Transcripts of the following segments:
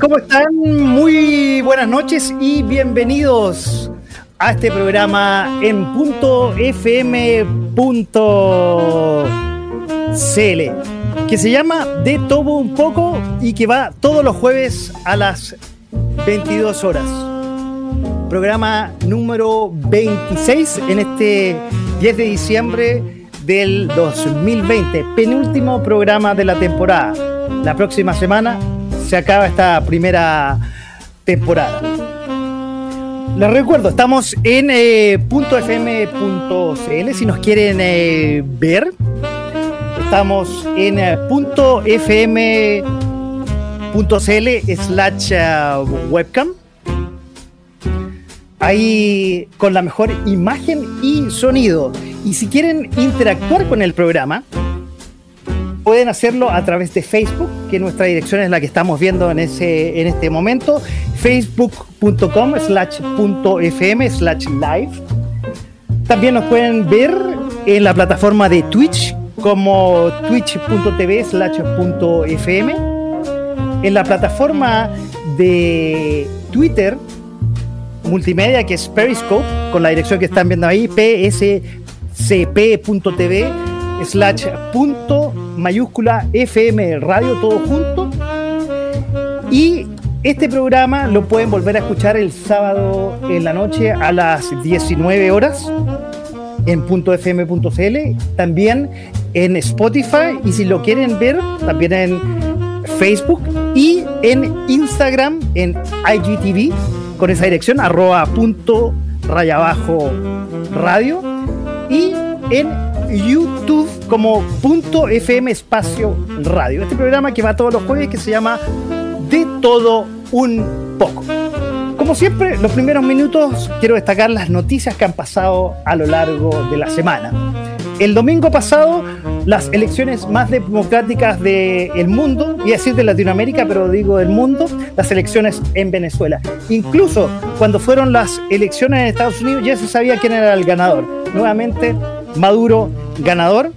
¿Cómo están? Muy buenas noches y bienvenidos a este programa en punto fm.cl que se llama De Todo un poco y que va todos los jueves a las 22 horas. Programa número 26 en este 10 de diciembre del 2020, penúltimo programa de la temporada. La próxima semana se acaba esta primera temporada. Les recuerdo, estamos en eh, .fm.cl si nos quieren eh, ver. Estamos en eh, .fm.cl slash uh, webcam. Ahí con la mejor imagen y sonido. Y si quieren interactuar con el programa, pueden hacerlo a través de Facebook, que nuestra dirección es la que estamos viendo en, ese, en este momento, facebook.com slash fm slash live. También nos pueden ver en la plataforma de Twitch como twitch.tv slash. En la plataforma de Twitter multimedia que es Periscope, con la dirección que están viendo ahí, pscp.tv slash punto mayúscula FM Radio todo junto. Y este programa lo pueden volver a escuchar el sábado en la noche a las 19 horas en .fm.cl, también en Spotify y si lo quieren ver, también en Facebook y en Instagram en IGTV con esa dirección arroba punto raya abajo radio y en YouTube como punto FM Espacio Radio. Este programa que va todos los jueves que se llama De todo un poco. Como siempre, los primeros minutos quiero destacar las noticias que han pasado a lo largo de la semana. El domingo pasado, las elecciones más democráticas del mundo, y decir de Latinoamérica, pero digo del mundo, las elecciones en Venezuela. Incluso cuando fueron las elecciones en Estados Unidos, ya se sabía quién era el ganador. Nuevamente, Maduro ganador,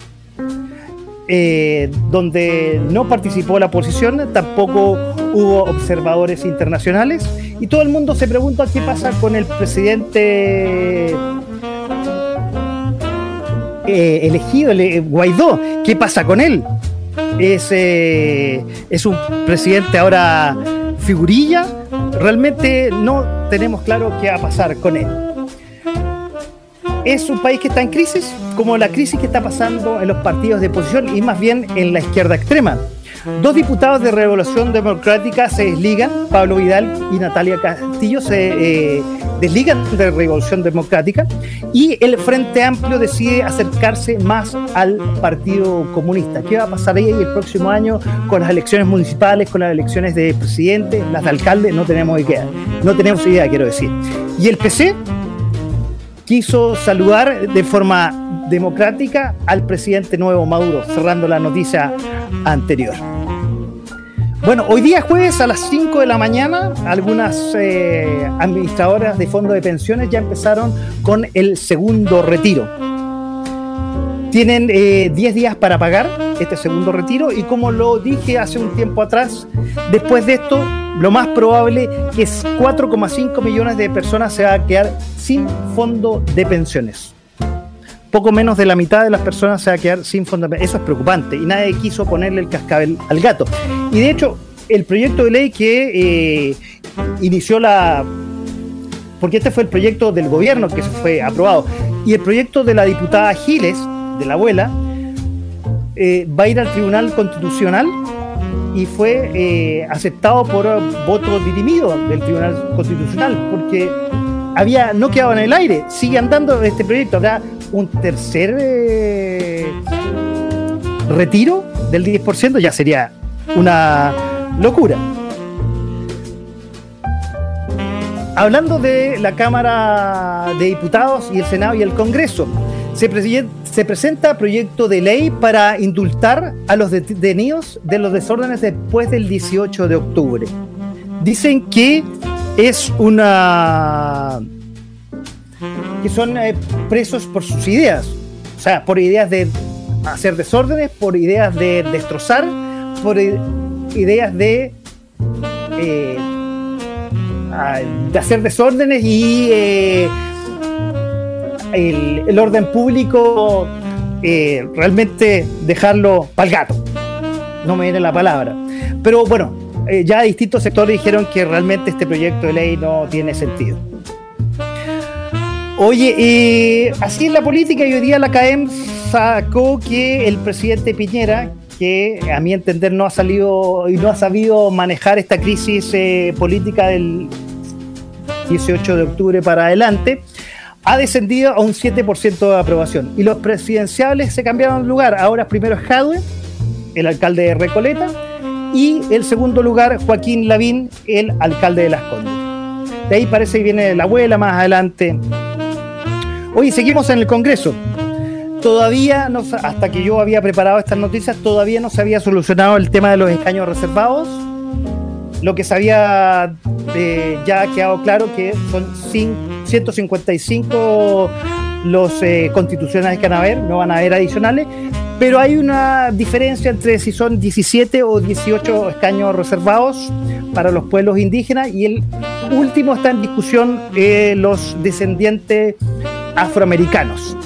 eh, donde no participó la oposición, tampoco hubo observadores internacionales, y todo el mundo se pregunta qué pasa con el presidente eh, elegido, el, Guaidó, qué pasa con él. Es, eh, es un presidente ahora figurilla, realmente no tenemos claro qué va a pasar con él es un país que está en crisis, como la crisis que está pasando en los partidos de oposición y más bien en la izquierda extrema. Dos diputados de Revolución Democrática se desligan, Pablo Vidal y Natalia Castillo se eh, desligan de Revolución Democrática y el Frente Amplio decide acercarse más al Partido Comunista. ¿Qué va a pasar ahí el próximo año con las elecciones municipales, con las elecciones de presidente, las de alcalde? No tenemos idea, no tenemos idea, quiero decir. Y el PC quiso saludar de forma democrática al presidente nuevo Maduro, cerrando la noticia anterior. Bueno, hoy día jueves a las 5 de la mañana, algunas eh, administradoras de fondos de pensiones ya empezaron con el segundo retiro. Tienen 10 eh, días para pagar este segundo retiro y como lo dije hace un tiempo atrás, después de esto lo más probable que es 4,5 millones de personas se van a quedar sin fondo de pensiones. Poco menos de la mitad de las personas se va a quedar sin fondo de pensiones. Eso es preocupante y nadie quiso ponerle el cascabel al gato. Y de hecho, el proyecto de ley que eh, inició la... Porque este fue el proyecto del gobierno que se fue aprobado. Y el proyecto de la diputada Giles, de la abuela, eh, va a ir al Tribunal Constitucional y fue eh, aceptado por voto dirimido del Tribunal Constitucional, porque había no quedaba en el aire, sigue andando este proyecto, habrá un tercer eh, retiro del 10%, ya sería una locura. Hablando de la Cámara de Diputados y el Senado y el Congreso, se, se presenta proyecto de ley para indultar a los detenidos de los desórdenes después del 18 de octubre. Dicen que es una que son eh, presos por sus ideas, o sea, por ideas de hacer desórdenes, por ideas de destrozar, por ideas de, eh, de hacer desórdenes y eh, el, orden público realmente dejarlo para gato. No me viene la palabra. Pero bueno, ya distintos sectores dijeron que realmente este proyecto de ley no tiene sentido. Oye, eh, así en la política y hoy día la CAEM sacó que el presidente Piñera, que a mi entender no ha salido y no ha sabido manejar esta crisis eh, política del 18 de octubre para adelante, ha descendido a un 7% de aprobación. Y los presidenciales se cambiaron de lugar. Ahora primero es Jadwe, el alcalde de Recoleta, y el segundo lugar Joaquín Lavín, el alcalde de Las Condes. De ahí parece que viene la abuela más adelante Hoy seguimos en el Congreso. Todavía, hasta que yo había preparado estas noticias, todavía no se había solucionado el tema de los escaños reservados. Lo que se había eh, ya quedado claro que son 155 los eh, constitucionales que van a haber, no van a haber adicionales, pero hay una diferencia entre si son 17 o 18 escaños reservados para los pueblos indígenas y el último está en discusión eh, los descendientes afroamericanos.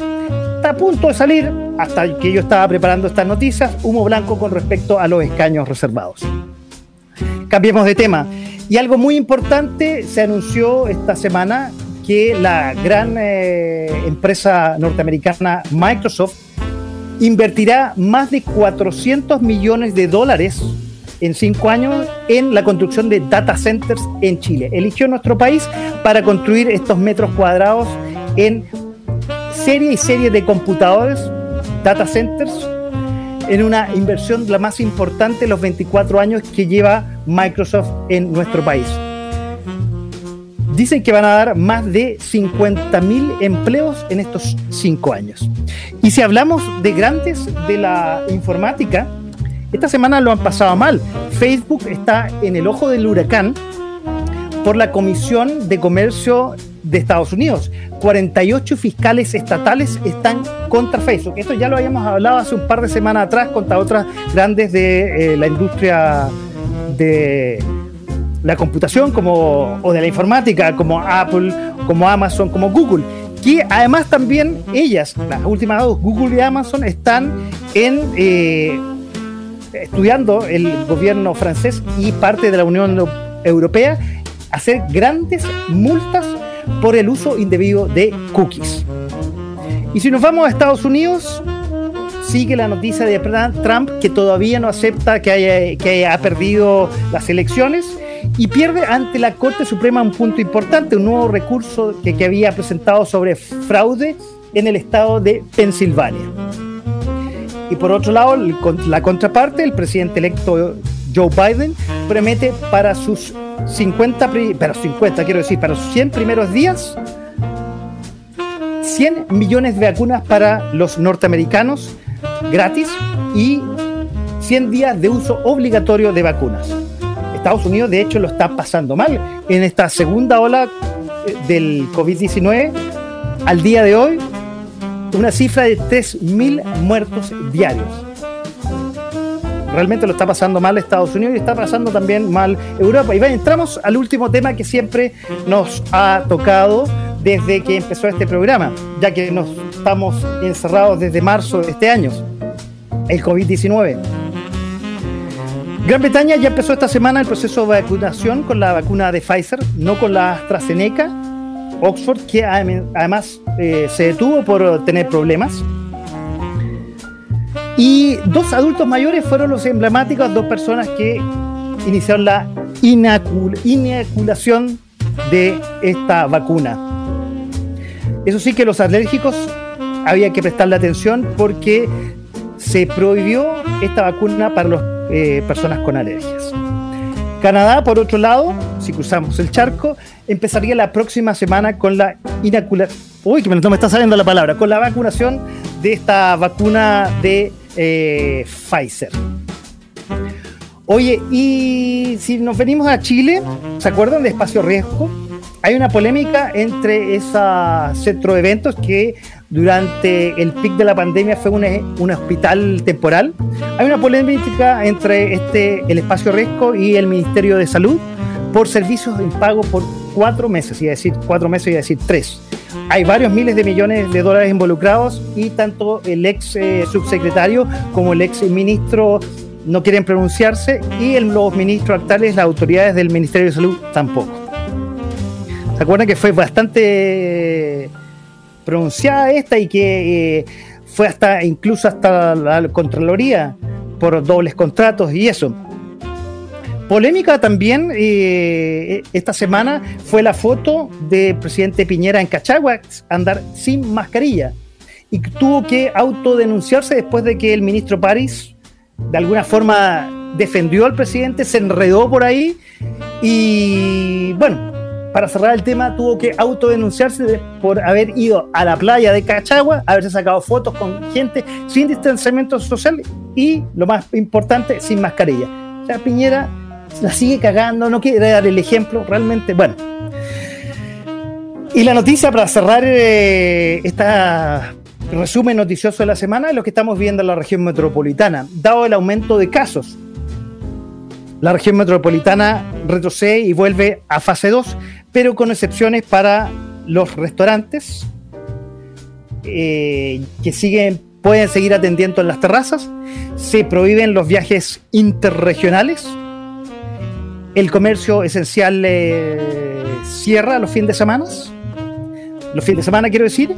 Está a punto de salir, hasta que yo estaba preparando estas noticias, humo blanco con respecto a los escaños reservados. Cambiemos de tema. Y algo muy importante se anunció esta semana que la gran eh, empresa norteamericana Microsoft invertirá más de 400 millones de dólares en cinco años en la construcción de data centers en Chile. Eligió nuestro país para construir estos metros cuadrados en serie y serie de computadores, data centers, en una inversión la más importante en los 24 años que lleva Microsoft en nuestro país. Dicen que van a dar más de 50.000 empleos en estos cinco años. Y si hablamos de grandes de la informática, esta semana lo han pasado mal. Facebook está en el ojo del huracán por la Comisión de Comercio de Estados Unidos. 48 fiscales estatales están contra Facebook. Esto ya lo habíamos hablado hace un par de semanas atrás contra otras grandes de eh, la industria de la computación como, o de la informática, como Apple, como Amazon, como Google. Que además también ellas, las últimas dos, Google y Amazon, están en... Eh, estudiando el gobierno francés y parte de la Unión Europea hacer grandes multas por el uso indebido de cookies. Y si nos vamos a Estados Unidos, sigue la noticia de Trump que todavía no acepta que haya, que haya perdido las elecciones y pierde ante la Corte Suprema un punto importante, un nuevo recurso que, había presentado sobre fraude en el estado de Pensilvania. Y por otro lado, la contraparte, el presidente electo Joe Biden promete para sus 50, pero 50 quiero decir, para sus 100 primeros días, 100 millones de vacunas para los norteamericanos gratis y 100 días de uso obligatorio de vacunas. Estados Unidos de hecho lo está pasando mal. En esta segunda ola eh, del COVID-19, al día de hoy, una cifra de 3.000 muertos diarios realmente lo está pasando mal Estados Unidos y está pasando también mal Europa. Y bueno, entramos al último tema que siempre nos ha tocado desde que empezó este programa, ya que nos estamos encerrados desde marzo de este año, el COVID-19. Gran Bretaña ya empezó esta semana el proceso de vacunación con la vacuna de Pfizer, no con la AstraZeneca. Oxford, que además eh, se detuvo por tener problemas. Y dos adultos mayores fueron los emblemáticos, dos personas que iniciaron la inoculación de esta vacuna. Eso sí que los alérgicos había que prestarle atención porque se prohibió esta vacuna para las eh, personas con alergias. Canadá, por otro lado, si cruzamos el charco, empezaría la próxima semana con la inoculación. Uy, que no me está saliendo la palabra, con la vacunación de esta vacuna de eh, Pfizer. Oye, y si nos venimos a Chile, ¿se acuerdan de Espacio Riesgo? Hay una polémica entre ese centro de eventos que durante el pic de la pandemia fue un, hospital temporal. Hay una polémica entre este, el Espacio Riesgo y el Ministerio de Salud por servicios en pago por cuatro meses, y decir cuatro meses, y decir tres. Hay varios miles de millones de dólares involucrados y tanto el ex eh, subsecretario como el ex ministro no quieren pronunciarse y los ministros actuales, las autoridades del Ministerio de Salud tampoco. ¿Se acuerdan que fue bastante pronunciada esta y que eh, fue hasta incluso hasta la Contraloría por dobles contratos y eso? Polémica también eh, esta semana fue la foto del presidente Piñera en Cachagua andar sin mascarilla y tuvo que autodenunciarse después de que el ministro París de alguna forma defendió al presidente, se enredó por ahí y bueno, para cerrar el tema tuvo que autodenunciarse por haber ido a la playa de Cachagua, haberse sacado fotos con gente sin distanciamiento social y lo más importante, sin mascarilla. O sea, Piñera la sigue cagando, no quiere dar el ejemplo, realmente, bueno. Y la noticia para cerrar eh, esta resumen noticioso de la semana es lo que estamos viendo en la región metropolitana. Dado el aumento de casos, la región metropolitana retrocede y vuelve a fase 2, pero con excepciones para los restaurantes eh, que siguen, pueden seguir atendiendo en las terrazas. Se prohíben los viajes interregionales. El comercio esencial eh, cierra los fines de semana. Los fines de semana, quiero decir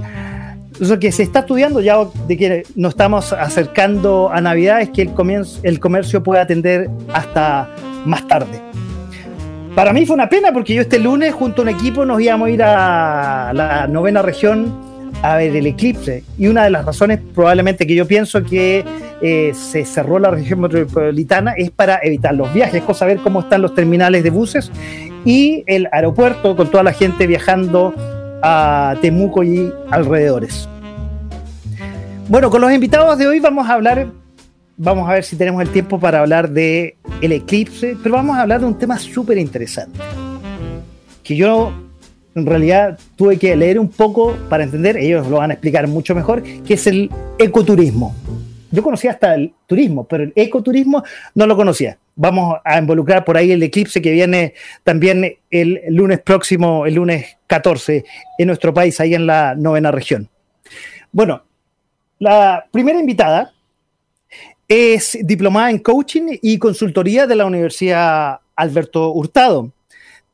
lo que se está estudiando ya de que nos estamos acercando a Navidad es que el, comienzo, el comercio puede atender hasta más tarde. Para mí fue una pena porque yo este lunes junto a un equipo nos íbamos a ir a la novena región a ver el eclipse. Y una de las razones probablemente que yo pienso que eh, se cerró la región metropolitana es para evitar los viajes, cosa ver cómo están los terminales de buses y el aeropuerto con toda la gente viajando a Temuco y alrededores. Bueno, con los invitados de hoy vamos a hablar, vamos a ver si tenemos el tiempo para hablar de el eclipse, pero vamos a hablar de un tema súper interesante, que yo en realidad tuve que leer un poco para entender, ellos lo van a explicar mucho mejor, que es el ecoturismo. Yo conocía hasta el turismo, pero el ecoturismo no lo conocía. Vamos a involucrar por ahí el eclipse que viene también el lunes próximo, el lunes 14, en nuestro país, ahí en la novena región. Bueno, la primera invitada es diplomada en coaching y consultoría de la Universidad Alberto Hurtado.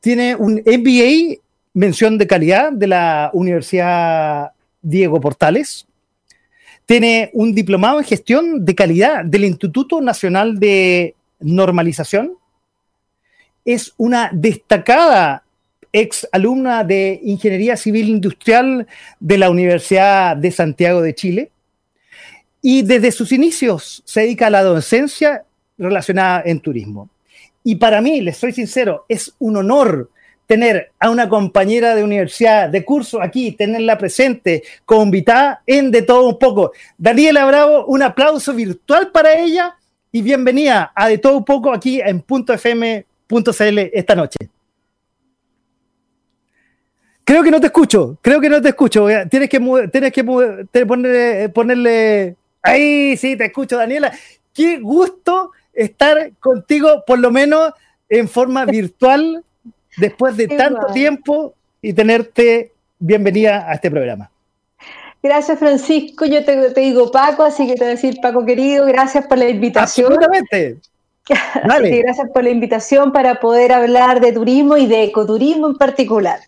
Tiene un MBA, mención de calidad, de la Universidad Diego Portales tiene un diplomado en gestión de calidad del Instituto Nacional de Normalización. Es una destacada ex alumna de Ingeniería Civil Industrial de la Universidad de Santiago de Chile. Y desde sus inicios se dedica a la docencia relacionada en turismo. Y para mí, les soy sincero, es un honor tener a una compañera de universidad, de curso aquí, tenerla presente, como invitada en De Todo Un Poco. Daniela Bravo, un aplauso virtual para ella y bienvenida a De Todo Un Poco aquí en .fm.cl esta noche. Creo que no te escucho, creo que no te escucho. Tienes que, tienes que ponerle, ponerle... Ahí sí, te escucho, Daniela. Qué gusto estar contigo, por lo menos en forma virtual después de tanto tiempo y tenerte bienvenida a este programa. Gracias, Francisco. Yo te, digo Paco, así que te voy a decir Paco querido, gracias por la invitación. Absolutamente. gracias por la invitación para poder hablar de turismo y de ecoturismo en particular.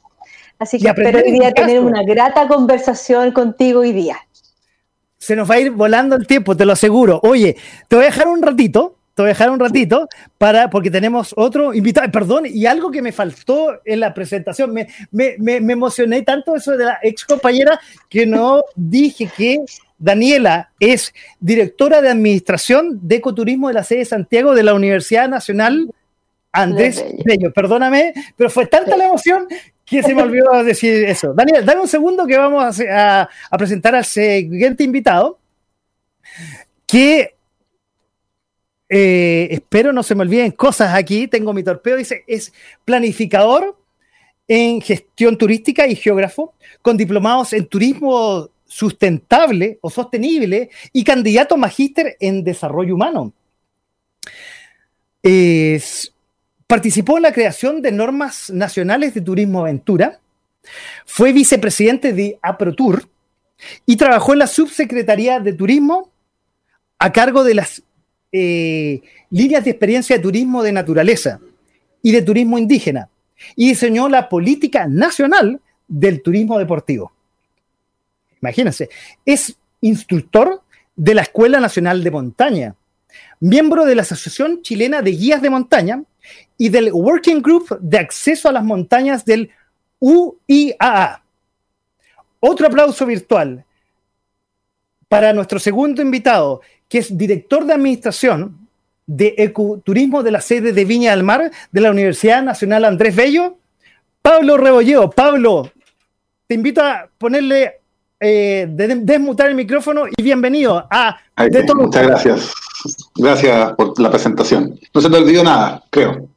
Así que espero hoy día tener una grata conversación contigo hoy día. Se nos va a ir volando el tiempo, te lo aseguro. Oye, te voy a dejar un ratito te voy a dejar un ratito para, porque tenemos otro invitado, perdón, y algo que me faltó en la presentación, me, me, me, emocioné tanto eso de la ex compañera que no dije que Daniela es directora de administración de ecoturismo de la sede de Santiago de la Universidad Nacional Andrés Bello. Perdóname, pero fue tanta la emoción que se me olvidó decir eso. Daniel, dame un segundo que vamos a, presentar al siguiente invitado, que eh, espero no se me olviden cosas aquí, tengo mi torpeo, dice, es planificador en gestión turística y geógrafo, con diplomados en turismo sustentable o sostenible y candidato magíster en desarrollo humano. Es, participó en la creación de normas nacionales de turismo aventura, fue vicepresidente de APROTUR y trabajó en la subsecretaría de turismo a cargo de las eh, líneas de experiencia de turismo de naturaleza y de turismo indígena y diseñó la política nacional del turismo deportivo. Imagínense, es instructor de la Escuela Nacional de Montaña, miembro de la Asociación Chilena de Guías de Montaña y del Working Group de Acceso a las Montañas del UIAA. Otro aplauso virtual para nuestro segundo invitado, que es director de administración de ecoturismo de la sede de Viña del Mar de la Universidad Nacional Andrés Bello, Pablo Rebolleo. Pablo, te invito a ponerle, eh, desmutar el micrófono y bienvenido a... muchas gracias. Gracias por la presentación. No se te olvidó nada, creo.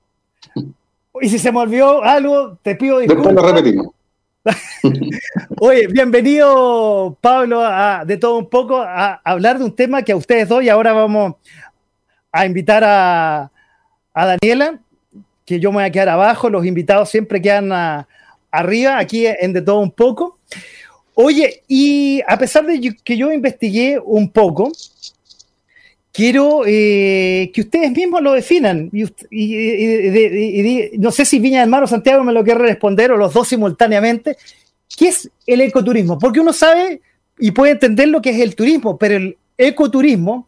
Y si se me olvidó algo, te pido disculpas. Después lo repetimos. Oye, bienvenido Pablo a de todo un poco a, hablar de un tema que a ustedes dos y ahora vamos a invitar a, Daniela, que yo me voy a quedar abajo, los invitados siempre quedan arriba, aquí en de todo un poco. Oye, y a pesar de que yo investigué un poco, quiero eh, que ustedes mismos lo definan. Y, no sé si Viña del Mar o Santiago me lo quiere responder o los dos simultáneamente. ¿Qué es el ecoturismo? Porque uno sabe y puede entender lo que es el turismo, pero el ecoturismo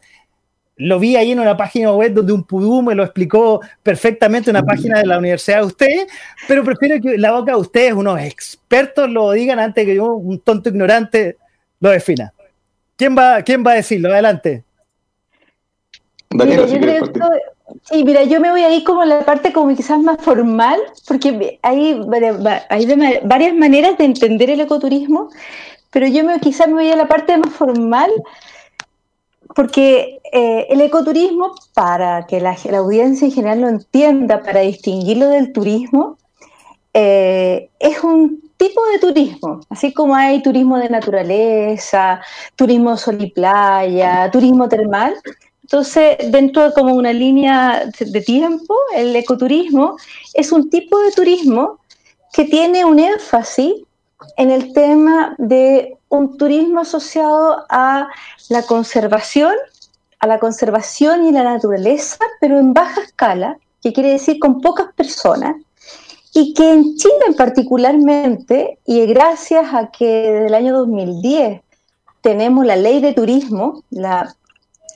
lo vi ahí en una página web donde un pudú me lo explicó perfectamente, una página de la universidad de ustedes, pero prefiero que la boca de ustedes, unos expertos, lo digan antes que yo, un tonto ignorante, lo defina. ¿Quién va, quién va a decirlo? Adelante mira, yo sí, mira, yo me voy a ir como la parte como quizás más formal, porque hay, hay varias maneras de entender el ecoturismo, pero yo me, quizás me voy a la parte más formal, porque eh, el ecoturismo, para que la, audiencia en general lo entienda, para distinguirlo del turismo, eh, es un tipo de turismo, así como hay turismo de naturaleza, turismo sol y playa, turismo termal, entonces, dentro de como una línea de tiempo, el ecoturismo es un tipo de turismo que tiene un énfasis en el tema de un turismo asociado a la conservación, a la conservación y la naturaleza, pero en baja escala, que quiere decir con pocas personas, y que en Chile particularmente, y gracias a que desde el año 2010 tenemos la ley de turismo, la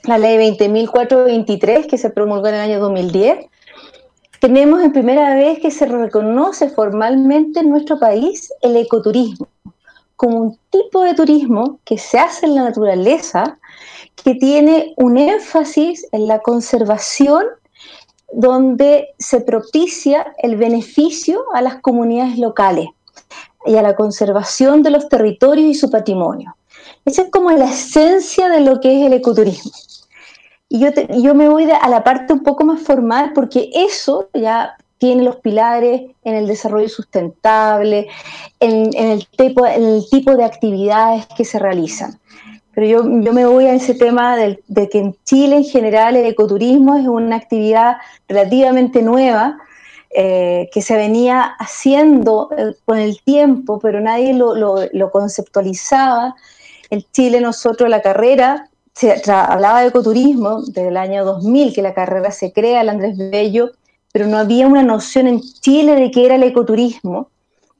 la ley 20.423 que se promulgó en el año 2010, tenemos en primera vez que se reconoce formalmente en nuestro país el ecoturismo como un tipo de turismo que se hace en la naturaleza, que tiene un énfasis en la conservación, donde se propicia el beneficio a las comunidades locales y a la conservación de los territorios y su patrimonio. Esa es como la esencia de lo que es el ecoturismo. Y yo, yo me voy a la parte un poco más formal porque eso ya tiene los pilares en el desarrollo sustentable, en, el, tipo, el tipo de actividades que se realizan. Pero yo, yo me voy a ese tema de, que en Chile en general el ecoturismo es una actividad relativamente nueva, eh, que se venía haciendo eh, con el tiempo, pero nadie lo, lo, lo, conceptualizaba. En Chile nosotros la carrera se hablaba de ecoturismo desde el año 2000, que la carrera se crea, el Andrés Bello, pero no había una noción en Chile de qué era el ecoturismo.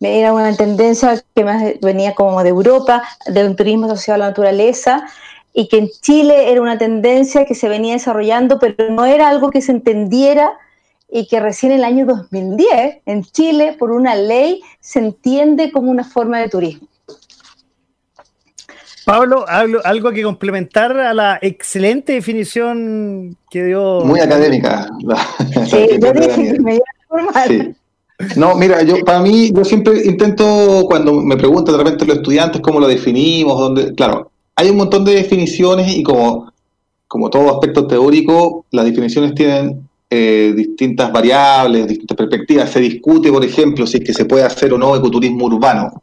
Era una tendencia que más venía como de Europa, de un turismo asociado a la naturaleza, y que en Chile era una tendencia que se venía desarrollando, pero no era algo que se entendiera y que recién en el año 2010 en Chile, por una ley, se entiende como una forma de turismo. Pablo, algo, que complementar a la excelente definición que dio. Muy académica. sí, yo dije que me iba formal. No, mira, yo para mí, yo siempre intento, cuando me preguntan de repente los estudiantes cómo lo definimos, dónde, claro, hay un montón de definiciones y como, como todo aspecto teórico, las definiciones tienen eh, distintas variables, distintas perspectivas. Se discute, por ejemplo, si es que se puede hacer o no ecoturismo urbano.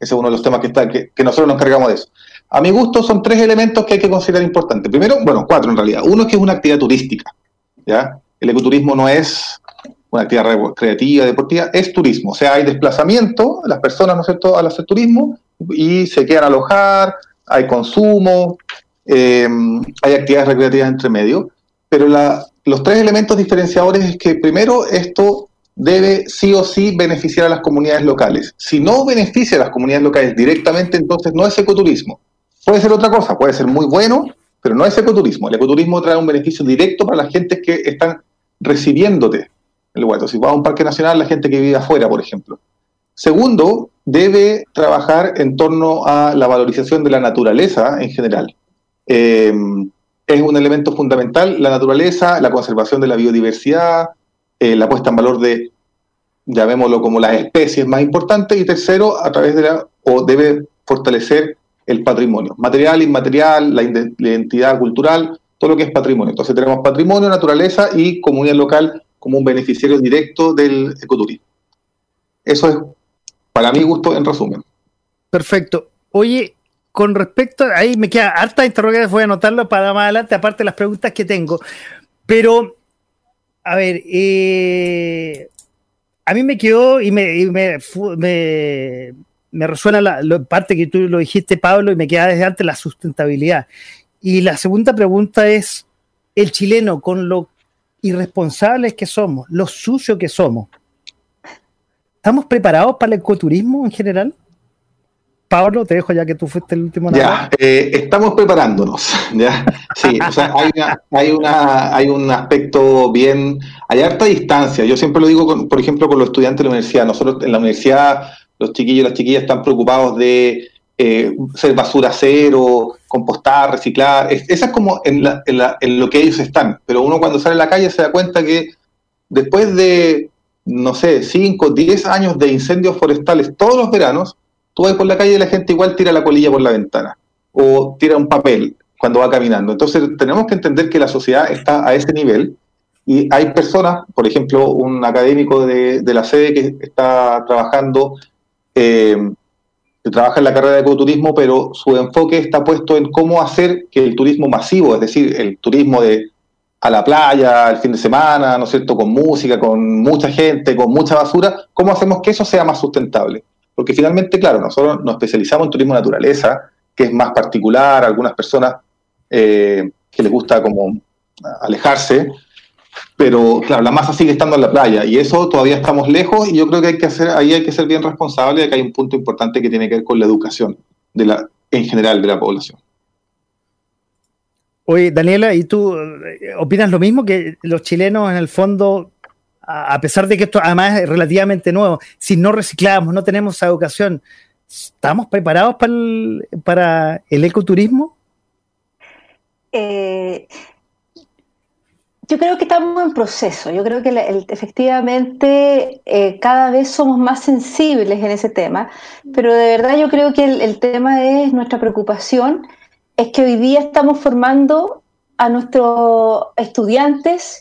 Ese es uno de los temas que, está, que, nosotros nos encargamos de eso. A mi gusto son tres elementos que hay que considerar importantes. Primero, bueno, cuatro en realidad. Uno es que es una actividad turística. ¿ya? El ecoturismo no es una actividad recreativa, deportiva, es turismo. O sea, hay desplazamiento, las personas, ¿no es cierto?, al hacer turismo y se quedan alojar, hay consumo, eh, hay actividades recreativas entre medio. Pero los tres elementos diferenciadores es que primero esto debe sí o sí beneficiar a las comunidades locales. Si no beneficia a las comunidades locales directamente, entonces no es ecoturismo. Puede ser otra cosa, puede ser muy bueno, pero no es ecoturismo. El ecoturismo trae un beneficio directo para las gentes que están recibiéndote el lugar. Si vas a un parque nacional, la gente que vive afuera, por ejemplo. Segundo, debe trabajar en torno a la valorización de la naturaleza en general. Eh, es un elemento fundamental, la naturaleza, la conservación de la biodiversidad, eh, la puesta en valor de, llamémoslo como las especies más importantes, y tercero, a través de la, o debe fortalecer el patrimonio, material, inmaterial, la, identidad cultural, todo lo que es patrimonio. Entonces tenemos patrimonio, naturaleza y comunidad local como un beneficiario directo del ecoturismo. Eso es, para mi gusto, en resumen. Perfecto. Oye, con respecto, ahí me queda harta interrogaciones, voy a anotarlo para más adelante, aparte de las preguntas que tengo. Pero, a ver, eh, a mí me quedó y me, me, resuena la, parte que tú lo dijiste, Pablo, y me queda desde antes la sustentabilidad. Y la segunda pregunta es, el chileno, con lo irresponsables que somos, lo sucio que somos, ¿estamos preparados para el ecoturismo en general? Pablo, te dejo ya que tú fuiste el último. Ya, eh, estamos preparándonos. ¿ya? Sí, o sea, hay, una, hay, un aspecto bien. Hay harta distancia. Yo siempre lo digo, por ejemplo, con los estudiantes de la universidad. Nosotros en la universidad, los chiquillos y las chiquillas están preocupados de eh, ser basura cero, compostar, reciclar. esa es como en, en lo que ellos están. Pero uno cuando sale a la calle se da cuenta que después de, no sé, 5, 10 años de incendios forestales todos los veranos, tú vas por la calle y la gente igual tira la colilla por la ventana o tira un papel cuando va caminando. Entonces tenemos que entender que la sociedad está a ese nivel y hay personas, por ejemplo, un académico de, la sede que está trabajando, eh, trabaja en la carrera de ecoturismo, pero su enfoque está puesto en cómo hacer que el turismo masivo, es decir, el turismo de a la playa el fin de semana, ¿no es cierto?, con música, con mucha gente, con mucha basura, cómo hacemos que eso sea más sustentable. Porque finalmente, claro, nosotros nos especializamos en turismo naturaleza, que es más particular, algunas personas eh, que les gusta como alejarse, pero claro, la masa sigue estando en la playa y eso todavía estamos lejos y yo creo que hay que hacer, ahí hay que ser bien responsable de que hay un punto importante que tiene que ver con la educación de la, en general de la población. Oye, Daniela, ¿y tú eh, opinas lo mismo que los chilenos en el fondo a pesar de que esto además es relativamente nuevo, si no reciclamos, no tenemos esa educación, ¿estamos preparados para el, para el ecoturismo? Eh, yo creo que estamos en proceso, yo creo que efectivamente eh, cada vez somos más sensibles en ese tema, pero de verdad yo creo que el tema es nuestra preocupación, es que hoy día estamos formando a nuestros estudiantes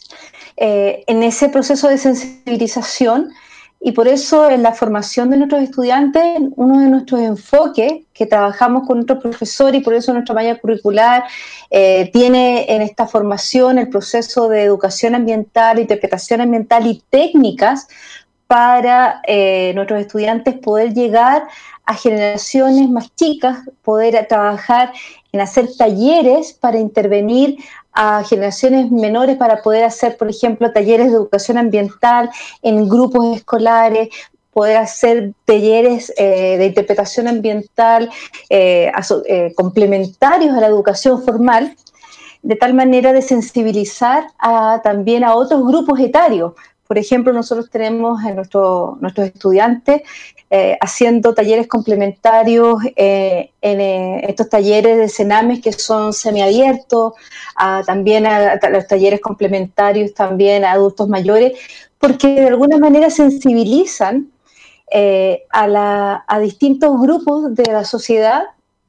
eh, en ese proceso de sensibilización y por eso en la formación de nuestros estudiantes, uno de nuestros enfoques que trabajamos con nuestros profesores y por eso nuestra malla curricular eh, tiene en esta formación el proceso de educación ambiental, interpretación ambiental y técnicas para eh, nuestros estudiantes poder llegar a generaciones más chicas, poder trabajar en hacer talleres para intervenir a generaciones menores para poder hacer, por ejemplo, talleres de educación ambiental en grupos escolares, poder hacer talleres eh, de interpretación ambiental eh, eh, complementarios a la educación formal, de tal manera de sensibilizar también a otros grupos etarios. Por ejemplo, nosotros tenemos en nuestro, nuestros estudiantes eh, haciendo talleres complementarios en estos talleres de cenames que son semiabiertos, también a, los talleres complementarios también a adultos mayores, porque de alguna manera sensibilizan a, a distintos grupos de la sociedad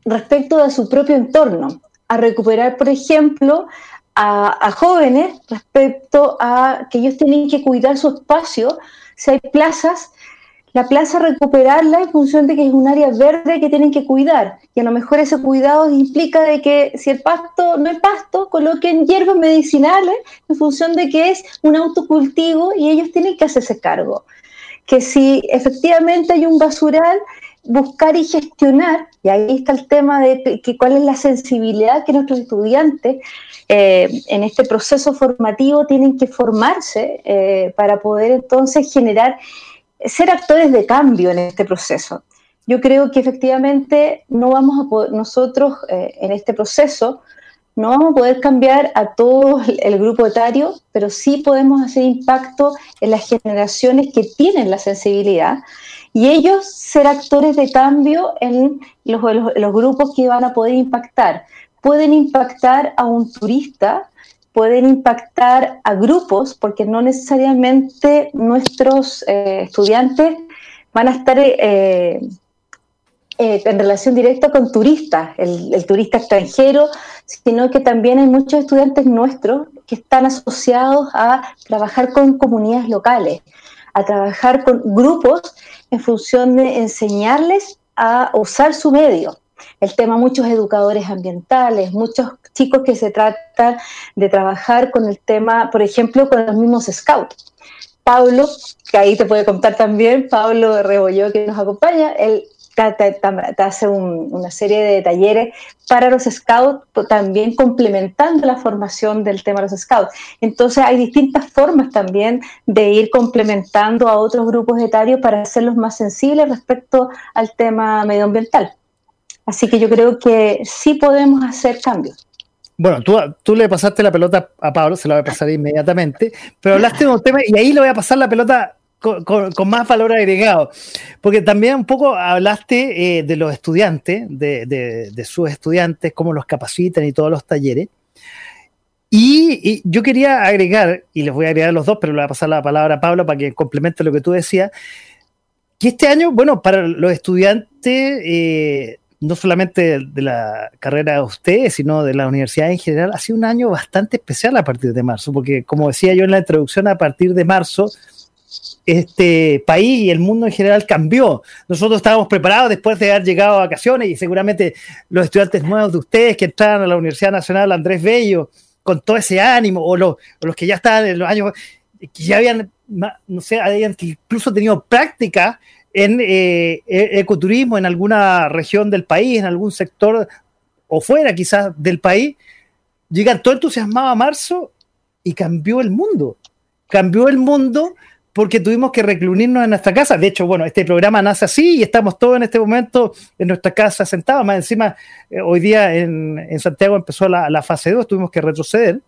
respecto de su propio entorno, a recuperar, por ejemplo, a, jóvenes respecto a que ellos tienen que cuidar su espacio. Si hay plazas, la plaza recuperarla en función de que es un área verde que tienen que cuidar. Y a lo mejor ese cuidado implica de que si el pasto no es pasto, coloquen hierbas medicinales en función de que es un autocultivo y ellos tienen que hacerse cargo. Que si efectivamente hay un basural, buscar y gestionar, y ahí está el tema de que, cuál es la sensibilidad que nuestros estudiantes eh, en este proceso formativo tienen que formarse eh, para poder entonces generar, ser actores de cambio en este proceso. Yo creo que efectivamente no vamos a poder, nosotros eh, en este proceso no vamos a poder cambiar a todo el grupo etario, pero sí podemos hacer impacto en las generaciones que tienen la sensibilidad y ellos ser actores de cambio en los, los, grupos que van a poder impactar. Pueden impactar a un turista, pueden impactar a grupos, porque no necesariamente nuestros eh, estudiantes van a estar eh, eh, en relación directa con turistas, el, el, turista extranjero, sino que también hay muchos estudiantes nuestros que están asociados a trabajar con comunidades locales, a trabajar con grupos en función de enseñarles a usar su medio. El tema, muchos educadores ambientales, muchos chicos que se tratan de trabajar con el tema, por ejemplo, con los mismos scouts. Pablo, que ahí te puede contar también, Pablo Rebolló, que nos acompaña, él te, hace una serie de talleres para los scouts, también complementando la formación del tema de los scouts. Entonces hay distintas formas también de ir complementando a otros grupos etarios para hacerlos más sensibles respecto al tema medioambiental. Así que yo creo que sí podemos hacer cambios. Bueno, tú, tú, le pasaste la pelota a Pablo, se la voy a pasar inmediatamente, pero hablaste de un tema y ahí le voy a pasar la pelota con, más valor agregado. Porque también un poco hablaste eh, de los estudiantes, de, sus estudiantes, cómo los capacitan y todos los talleres. Y, yo quería agregar, y les voy a agregar los dos, pero le voy a pasar la palabra a Pablo para que complemente lo que tú decías, que este año, bueno, para los estudiantes, eh, no solamente de la carrera de ustedes, sino de la universidad en general, ha sido un año bastante especial a partir de marzo, porque como decía yo en la introducción, a partir de marzo este país y el mundo en general cambió. Nosotros estábamos preparados después de haber llegado a vacaciones y seguramente los estudiantes nuevos de ustedes que entraron a la Universidad Nacional Andrés Bello con todo ese ánimo, o los, que ya estaban en los años, que ya habían, no sé, habían incluso tenido práctica en eh, e-, ecoturismo en alguna región del país, en algún sector o fuera quizás del país, llegan todo entusiasmado a marzo y cambió el mundo. Cambió el mundo porque tuvimos que recluirnos en nuestra casa. De hecho, bueno, este programa nace así y estamos todos en este momento en nuestra casa sentados. Más encima, eh, hoy día en, Santiago empezó la, fase 2, tuvimos que retroceder.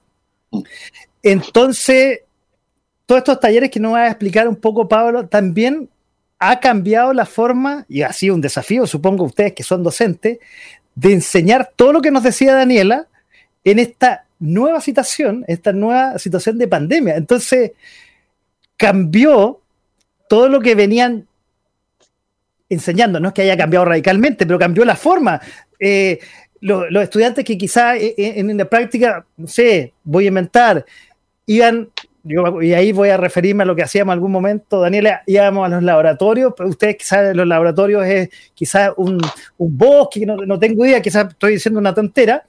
Entonces, todos estos talleres que nos va a explicar un poco Pablo, también ha cambiado la forma, y ha sido un desafío, supongo ustedes que son docentes, de enseñar todo lo que nos decía Daniela en esta nueva situación, esta nueva situación de pandemia. Entonces, cambió todo lo que venían enseñando. No es que haya cambiado radicalmente, pero cambió la forma. Eh, los, estudiantes que quizá eh, eh, en, la práctica, no sé, voy a inventar, iban, y ahí voy a referirme a lo que hacíamos en algún momento, Daniela, íbamos a los laboratorios, pero ustedes quizás los laboratorios es quizás un, bosque, no, no tengo idea, quizás estoy diciendo una tontera,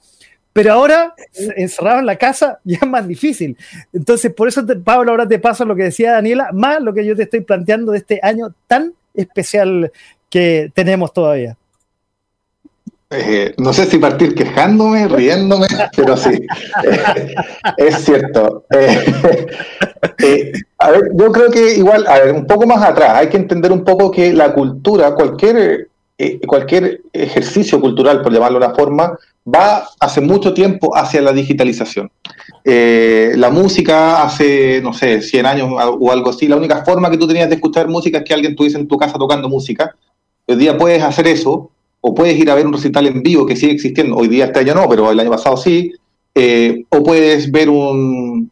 pero ahora, encerrado en la casa, ya es más difícil. Entonces, por eso, Pablo, ahora te paso lo que decía Daniela, más lo que yo te estoy planteando de este año tan especial que tenemos todavía. Eh, no sé si partir quejándome, riéndome, pero sí, es cierto. Eh, eh, a ver, yo creo que igual, a ver, un poco más atrás, hay que entender un poco que la cultura, cualquier, cualquier ejercicio cultural, por llamarlo de una forma, va hace mucho tiempo hacia la digitalización. Eh, la música hace, no sé, 100 años o algo así, la única forma que tú tenías de escuchar música es que alguien estuviese en tu casa tocando música. Hoy día puedes hacer eso, o puedes ir a ver un recital en vivo que sigue existiendo. Hoy día este año no, pero el año pasado sí. Eh, o puedes ver un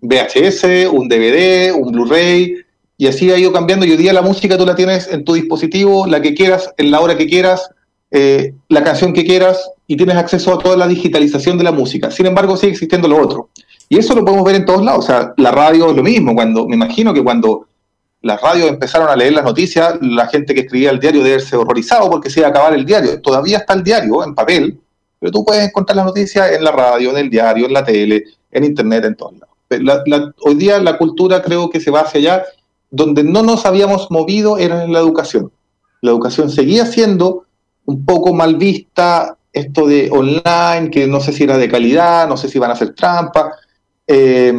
VHS, un DVD, un Blu-ray, y así ha ido cambiando. Y hoy día la música tú la tienes en tu dispositivo, la que quieras, en la hora que quieras, eh, la canción que quieras, y tienes acceso a toda la digitalización de la música. Sin embargo, sigue existiendo lo otro. Y eso lo podemos ver en todos lados. O sea, la radio es lo mismo. Cuando, me imagino que cuando las radios empezaron a leer las noticias, la gente que escribía el diario debe ser horrorizado porque se iba a acabar el diario. Todavía está el diario en papel, pero tú puedes encontrar las noticias en la radio, en el diario, en la tele, en internet, en todos lados. hoy día la cultura creo que se va hacia allá. Donde no nos habíamos movido era en la educación. La educación seguía siendo un poco mal vista, esto de online, que no sé si era de calidad, no sé si van a hacer trampa. Eh,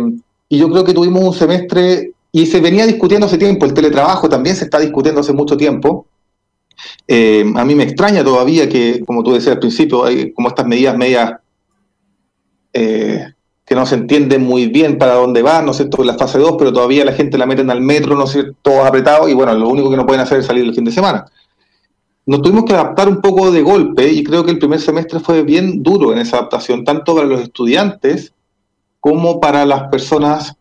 y yo creo que tuvimos un semestre, y se venía discutiendo hace tiempo, el teletrabajo también se está discutiendo hace mucho tiempo, eh, a mí me extraña todavía que, como tú decías al principio, hay como estas medidas medias eh, que no se entienden muy bien para dónde van, ¿no es cierto?, la fase 2, pero todavía la gente la meten al metro, ¿no es cierto?, todos apretados, y bueno, lo único que no pueden hacer es salir el fin de semana. Nos tuvimos que adaptar un poco de golpe, y creo que el primer semestre fue bien duro en esa adaptación, tanto para los estudiantes como para las personas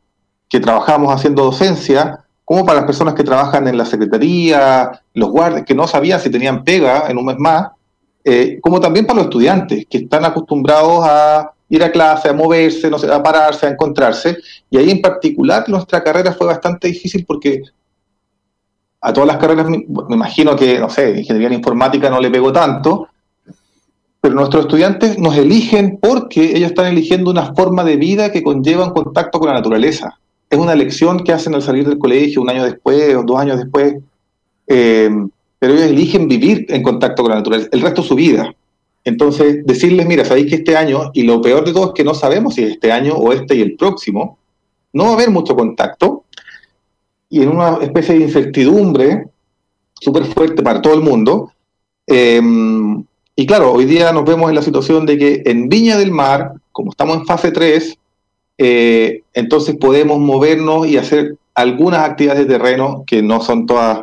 que trabajamos haciendo docencia, como para las personas que trabajan en la secretaría, los guardias, que no sabían si tenían pega en un mes más, eh, como también para los estudiantes, que están acostumbrados a ir a clase, a moverse, no sé, a pararse, a encontrarse. Y ahí en particular nuestra carrera fue bastante difícil porque a todas las carreras, me imagino que, no sé, ingeniería en informática no le pegó tanto, pero nuestros estudiantes nos eligen porque ellos están eligiendo una forma de vida que conlleva un contacto con la naturaleza es una elección que hacen al salir del colegio un año después o dos años después, eh, pero ellos eligen vivir en contacto con la naturaleza el resto de su vida. Entonces, decirles, mira, sabéis que este año, y lo peor de todo es que no sabemos si es este año o este y el próximo, no va a haber mucho contacto, y en una especie de incertidumbre súper fuerte para todo el mundo. Eh, y claro, hoy día nos vemos en la situación de que en Viña del Mar, como estamos en fase 3, eh, entonces podemos movernos y hacer algunas actividades de terreno que no son todas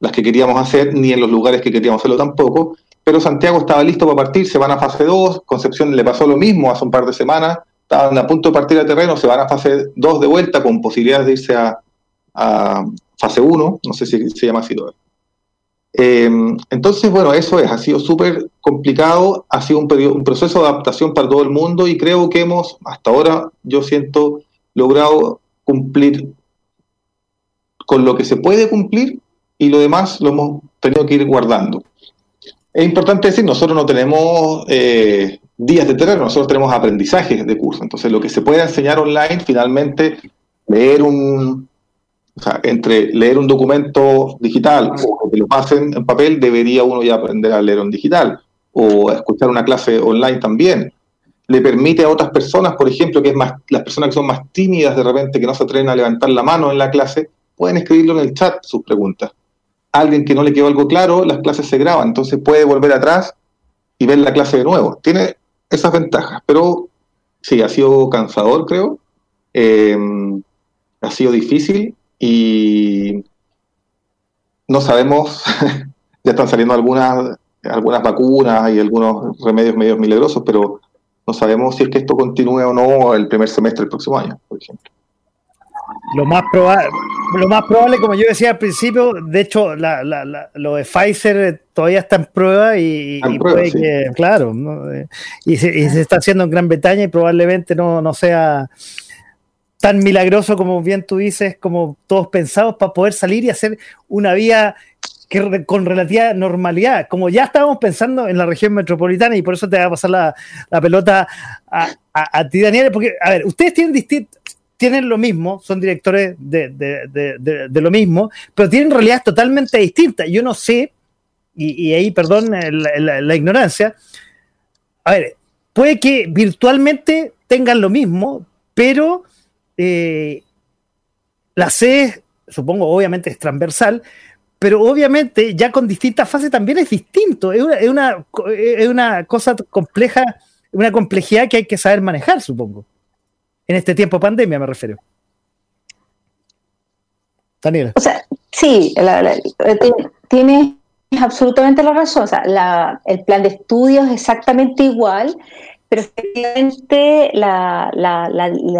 las que queríamos hacer, ni en los lugares que queríamos hacerlo tampoco, pero Santiago estaba listo para partir, se van a fase 2, Concepción le pasó lo mismo hace un par de semanas, estaban a punto de partir a terreno, se van a fase 2 de vuelta con posibilidades de irse a, a fase 1, no sé si se llama así todavía. Em, entonces, bueno, eso es, ha sido súper complicado, ha sido un, un, proceso de adaptación para todo el mundo y creo que hemos, hasta ahora, yo siento, logrado cumplir con lo que se puede cumplir y lo demás lo hemos tenido que ir guardando. Es importante decir, nosotros no tenemos eh, días de terreno, nosotros tenemos aprendizajes de curso, entonces lo que se puede enseñar online, finalmente, leer un, o sea, entre leer un documento digital o que lo pasen en papel, debería uno ya aprender a leer en digital o escuchar una clase online también. Le permite a otras personas, por ejemplo, que es más, las personas que son más tímidas de repente, que no se atreven a levantar la mano en la clase, pueden escribirlo en el chat sus preguntas. alguien que no le quedó algo claro, las clases se graban, entonces puede volver atrás y ver la clase de nuevo. Tiene esas ventajas, pero sí, ha sido cansador, creo. Eh, ha sido difícil y no sabemos, ya están saliendo algunas, algunas vacunas y algunos remedios medios milagrosos, pero no sabemos si es que esto continúe o no el primer semestre del próximo año, por ejemplo. Lo más, probable, lo más probable, como yo decía al principio, de hecho, la, la, lo de Pfizer todavía está en prueba y, puede que, claro, y, se, y, se, está haciendo en Gran Bretaña y probablemente no, no sea tan milagroso como bien tú dices, como todos pensados para poder salir y hacer una vía que, con relativa normalidad, como ya estábamos pensando en la región metropolitana y por eso te va a pasar la, la pelota a, a, ti, Daniel, porque, a ver, ustedes tienen tienen lo mismo, son directores de, de, de, lo mismo, pero tienen realidades totalmente distintas. Yo no sé, y, ahí, perdón la, la, la ignorancia, a ver, puede que virtualmente tengan lo mismo, pero eh, la C, supongo, obviamente es transversal, pero obviamente ya con distintas fases también es distinto. Es una, es una, cosa compleja una complejidad que hay que saber manejar, supongo. En este tiempo de pandemia me refiero. Daniela. O sea, sí, tiene absolutamente la razón. O sea, el plan de estudios es exactamente igual, pero efectivamente la,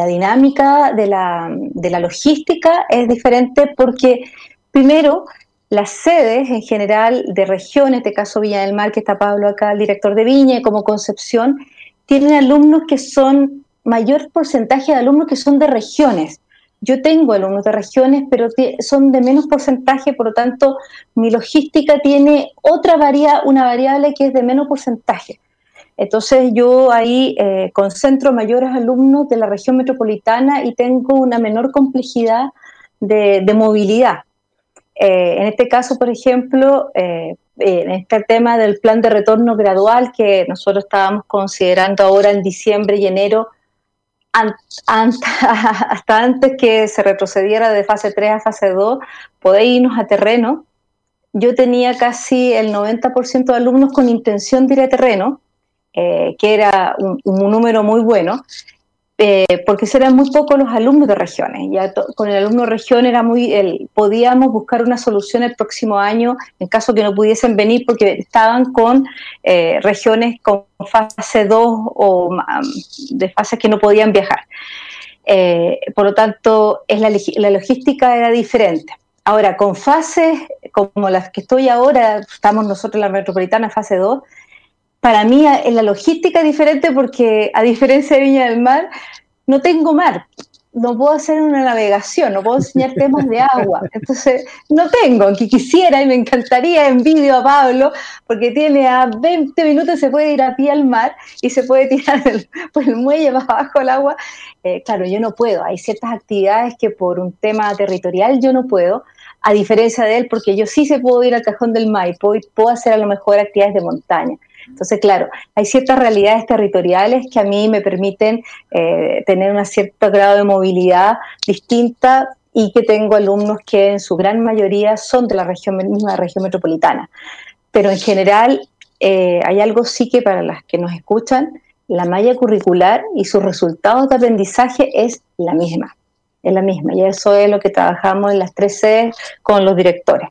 dinámica de la, de la logística es diferente porque, primero, las sedes en general de regiones, en este caso Viña del Mar, que está Pablo acá, el director de Viña, como Concepción, tienen alumnos que son, mayor porcentaje de alumnos que son de regiones. Yo tengo alumnos de regiones, pero son de menos porcentaje, por lo tanto, mi logística tiene otra variable, una variable que es de menos porcentaje. Entonces yo ahí eh, concentro mayores alumnos de la región metropolitana y tengo una menor complejidad de, movilidad. Eh, en este caso, por ejemplo, eh, en este tema del plan de retorno gradual que nosotros estábamos considerando ahora en diciembre y enero hasta antes que se retrocediera de fase 3 a fase 2, poder irnos a terreno. Yo tenía casi el 90% de alumnos con intención de ir a terreno, eh, que era un, número muy bueno, eh, porque eran muy pocos los alumnos de regiones. Ya con el alumno de región era muy, el, podíamos buscar una solución el próximo año en caso que no pudiesen venir porque estaban con eh, regiones con fase 2 o de fases que no podían viajar. Eh, por lo tanto, es la, la logística era diferente. Ahora, con fases como las que estoy ahora, estamos nosotros en la metropolitana fase 2, para mí la logística es diferente porque a diferencia de Viña del Mar, no tengo mar, no puedo hacer una navegación, no puedo enseñar temas de agua. Entonces, no tengo, aunque quisiera y me encantaría, envidio a Pablo, porque tiene a 20 minutos, se puede ir a pie al mar y se puede tirar por el muelle más abajo al agua. Eh, claro, yo no puedo, hay ciertas actividades que por un tema territorial yo no puedo, a diferencia de él, porque yo sí se puedo ir al cajón del Maipo y puedo hacer a lo mejor actividades de montaña. Entonces, claro, hay ciertas realidades territoriales que a mí me permiten eh, tener un cierto grado de movilidad distinta y que tengo alumnos que en su gran mayoría son de la misma región metropolitana. Pero en general eh, hay algo sí que para las que nos escuchan, la malla curricular y sus resultados de aprendizaje es la misma, es la misma. Y eso es lo que trabajamos en las tres sedes con los directores.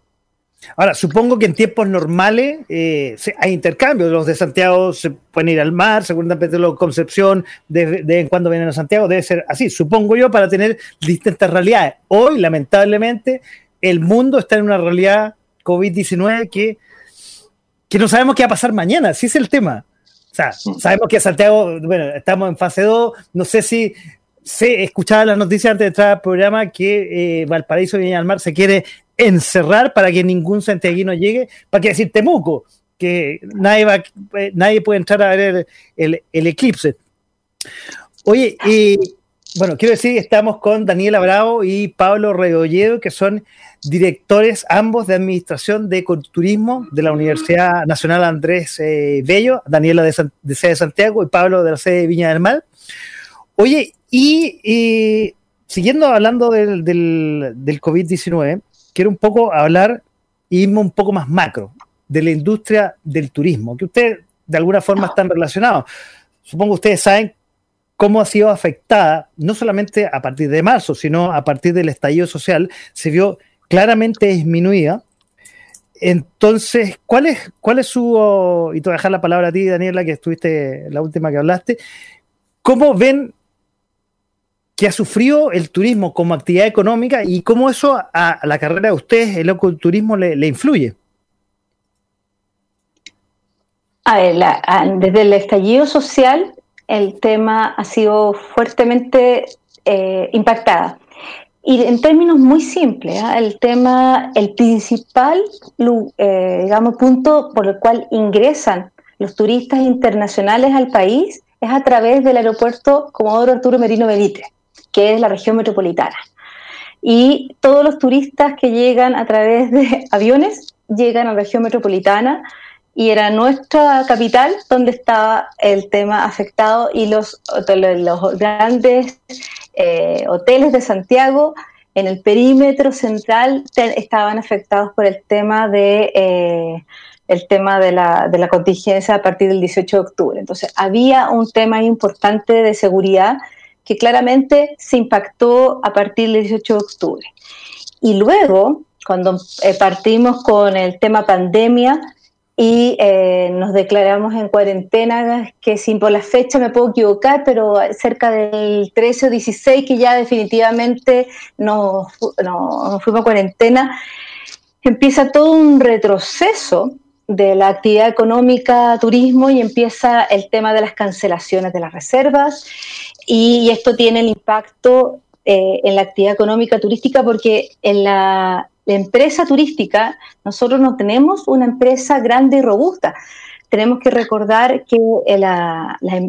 Ahora, supongo que en tiempos normales eh, hay intercambios. Los de Santiago se pueden ir al mar, seguramente los de Concepción de, en cuando vienen a Santiago, debe ser así, supongo yo, para tener distintas realidades. Hoy, lamentablemente, el mundo está en una realidad COVID-19 que, que no sabemos qué va a pasar mañana, si es el tema. O sea, sabemos que Santiago, bueno, estamos en fase 2, no sé si se escuchaba las noticias antes de entrar al programa que eh, Valparaíso y Viña del Mar se quiere encerrar para que ningún santiaguino llegue, para que decir Temuco, que nadie, va, eh, nadie puede entrar a ver el, eclipse. Oye, y bueno, quiero decir que estamos con Daniela Bravo y Pablo Rebolledo, que son directores ambos de Administración de Turismo de la Universidad Nacional Andrés eh, Bello, Daniela de, sede de Santiago y Pablo de la sede de Viña del Mar. Oye, y, siguiendo hablando del, del, del COVID-19, quiero un poco hablar y irme un poco más macro de la industria del turismo, que ustedes de alguna forma están relacionados. Supongo ustedes saben cómo ha sido afectada, no solamente a partir de marzo, sino a partir del estallido social, se vio claramente disminuida. Entonces, ¿cuál es, cuál es su, y te voy a dejar la palabra a ti, Daniela, que estuviste la última que hablaste, ¿cómo ven que ha sufrido el turismo como actividad económica y cómo eso a la carrera de ustedes, el ecoturismo, le, influye. A ver, desde el estallido social, el tema ha sido fuertemente eh, impactada. Y en términos muy simples, ¿ah? el tema, el principal, eh, digamos, punto por el cual ingresan los turistas internacionales al país es a través del aeropuerto Comodoro Arturo Merino Benítez que es la región metropolitana. Y todos los turistas que llegan a través de aviones llegan a la región metropolitana y era nuestra capital donde estaba el tema afectado y los, los grandes eh, hoteles de Santiago en el perímetro central estaban afectados por el tema de, eh, el tema de la, de la contingencia a partir del 18 de octubre. Entonces, había un tema importante de seguridad que claramente se impactó a partir del 18 de octubre. Y luego, cuando eh, partimos con el tema pandemia y eh, nos declaramos en cuarentena, que sin por la fecha me puedo equivocar, pero cerca del 13 o 16 que ya definitivamente nos, nos fuimos a cuarentena, empieza todo un retroceso de la actividad económica, turismo, y empieza el tema de las cancelaciones de las reservas, y esto tiene el impacto eh, en la actividad económica turística porque en la, empresa turística nosotros no tenemos una empresa grande y robusta. Tenemos que recordar que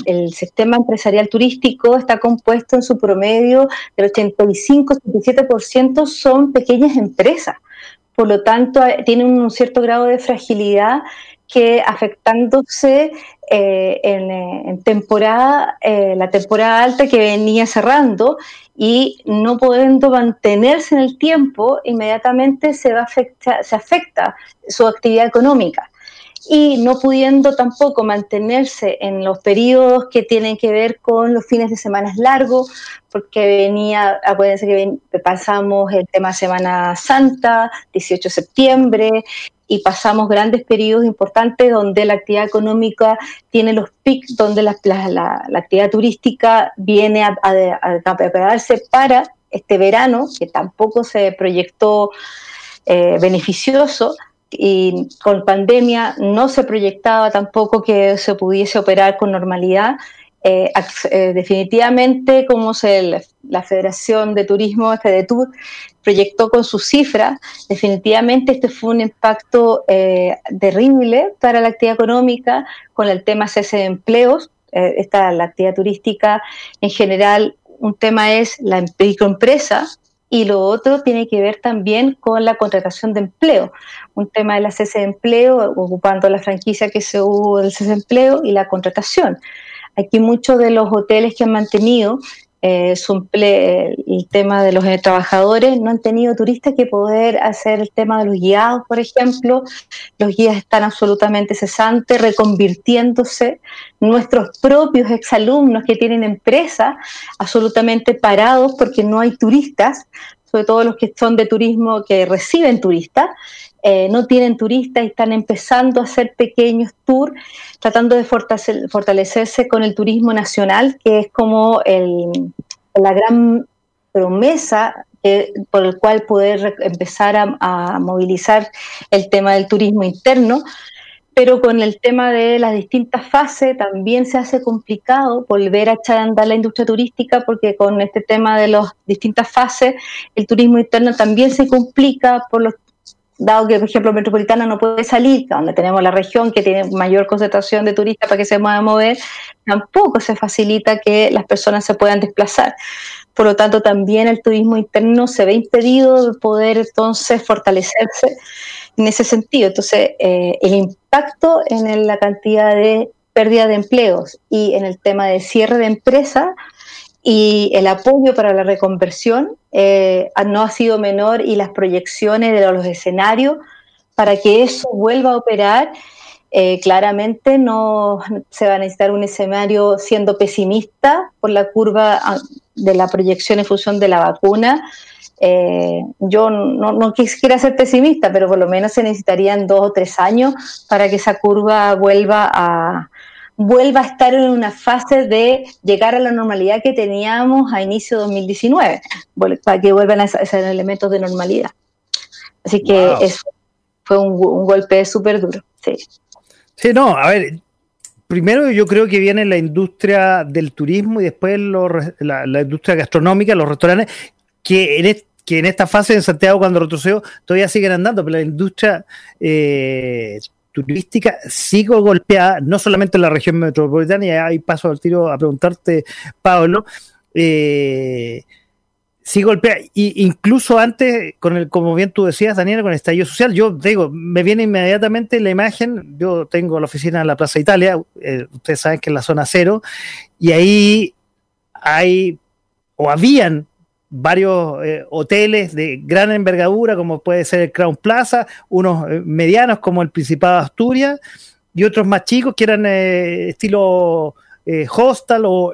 el sistema empresarial turístico está compuesto en su promedio del 85-77% son pequeñas empresas. Por lo tanto, eh, tiene un cierto grado de fragilidad que afectándose eh, eh, en, temporada, la temporada alta que venía cerrando y no pudiendo mantenerse en el tiempo, inmediatamente se, va se afecta su actividad económica. Y no pudiendo tampoco mantenerse en los periodos que tienen que ver con los fines de semana largos, porque venía, acuérdense que pasamos el tema Semana Santa, 18 de septiembre, y pasamos grandes periodos importantes donde la actividad económica tiene los pics, donde la, actividad turística viene a, a, prepararse para este verano, que tampoco se proyectó eh, beneficioso, y con pandemia no se proyectaba tampoco que se pudiese operar con normalidad. Eh, eh, definitivamente, como se, la Federación de Turismo, FEDETUR, proyectó con su cifra, definitivamente este fue un impacto eh, terrible para la actividad económica con el tema cese de empleos. esta, la actividad turística en general, un tema es la microempresa, y lo otro tiene que ver también con la contratación de empleo, un tema de la cese de empleo, ocupando la franquicia que se hubo del cese de empleo y la contratación. Aquí muchos de los hoteles que han mantenido eh, el tema de los eh, trabajadores, no han tenido turistas que poder hacer el tema de los guiados, por ejemplo. Los guías están absolutamente cesantes, reconvirtiéndose. Nuestros propios exalumnos que tienen empresas absolutamente parados porque no hay turistas, sobre todo los que son de turismo que reciben turistas. Eh, no tienen turistas y están empezando a hacer pequeños tours, tratando de fortalecerse con el turismo nacional, que es como la gran promesa por el cual poder empezar a, movilizar el tema del turismo interno, pero con el tema de las distintas fases también se hace complicado volver a echar a andar la industria turística porque con este tema de las distintas fases el turismo interno también se complica por los dado que, por ejemplo, Metropolitana no puede salir, donde tenemos la región que tiene mayor concentración de turistas para que se puedan mover, tampoco se facilita que las personas se puedan desplazar. Por lo tanto, también el turismo interno se ve impedido de poder entonces fortalecerse en ese sentido. Entonces, eh, el impacto en la cantidad de pérdida de empleos y en el tema de cierre de empresas y el apoyo para la reconversión eh, no ha sido menor y las proyecciones de los escenarios para que eso vuelva a operar, eh, claramente no se va a necesitar un escenario siendo pesimista por la curva ah, de la proyección en función de la vacuna. Eh, yo no, no, quisiera ser pesimista, pero por lo menos se necesitarían dos o tres años para que esa curva vuelva a, vuelva a estar en una fase de llegar a la normalidad que teníamos a inicio de 2019, para que vuelvan a ser elementos de normalidad. Así que eso fue un, golpe súper duro. Sí. sí, no, a ver, primero yo creo que viene la industria del turismo y después la, industria gastronómica, los restaurantes, que en, que en esta fase en Santiago cuando retrocedió todavía siguen andando, pero la industria eh, turística sigo golpeada, no solamente en la región metropolitana, y ahí paso al tiro a preguntarte, Pablo, eh, sí golpea, y incluso antes, con el, como bien tú decías, Daniela, con el estallido social, yo digo, me viene inmediatamente la imagen, yo tengo la oficina en la Plaza Italia, eh, ustedes saben que es la zona cero, y ahí hay, o habían varios eh, hoteles de gran envergadura, como puede ser el Crown Plaza, unos eh, medianos como el Principado de Asturias, y otros más chicos que eran estilo hostel o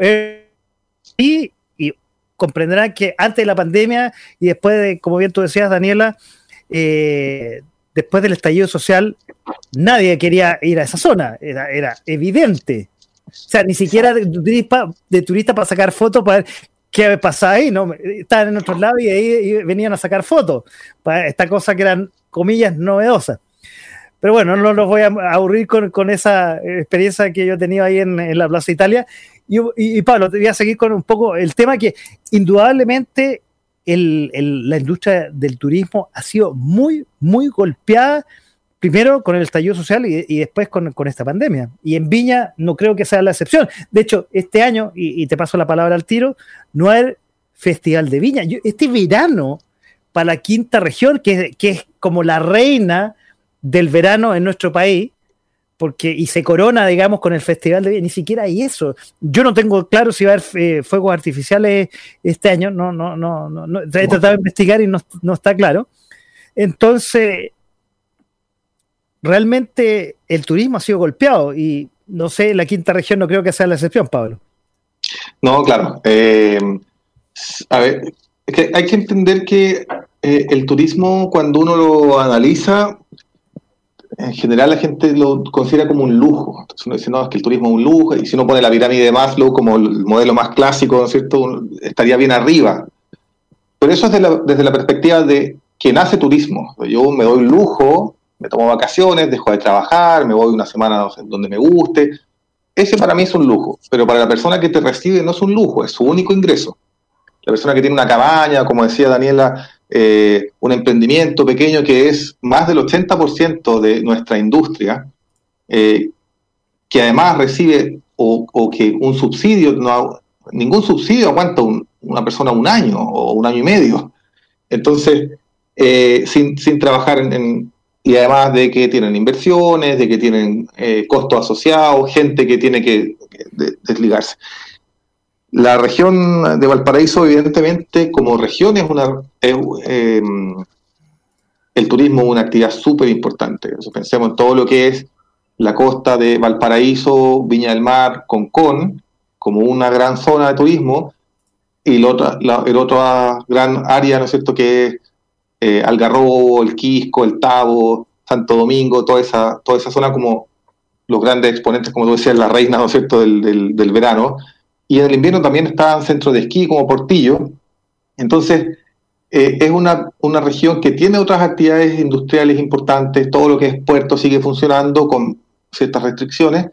y, comprenderán que antes de la pandemia y después de, como bien tú decías, Daniela, después del estallido social, nadie quería ir a esa zona, era, era evidente. O sea, ni siquiera de turista, de turista para sacar fotos para ver qué pasaba ahí, ¿no? Estaban en otros lados y ahí venían a sacar fotos. Para esta cosa que eran, comillas, novedosas. Pero bueno, no los voy a aburrir con, esa experiencia que yo he tenido ahí en, la Plaza Italia. Y, Pablo, te voy a seguir con un poco el tema que indudablemente la industria del turismo ha sido muy, muy golpeada primero con el estallido social y, después con, esta pandemia. Y en Viña no creo que sea la excepción. De hecho, este año, y, te paso la palabra al tiro, no hay Festival de Viña. este verano, para la quinta región, que, es como la reina del verano en nuestro país, porque y se corona, digamos, con el Festival de Viña, ni siquiera hay eso. Yo no tengo claro si va a haber eh, fuegos artificiales este año, no, no, no, no, he tratado de investigar y no, no está claro. Entonces, realmente el turismo ha sido golpeado y no sé, la quinta región no creo que sea la excepción, Pablo. No, claro. Eh, a ver, es que hay que entender que eh, el turismo, cuando uno lo analiza, en general la gente lo considera como un lujo. Entonces uno dice, no, es que el turismo es un lujo, y si uno pone la pirámide de Maslow como el modelo más clásico, ¿no es cierto?, estaría bien arriba. Pero eso es desde la perspectiva de quien hace turismo. Yo me doy lujo me tomo vacaciones, dejo de trabajar, me voy una semana donde me guste. Ese para mí es un lujo, pero para la persona que te recibe no es un lujo, es su único ingreso. La persona que tiene una cabaña, como decía Daniela, eh, un emprendimiento pequeño que es más del 80% de nuestra industria, eh, que además recibe o, que un subsidio, ningún subsidio aguanta una persona un año o un año y medio. Entonces, eh, sin, sin, trabajar en, y además de que tienen inversiones, de que tienen eh, costos asociados, gente que tiene que, desligarse. La región de Valparaíso, evidentemente, como región, es una. Eh, el turismo es una actividad súper importante. pensemos en todo lo que es la costa de Valparaíso, Viña del Mar, Concón, como una gran zona de turismo, y la otra, la, el otra gran área, ¿no es cierto?, que es eh, Algarrobo, el Quisco, el Tabo, Santo Domingo, toda esa, toda esa zona como los grandes exponentes, como tú decías, la reina, ¿no es cierto?, del, del, verano. Y en el invierno también está centro de esquí como Portillo. Entonces, eh, es una, una, región que tiene otras actividades industriales importantes, todo lo que es puerto sigue funcionando con ciertas restricciones,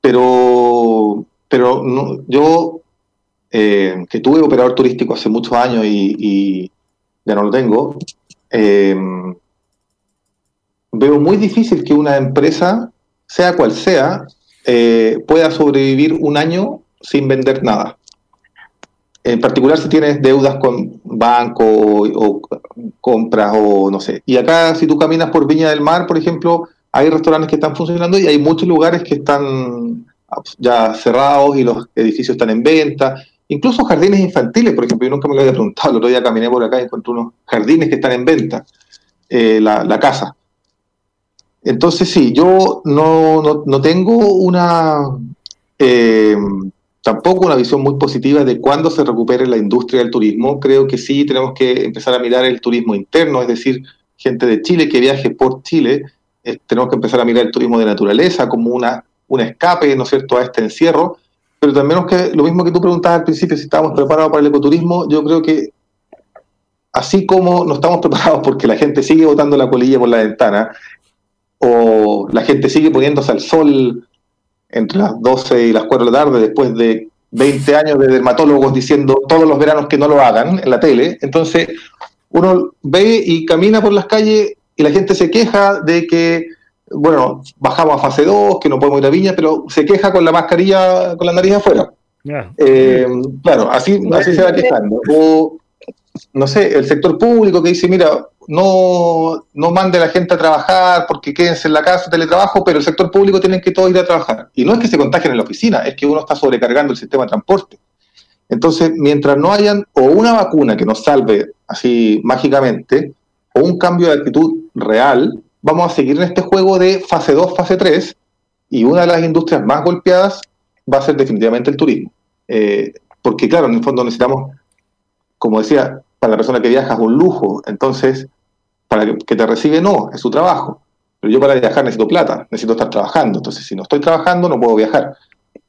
pero, pero yo, eh, que tuve operador turístico hace muchos años y, ya no lo tengo, eh, veo muy difícil que una empresa, sea cual sea, eh, pueda sobrevivir un año sin vender nada. En particular si tienes deudas con banco o, compras o no sé. Y acá si tú caminas por Viña del Mar, por ejemplo, hay restaurantes que están funcionando y hay muchos lugares que están ya cerrados y los edificios están en venta. Incluso jardines infantiles, por ejemplo, yo nunca me lo había preguntado, el otro día caminé por acá y encontré unos jardines que están en venta, eh, la, casa. Entonces sí, yo no, no, tengo una, eh, tampoco una visión muy positiva de cuándo se recupere la industria del turismo. Creo que sí tenemos que empezar a mirar el turismo interno, es decir, gente de Chile que viaje por Chile. Eh, tenemos que empezar a mirar el turismo de naturaleza como una, un escape, ¿no es cierto?, a este encierro pero también que, lo mismo que tú preguntabas al principio, si estábamos preparados para el ecoturismo, yo creo que así como no estamos preparados porque la gente sigue botando la colilla por la ventana, o la gente sigue poniéndose al sol entre las 12 y las 4 de la tarde después de 20 años de dermatólogos diciendo todos los veranos que no lo hagan en la tele, entonces uno ve y camina por las calles y la gente se queja de que bueno, bajamos a fase 2, que no podemos ir a Viña, pero se queja con la mascarilla, con la nariz afuera. Eh, claro, así, así se va quejando. O, no sé, el sector público que dice, mira, no, no mande a la gente a trabajar porque quédense en la casa, teletrabajo, pero el sector público tiene que todos ir a trabajar. Y no es que se contagien en la oficina, es que uno está sobrecargando el sistema de transporte. Entonces, mientras no hayan o una vacuna que nos salve así mágicamente, o un cambio de actitud real, vamos a seguir en este juego de fase 2, fase 3, y una de las industrias más golpeadas va a ser definitivamente el turismo. Eh, porque claro, en el fondo necesitamos, como decía, para la persona que viaja es un lujo, entonces, para que, te recibe no, es su trabajo. Pero yo para viajar necesito plata, necesito estar trabajando, entonces si no estoy trabajando no puedo viajar.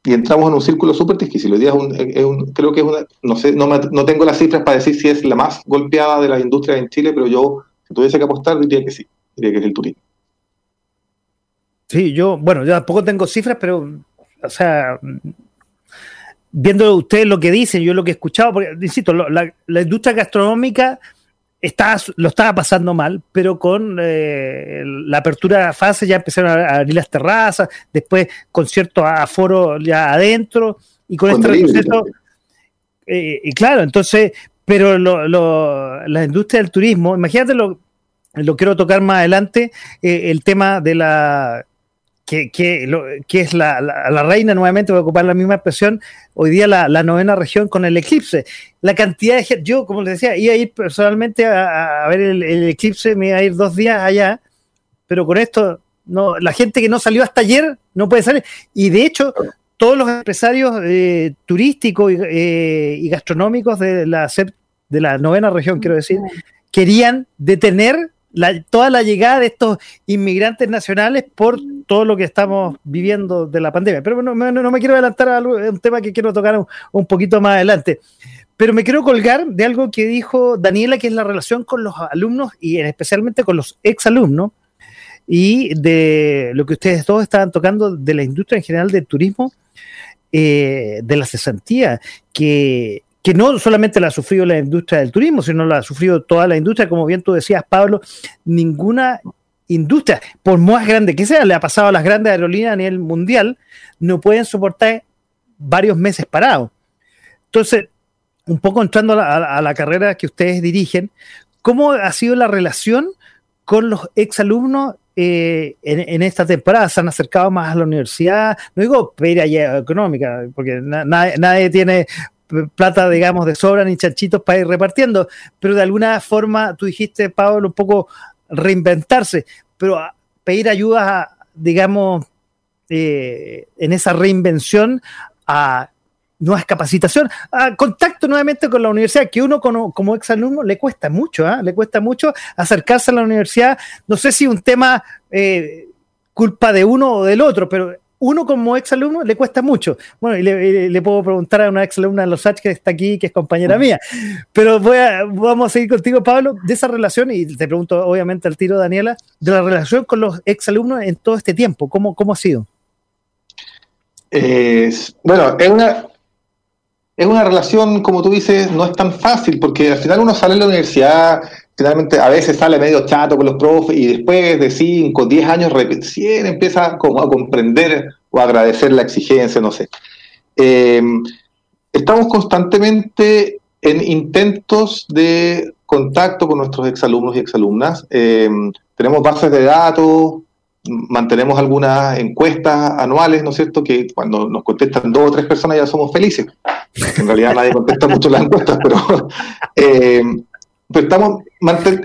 Y entramos en un círculo súper difícil. Hoy día es un, creo que es una, no sé, no, no tengo las cifras para decir si es la más golpeada de las industrias en Chile, pero yo, si tuviese que apostar, diría que sí, diría que es el turismo. Sí, yo, bueno, yo tampoco tengo cifras, pero, o sea, viendo ustedes lo que dicen, yo lo que he escuchado, porque, insisto, la, industria gastronómica está, lo estaba pasando mal, pero con eh, la apertura de fase ya empezaron a abrir las terrazas, después con cierto aforo ya adentro, y con, este retroceso. Eh, y claro, entonces, pero la industria del turismo, imagínate lo, lo quiero tocar más adelante, eh, el tema de la que, que, es la, reina, nuevamente voy a ocupar la misma expresión, hoy día la, novena región con el eclipse. La cantidad de gente, yo como les decía, iba a ir personalmente a, ver el, eclipse, me iba a ir dos días allá, pero con esto, no, la gente que no salió hasta ayer no puede salir. Y de hecho, todos los empresarios eh, turísticos eh, y, gastronómicos de la, de la novena región, quiero decir, querían detener toda la llegada de estos inmigrantes nacionales por todo lo que estamos viviendo de la pandemia. Pero no, no, me quiero adelantar a un tema que quiero tocar un, poquito más adelante. Pero me quiero colgar de algo que dijo Daniela, que es la relación con los alumnos y especialmente con los exalumnos y de lo que ustedes todos estaban tocando de la industria en general del turismo, eh, de la cesantía, que que no solamente la ha sufrido la industria del turismo, sino la ha sufrido toda la industria, como bien tú decías, Pablo, ninguna industria, por más grande que sea, le ha pasado a las grandes aerolíneas a nivel mundial, no pueden soportar varios meses parados. Entonces, un poco entrando a la, carrera que ustedes dirigen, ¿cómo ha sido la relación con los exalumnos eh, en, esta temporada? ¿Se han acercado más a la universidad? No digo pedir económica, porque nadie, tiene plata, digamos, de sobra ni chanchitos para ir repartiendo, pero de alguna forma, tú dijiste, Pablo, un poco reinventarse, pero pedir ayuda, digamos, eh, en esa reinvención a nuevas capacitación, a contacto nuevamente con la universidad, que uno como, como exalumno le cuesta mucho, ¿ah? le cuesta mucho acercarse a la universidad, no sé si un tema eh, culpa de uno o del otro, pero uno como exalumno le cuesta mucho. Bueno, y le, puedo preguntar a una exalumna de los H que está aquí, que es compañera mía. Pero voy a, vamos a seguir contigo, Pablo, de esa relación, y te pregunto obviamente al tiro, Daniela, de la relación con los exalumnos en todo este tiempo. ¿Cómo, cómo ha sido? bueno, es una, es una relación, como tú dices, no es tan fácil, porque al final uno sale de la universidad, finalmente a veces sale medio chato con los profes y después de 5, 10 años recién empieza como a comprender o a agradecer la exigencia, no sé. Em, estamos constantemente en intentos de contacto con nuestros exalumnos y exalumnas. Em, tenemos bases de datos, mantenemos algunas encuestas anuales, ¿no es cierto? Que cuando nos contestan dos o tres personas ya somos felices. En realidad nadie contesta mucho las encuestas, pero eh, estamos,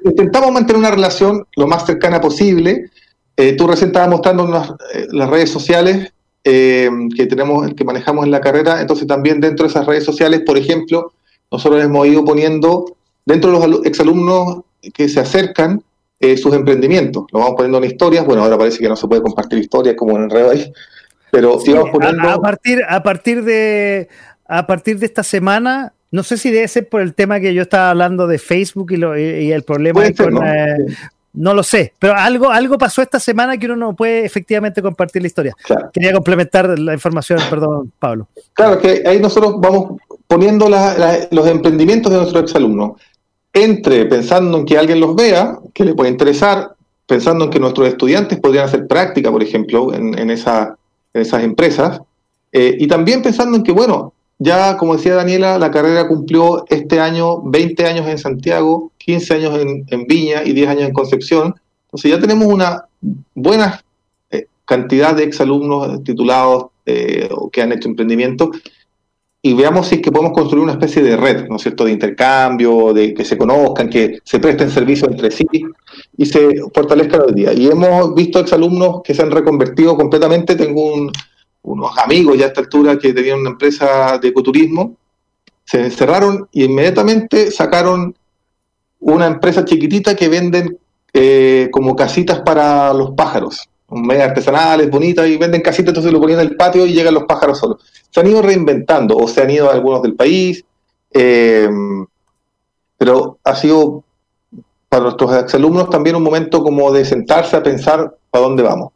intentamos mantener una relación lo más cercana posible. Eh, tú recién estabas mostrando eh, las redes sociales eh, que tenemos, que manejamos en la carrera, entonces también dentro de esas redes sociales, por ejemplo, nosotros hemos ido poniendo dentro de los exalumnos que se acercan sus emprendimientos. Lo vamos poniendo en historias, bueno, ahora parece que no se puede compartir historias como en el ahí, pero íbamos poniendo... A, partir, a partir de a partir de esta semana no sé si debe ser por el tema que yo estaba hablando de Facebook y, el problema con, eh, ¿no? lo sé, pero algo, algo pasó esta semana que uno no puede efectivamente compartir la historia. Quería complementar la información, perdón, Pablo. Claro, que ahí nosotros vamos poniendo los emprendimientos de nuestros exalumnos. Entre pensando en que alguien los vea, que le puede interesar, pensando en que nuestros estudiantes podrían hacer práctica, por ejemplo, en, esa, esas empresas, eh, y también pensando en que, bueno, ya, como decía Daniela, la carrera cumplió este año 20 años en Santiago, 15 años en, Viña y 10 años en Concepción. Entonces ya tenemos una buena eh, cantidad de exalumnos titulados eh, o que han hecho emprendimiento. y veamos si es que podemos construir una especie de red, ¿no es cierto?, de intercambio, de que se conozcan, que se presten servicios entre sí y se fortalezcan hoy día. Y hemos visto exalumnos que se han reconvertido completamente. Tengo unos amigos ya a esta altura que tenían una empresa de ecoturismo, se encerraron y inmediatamente sacaron una empresa chiquitita que venden eh, como casitas para los pájaros medio artesanales, bonitas, y venden casitas, entonces lo ponían en el patio y llegan los pájaros solos. Se han ido reinventando, o se han ido algunos del país, eh, pero ha sido para nuestros exalumnos también un momento como de sentarse a pensar para dónde vamos.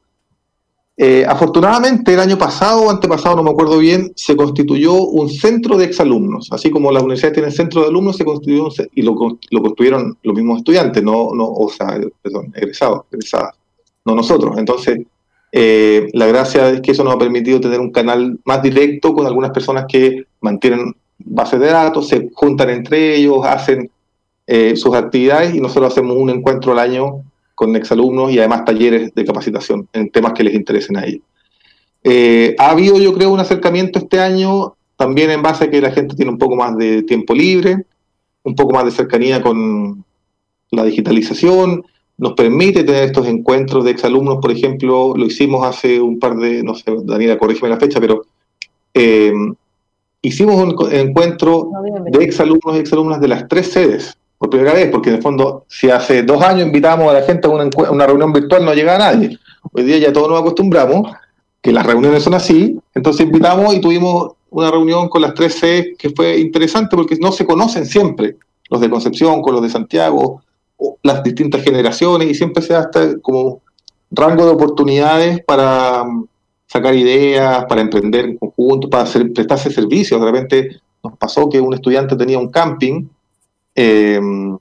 Eh, afortunadamente, el año pasado o antepasado, no me acuerdo bien, se constituyó un centro de exalumnos. Así como las universidades tienen centro de alumnos, se constituyó un, y lo, lo, construyeron los mismos estudiantes, no, no o sea, perdón, egresados, egresadas no nosotros. Entonces, eh, la gracia es que eso nos ha permitido tener un canal más directo con algunas personas que mantienen bases de datos, se juntan entre ellos, hacen eh, sus actividades y nosotros hacemos un encuentro al año con exalumnos y además talleres de capacitación en temas que les interesen a ellos. Eh, ha habido, yo creo, un acercamiento este año también en base a que la gente tiene un poco más de tiempo libre, un poco más de cercanía con la digitalización, nos permite tener estos encuentros de exalumnos, por ejemplo, lo hicimos hace un par de, no sé, Daniela, corrígeme la fecha, pero eh, hicimos un encuentro de exalumnos y exalumnas de las tres sedes, por primera vez, porque en el fondo, si hace dos años invitamos a la gente a una, una reunión virtual, no llega nadie. Hoy día ya todos nos acostumbramos, que las reuniones son así, entonces invitamos y tuvimos una reunión con las tres sedes que fue interesante porque no se conocen siempre, los de Concepción con los de Santiago, las distintas generaciones y siempre se da hasta como rango de oportunidades para mm, sacar ideas, para emprender en conjunto, para prestarse servicios. De repente nos pasó que un estudiante tenía un camping em,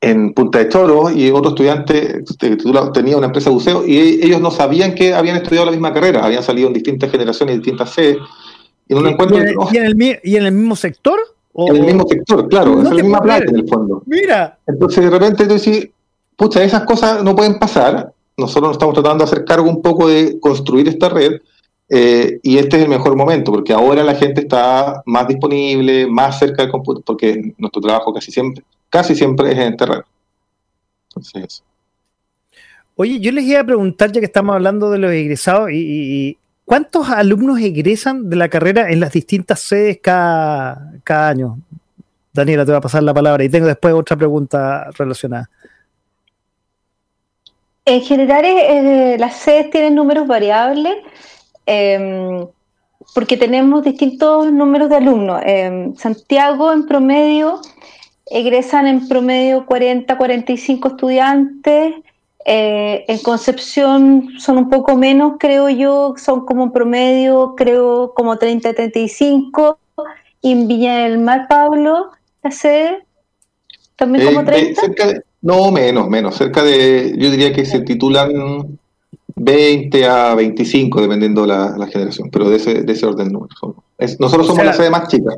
en Punta de Choro y otro estudiante tenía una empresa de buceo y ellos no sabían que habían estudiado la misma carrera, habían salido en distintas generaciones y distintas sedes. Y en, un encuentro, ¿y en el mismo sector? en el mismo sector, claro, es la misma plata en el fondo. Mira. Entonces de repente tú dices, pucha, esas cosas no pueden pasar. Nosotros nos estamos tratando de hacer cargo un poco de construir esta red eh, y este es el mejor momento porque ahora la gente está más disponible, más cerca del computador, porque nuestro trabajo casi siempre, casi siempre es en terreno. Entonces. Oye, yo les iba a preguntar, ya que estamos hablando de los egresados, y, ¿Cuántos alumnos egresan de la carrera en las distintas sedes cada, año? Daniela, te voy a pasar la palabra y tengo después otra pregunta relacionada. En general, eh, las sedes tienen números variables em, porque tenemos distintos números de alumnos. En Santiago, en promedio, egresan en promedio 40, 45 estudiantes. Eh, en Concepción son un poco menos, creo yo, son como promedio, creo como 30, 35. Y en Viña del Mar, Pablo, la sede, también como 30. Eh, no, menos, menos. Cerca de, yo diría que se titulan 20 a 25, dependiendo la, la generación, pero de ese, de ese orden número. nosotros somos la sede más chica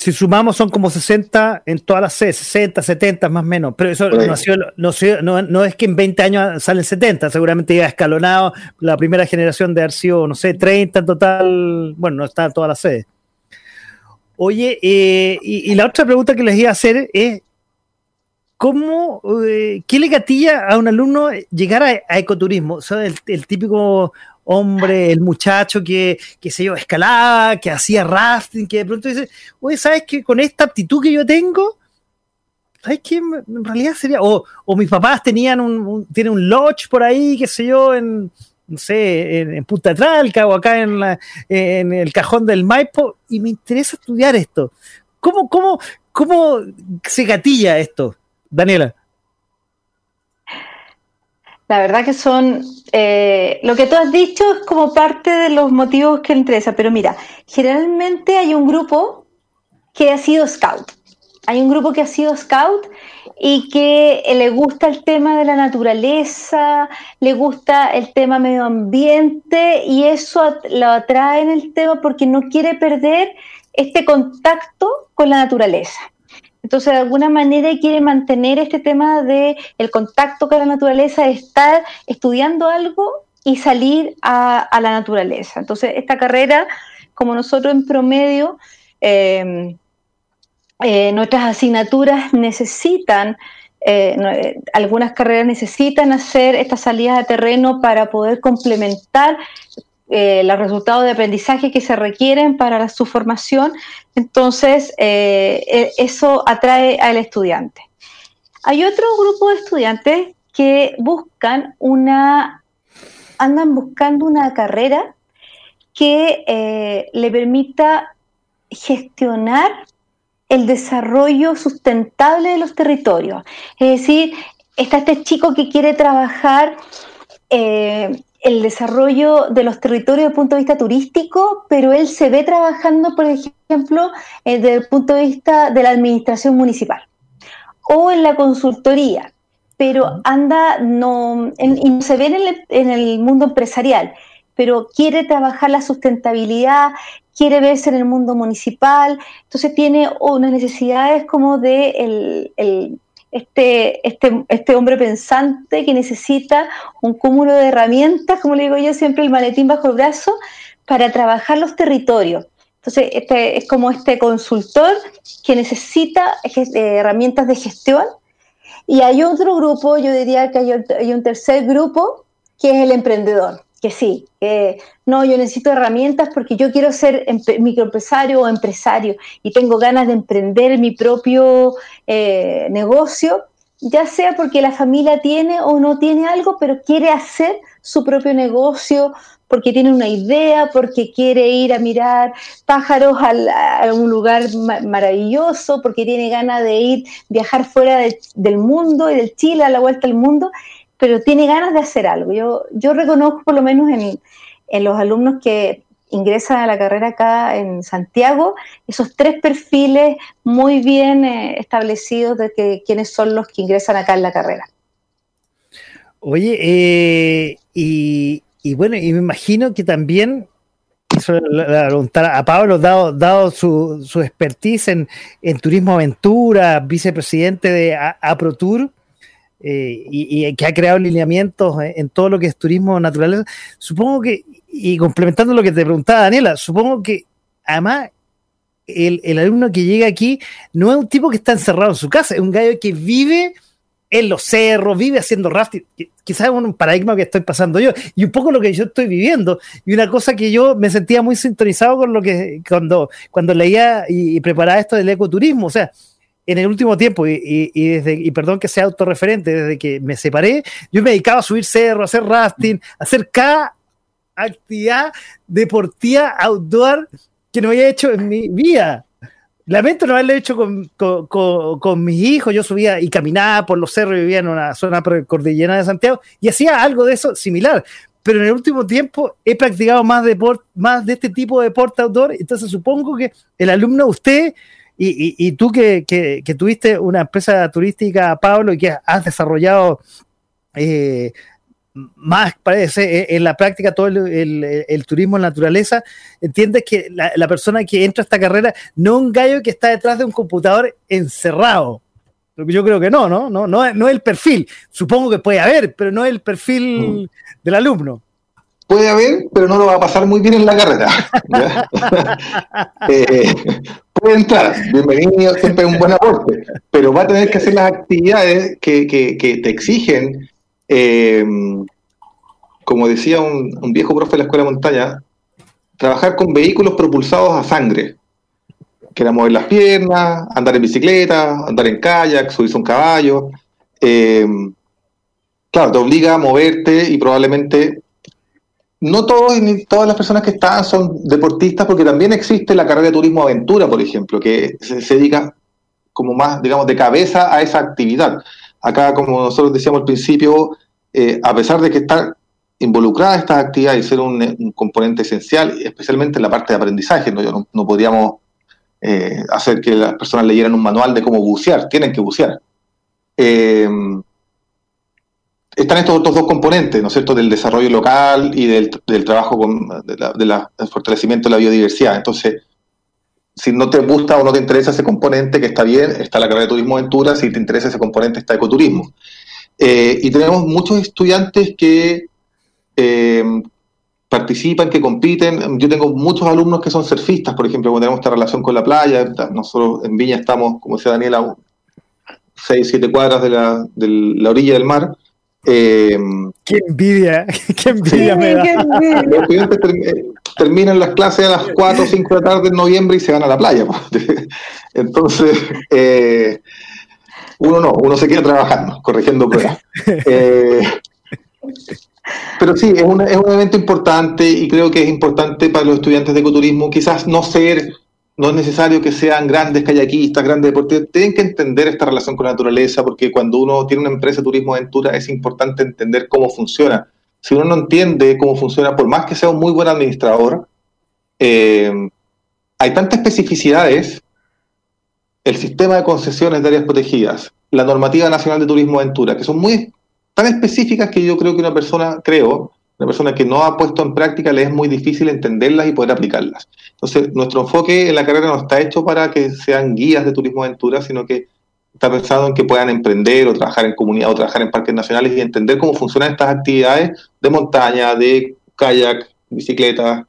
si sumamos son como 60 en todas las sedes, 60, 70 más o menos, pero eso no, no, es que en 20 años salen 70, seguramente ya escalonado, la primera generación de haber sido, no sé, 30 en total, bueno, no está todas las sedes. Oye, eh, y, la otra pregunta que les iba a hacer es, ¿cómo, eh, qué le gatilla a un alumno llegar a, ecoturismo? O el típico hombre, el muchacho que, que se yo, escalaba, que hacía rafting, que de pronto dice, oye, ¿sabes que con esta aptitud que yo tengo, ¿sabes qué? En realidad sería, o, mis papás tenían un, tienen un lodge por ahí, qué sé yo, en, no sé, en, Punta Tralca o acá en, en el cajón del Maipo, y me interesa estudiar esto. ¿Cómo, cómo, cómo se gatilla esto, Daniela? La verdad que son, eh, lo que tú has dicho es como parte de los motivos que le pero mira, generalmente hay un grupo que ha sido scout, hay un grupo que ha sido scout y que le gusta el tema de la naturaleza, le gusta el tema medio ambiente y eso lo atrae en el tema porque no quiere perder este contacto con la naturaleza. Entonces, de alguna manera quiere mantener este tema de el contacto con la naturaleza, estar estudiando algo y salir a, la naturaleza. Entonces, esta carrera como nosotros en promedio, eh, eh, nuestras asignaturas necesitan, algunas carreras necesitan hacer estas salidas de terreno para poder complementar los resultados de aprendizaje que se requieren para su formación. Entonces, e, eso atrae al estudiante. Hay otro grupo de estudiantes que buscan una, andan buscando una carrera que eh, le permita gestionar el desarrollo sustentable de los territorios. Es decir, está este chico que quiere trabajar eh, el desarrollo de los territorios desde el punto de vista turístico, pero él se ve trabajando, por ejemplo, eh, desde el punto de vista de la administración municipal o en la consultoría, pero anda, no, y se ve en el, en el mundo empresarial, pero quiere trabajar la sustentabilidad, quiere verse en el mundo municipal, entonces tiene unas necesidades como de el, este, este, este hombre pensante que necesita un cúmulo de herramientas, como le digo yo siempre, el maletín bajo el brazo, para trabajar los territorios. Entonces, este es como este consultor que necesita eh, herramientas de gestión. Y hay otro grupo, yo diría que hay, un tercer grupo, que es el emprendedor, que sí, no, yo necesito herramientas porque yo quiero ser microempresario o empresario y tengo ganas de emprender mi propio eh, negocio, ya sea porque la familia tiene o no tiene algo, pero quiere hacer su propio negocio, porque tiene una idea, porque quiere ir a mirar pájaros a un lugar maravilloso, porque tiene ganas de ir, viajar fuera del mundo y del Chile a la vuelta al mundo, pero tiene ganas de hacer algo. Yo, yo reconozco por lo menos en, en los alumnos que ingresan a la carrera acá en Santiago, esos tres perfiles muy bien eh, establecidos de que, quiénes son los que ingresan acá en la carrera. Oye, eh, y, y bueno, y me imagino que también, eso a Pablo, dado, dado su, su expertise en, turismo aventura, vicepresidente de AproTour, eh, y, que ha creado lineamientos en, todo lo que es turismo natural, supongo que, y complementando lo que te preguntaba Daniela, supongo que además el, el, alumno que llega aquí no es un tipo que está encerrado en su casa, es un gallo que vive en los cerros, vive haciendo rafting. Quizás es un paradigma que estoy pasando yo y un poco lo que yo estoy viviendo. Y una cosa que yo me sentía muy sintonizado con lo que cuando, cuando leía y, preparaba esto del ecoturismo. O sea, en el último tiempo, y, desde, y perdón que sea autorreferente, desde que me separé, yo me dedicaba a subir cerros, a hacer rafting, a hacer cada actividad deportiva outdoor que no había hecho en mi vida. Lamento no haberlo hecho con, con, mis hijos. Yo subía y caminaba por los cerros, vivía en una zona cordillera de Santiago y hacía algo de eso similar. Pero en el último tiempo he practicado más, deporte, más de este tipo de deporte outdoor. Entonces supongo que el alumno, usted y, y, tú que, que, que, tuviste una empresa turística, Pablo, y que has desarrollado eh, más parece e, en la práctica todo el, turismo en naturaleza, entiendes que la, persona que entra a esta carrera no es un gallo que está detrás de un computador encerrado. Yo creo que no, ¿no? No, no, no es el perfil. Supongo que puede haber, pero no es el perfil mm. del alumno. Puede haber, pero no lo va a pasar muy bien en la carrera. Eh, puede entrar, bienvenido, siempre es un buen aporte, pero va a tener que hacer las actividades que, te exigen eh, como decía un, viejo profe de la escuela de montaña, trabajar con vehículos propulsados a sangre, que era mover las piernas, andar en bicicleta, andar en kayak, subirse un caballo. Eh, claro, te obliga a moverte y probablemente no todos ni todas las personas que están son deportistas, porque también existe la carrera de turismo aventura, por ejemplo, que se, dedica como más, digamos, de cabeza a esa actividad. Acá, como nosotros decíamos al principio, eh, a pesar de que está involucrada esta actividad y ser un, componente esencial, especialmente en la parte de aprendizaje, no, no, podríamos eh, hacer que las personas leyeran un manual de cómo bucear, tienen que bucear. Eh, están estos otros dos componentes, ¿no es cierto?, del desarrollo local y del, trabajo con, del fortalecimiento de la biodiversidad. Entonces, si no te gusta o no te interesa ese componente, que está bien, está la carrera de turismo aventura, si te interesa ese componente, está ecoturismo. Eh, y tenemos muchos estudiantes que, eh, participan, que compiten. Yo tengo muchos alumnos que son surfistas, por ejemplo, cuando tenemos esta relación con la playa. Nosotros en Viña estamos, como decía Daniela, 6, 7 cuadras de la, de la orilla del mar. Eh, qué envidia, qué envidia me da. Los estudiantes eh, terminan las clases a las 4 o 5 de la tarde en noviembre y se van a la playa. Entonces, eh, uno no, uno se queda trabajando, corrigiendo pruebas. pero sí, es un, es un evento importante y creo que es importante para los estudiantes de ecoturismo quizás no ser no es necesario que sean grandes kayakistas, grandes deportistas, tienen que entender esta relación con la naturaleza, porque cuando uno tiene una empresa de turismo aventura es importante entender cómo funciona. Si uno no entiende cómo funciona, por más que sea un muy buen administrador, eh, hay tantas especificidades, el sistema de concesiones de áreas protegidas, la normativa nacional de turismo aventura, que son muy tan específicas que yo creo que una persona, creo, una persona que no ha puesto en práctica le es muy difícil entenderlas y poder aplicarlas. Entonces, nuestro enfoque en la carrera no está hecho para que sean guías de turismo aventura, sino que está pensado en que puedan emprender o trabajar en comunidad o trabajar en parques nacionales y entender cómo funcionan estas actividades de montaña, de kayak, bicicleta,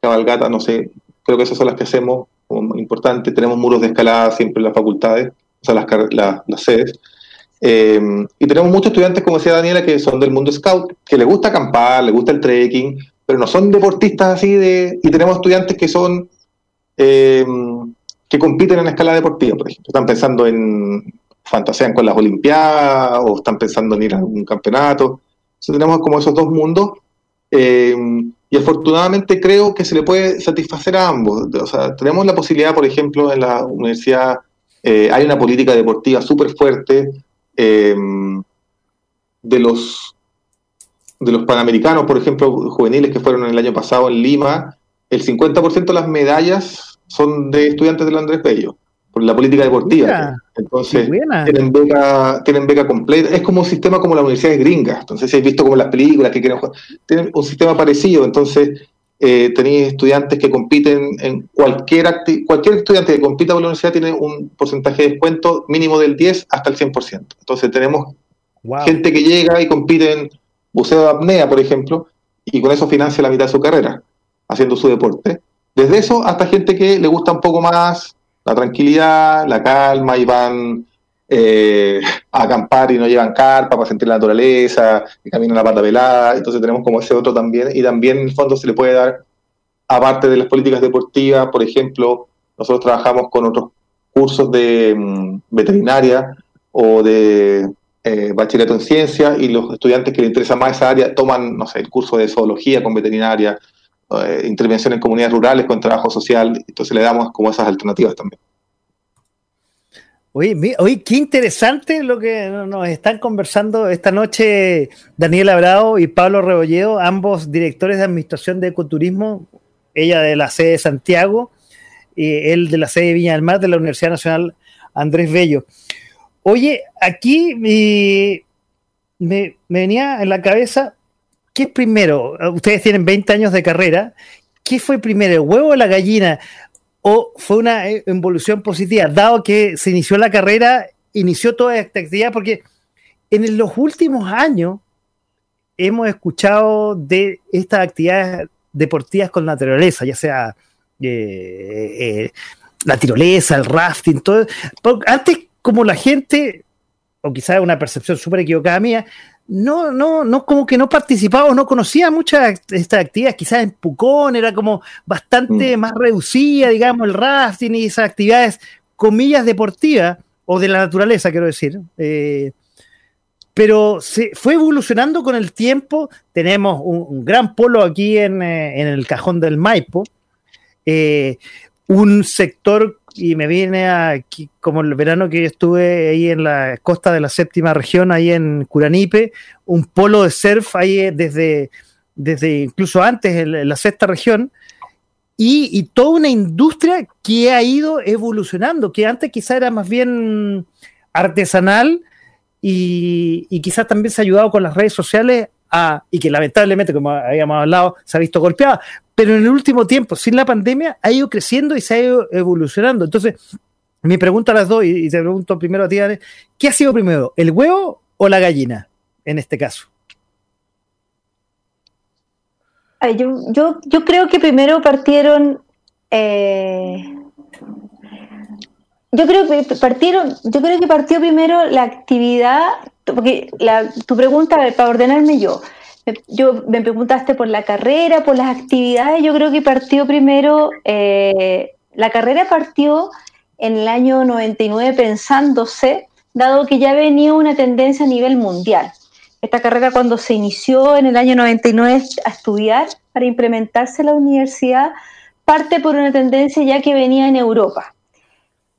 cabalgata, no sé. Creo que esas son las que hacemos como importante. Tenemos muros de escalada siempre en las facultades, o sea, las, las sedes. Eh, y tenemos muchos estudiantes, como decía Daniela, que son del mundo scout, que les gusta acampar, les gusta el trekking, pero no son deportistas así de... Y tenemos estudiantes que son... Eh, que compiten en escala deportiva, por ejemplo. Están pensando en fantasean con las Olimpiadas o están pensando en ir a un campeonato. Entonces tenemos como esos dos mundos eh, y afortunadamente creo que se le puede satisfacer a ambos. O sea, tenemos la posibilidad, por ejemplo, en la universidad hay una política deportiva súper fuerte Em, de los de los panamericanos, por ejemplo, juveniles que fueron el año pasado en Lima, el 50% de las medallas son de estudiantes del Andrés Bello, por la política deportiva. Entonces, tienen beca, tienen beca completa. Es como un sistema como la universidad de gringa. Entonces, si has visto como las películas que quieren jugar, tienen un sistema parecido. Entonces, eh, tenéis estudiantes que compiten en cualquier cualquier estudiante que compita con la universidad tiene un porcentaje de descuento mínimo del 10 hasta el 100%. Entonces tenemos gente que llega y compite en buceo de apnea, por ejemplo, y con eso financia la mitad de su carrera, haciendo su deporte. Desde eso hasta gente que le gusta un poco más la tranquilidad, la calma y van eh, a acampar y no llevan carpa para sentir la naturaleza, y caminan la pata velada, entonces tenemos como ese otro también, y también en el fondo se le puede dar, aparte de las políticas deportivas, por ejemplo, nosotros trabajamos con otros cursos de mm, veterinaria o de eh, bachillerato en ciencia, y los estudiantes que les interesa más esa área toman, no sé, el curso de zoología con veterinaria, eh, intervención en comunidades rurales con trabajo social, entonces le damos como esas alternativas también. Oye, qué interesante lo que nos están conversando esta noche Daniela Bravo y Pablo Rebolledo, ambos directores de Administración de Ecoturismo, ella de la sede de Santiago y él de la sede de Viña del Mar de la Universidad Nacional Andrés Bello. Oye, aquí me, me venía en la cabeza, ¿qué es primero? Ustedes tienen 20 años de carrera, ¿qué fue primero, el huevo o la gallina? O fue una eh, evolución positiva, dado que se inició la carrera, inició toda esta actividad, porque en los últimos años hemos escuchado de estas actividades deportivas con naturaleza, ya sea eh, eh, la tirolesa, el rafting, todo. Antes, como la gente, o quizás una percepción súper equivocada mía, no, no, no, como que no participaba o no conocía muchas de estas actividades. Quizás en Pucón era como bastante mm. más reducida, digamos, el rafting y esas actividades, comillas, deportivas o de la naturaleza, quiero decir. Eh, pero se fue evolucionando con el tiempo. Tenemos un, gran polo aquí en, eh, en, el cajón del Maipo, eh, un sector y me viene aquí, como el verano que yo estuve ahí en la costa de la séptima región, ahí en Curanipe, un polo de surf ahí desde, desde incluso antes en la sexta región, y, toda una industria que ha ido evolucionando, que antes quizá era más bien artesanal y, y quizás también se ha ayudado con las redes sociales y que lamentablemente, como habíamos hablado, se ha visto golpeada, pero en el último tiempo, sin la pandemia, ha ido creciendo y se ha ido evolucionando. Entonces, mi pregunta a las dos, y, te pregunto primero a ti, ¿qué ha sido primero, el huevo o la gallina en este caso? yo, yo, yo creo que primero partieron eh, yo creo que partieron, yo creo que partió primero la actividad, porque tu pregunta, para ordenarme yo, yo me preguntaste por la carrera, por las actividades, yo creo que partió primero, eh, la carrera partió en el año 99 pensándose, dado que ya venía una tendencia a nivel mundial. Esta carrera cuando se inició en el año 99 a estudiar para implementarse en la universidad, parte por una tendencia ya que venía en Europa.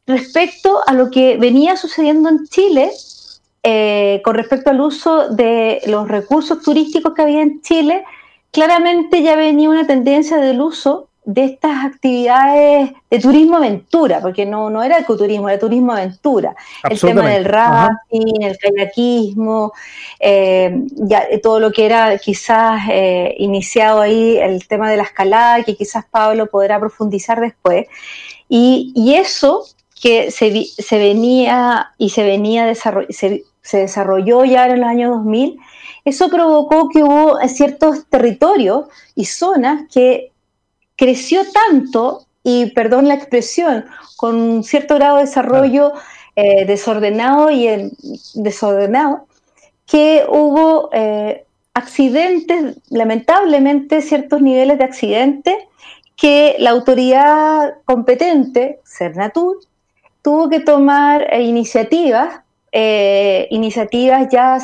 Respecto a lo que venía sucediendo en Chile, eh, con respecto al uso de los recursos turísticos que había en Chile, claramente ya venía una tendencia del uso de estas actividades de turismo aventura, porque no, no era ecoturismo, era turismo aventura. El tema del rafting, el kayakismo, eh, ya, todo lo que era quizás eh, iniciado ahí, el tema de la escalada, que quizás Pablo podrá profundizar después. Y, y eso que se, se, venía y se venía se, se desarrolló ya en los años 2000, eso provocó que hubo ciertos territorios y zonas que creció tanto, y perdón la expresión, con un cierto grado de desarrollo eh, desordenado y desordenado, que hubo eh, accidentes, lamentablemente ciertos niveles de accidentes, que la autoridad competente, Cernatur, tuvo que tomar eh, iniciativas, iniciativas ya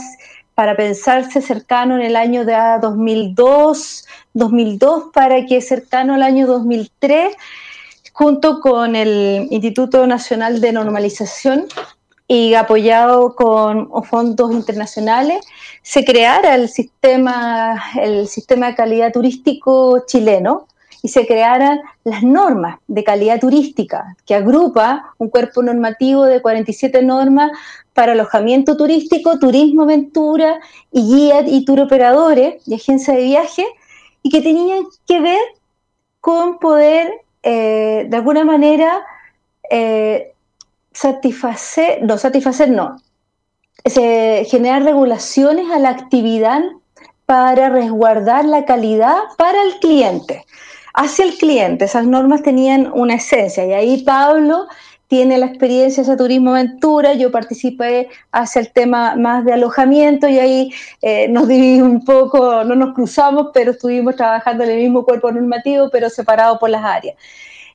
para pensarse cercano en el año de 2002, 2002 para que cercano al año 2003, junto con el Instituto Nacional de Normalización y apoyado con fondos internacionales, se creara el sistema, el sistema de calidad turístico chileno y se crearan las normas de calidad turística, que agrupa un cuerpo normativo de 47 normas para alojamiento turístico, turismo aventura y guía y tour operadores y agencia de viaje y que tenían que ver con poder eh, de alguna manera eh, satisfacer, no satisfacer, no, generar regulaciones a la actividad para resguardar la calidad para el cliente. Hacia el cliente, esas normas tenían una esencia y ahí Pablo tiene la experiencia de turismo aventura, yo participé hacia el tema más de alojamiento y ahí eh, nos dividimos un poco, no nos cruzamos, pero estuvimos trabajando en el mismo cuerpo normativo, pero separado por las áreas.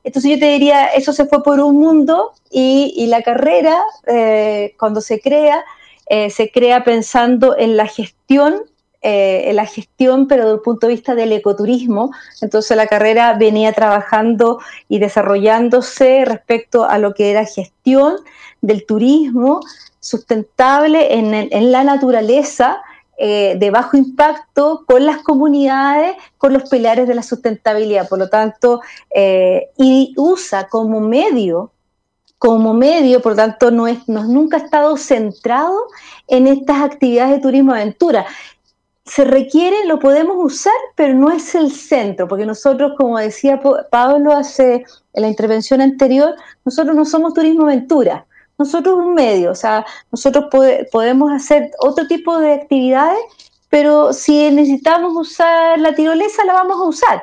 Entonces yo te diría, eso se fue por un mundo y, la carrera, eh, cuando se crea, eh, se crea pensando en la gestión eh, la gestión, pero desde el punto de vista del ecoturismo. Entonces la carrera venía trabajando y desarrollándose respecto a lo que era gestión del turismo sustentable en, la naturaleza, eh, de bajo impacto con las comunidades, con los pilares de la sustentabilidad. Por lo tanto, eh, y usa como medio como medio, por lo tanto, no es, no, nunca ha estado centrado en estas actividades de turismo aventura se requiere, lo podemos usar, pero no es el centro, porque nosotros, como decía Pablo hace en la intervención anterior, nosotros no somos turismo aventura, nosotros un medio, o sea, nosotros podemos hacer otro tipo de actividades, pero si necesitamos usar la tirolesa, la vamos a usar,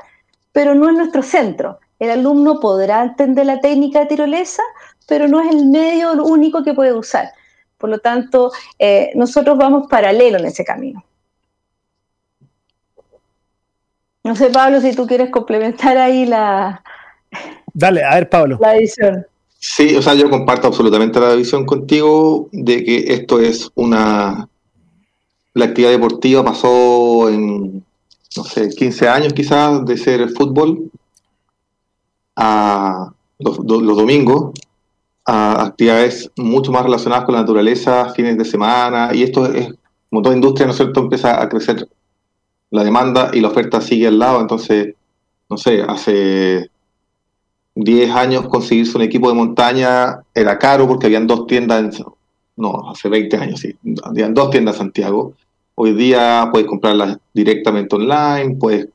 pero no es nuestro centro. El alumno podrá entender la técnica de tirolesa, pero no es el medio único que puede usar. Por lo tanto, eh, nosotros vamos paralelo en ese camino. No sé, Pablo, si tú quieres complementar ahí la. Dale, a ver, Pablo. La visión. Sí, o sea, yo comparto absolutamente la visión contigo de que esto es una. La actividad deportiva pasó en, no sé, 15 años quizás de ser fútbol a los, domingos a actividades mucho más relacionadas con la naturaleza, fines de semana, y esto es, como toda industria, ¿no es cierto?, empieza a crecer la demanda y la oferta sigue al lado, entonces, no sé, hace 10 años conseguirse un equipo de montaña era caro porque habían dos tiendas, no, hace 20 años, sí, habían dos tiendas en Santiago. Hoy día puedes comprarlas directamente online, pues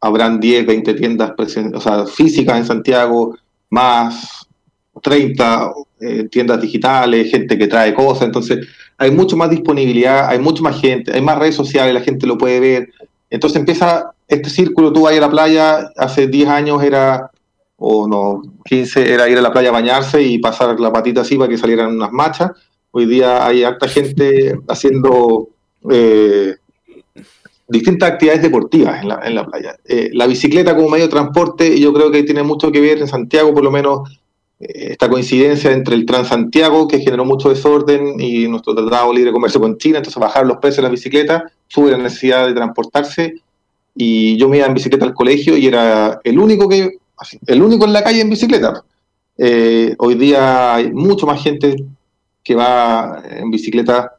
habrán 10, 20 tiendas o sea, físicas en Santiago, más 30 eh, tiendas digitales, gente que trae cosas, entonces hay mucho más disponibilidad, hay mucho más gente, hay más redes sociales, la gente lo puede ver, entonces empieza este círculo, tú vas a la playa, hace 10 años era, o no, 15, era ir a la playa a bañarse y pasar la patita así para que salieran unas machas. Hoy día hay harta gente haciendo eh, distintas actividades deportivas en la, en la playa. Eh, la bicicleta como medio de transporte, yo creo que tiene mucho que ver en Santiago, por lo menos esta coincidencia entre el Transantiago, que generó mucho desorden, y nuestro Tratado Libre de Comercio con China, entonces bajar los precios de las bicicletas, sube la necesidad de transportarse, y yo me iba en bicicleta al colegio y era el único que el único en la calle en bicicleta. Eh, hoy día hay mucho más gente que va en bicicleta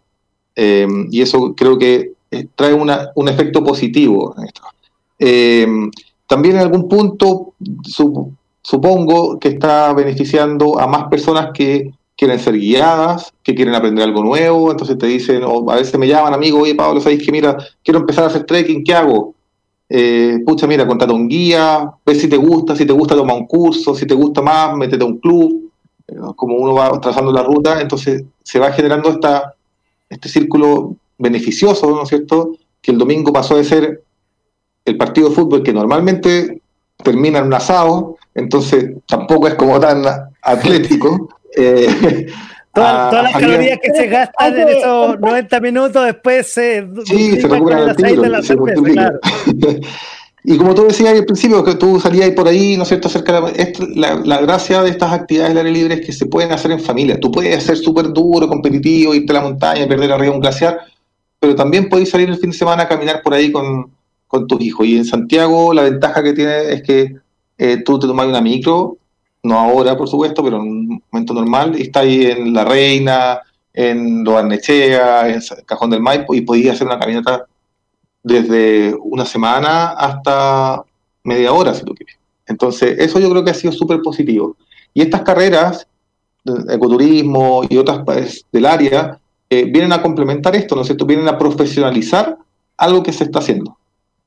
eh, y eso creo que trae una, un efecto positivo. En esto. también en algún punto supongo que está beneficiando a más personas que quieren ser guiadas, que quieren aprender algo nuevo, entonces te dicen, o a veces me llaman, amigo, oye Pablo, ¿sabéis que mira, quiero empezar a hacer trekking, ¿qué hago? Eh, pucha, mira, contrata un guía, ve si te gusta, si te gusta toma un curso, si te gusta más, métete a un club, eh, como uno va trazando la ruta, entonces se va generando esta, este círculo beneficioso, ¿no es cierto? Que el domingo pasó de ser el partido de fútbol que normalmente termina en un asado, entonces tampoco es como tan atlético. Eh, todas, las calorías que se gastan en esos 90 minutos después se, sí, se recuperan al tiro, Y como tú decías al principio, que tú salías por ahí, ¿no es cierto?, acerca de la, la, gracia de estas actividades del aire libre es que se pueden hacer en familia. Tú puedes ser súper duro, competitivo, irte a la montaña, perder arriba un glaciar, pero también puedes salir el fin de semana a caminar por ahí con, con tus hijos. Y en Santiago la ventaja que tiene es que eh, tú te tomas una micro, no ahora por supuesto, pero en un momento normal, y estás ahí en La Reina, en Arnechea, en Cajón del Maipo, y podías hacer una caminata desde una semana hasta media hora, si tú quieres. Entonces, eso yo creo que ha sido súper positivo. Y estas carreras, ecoturismo y otras del área, eh, vienen a complementar esto, ¿no es cierto? Vienen a profesionalizar algo que se está haciendo,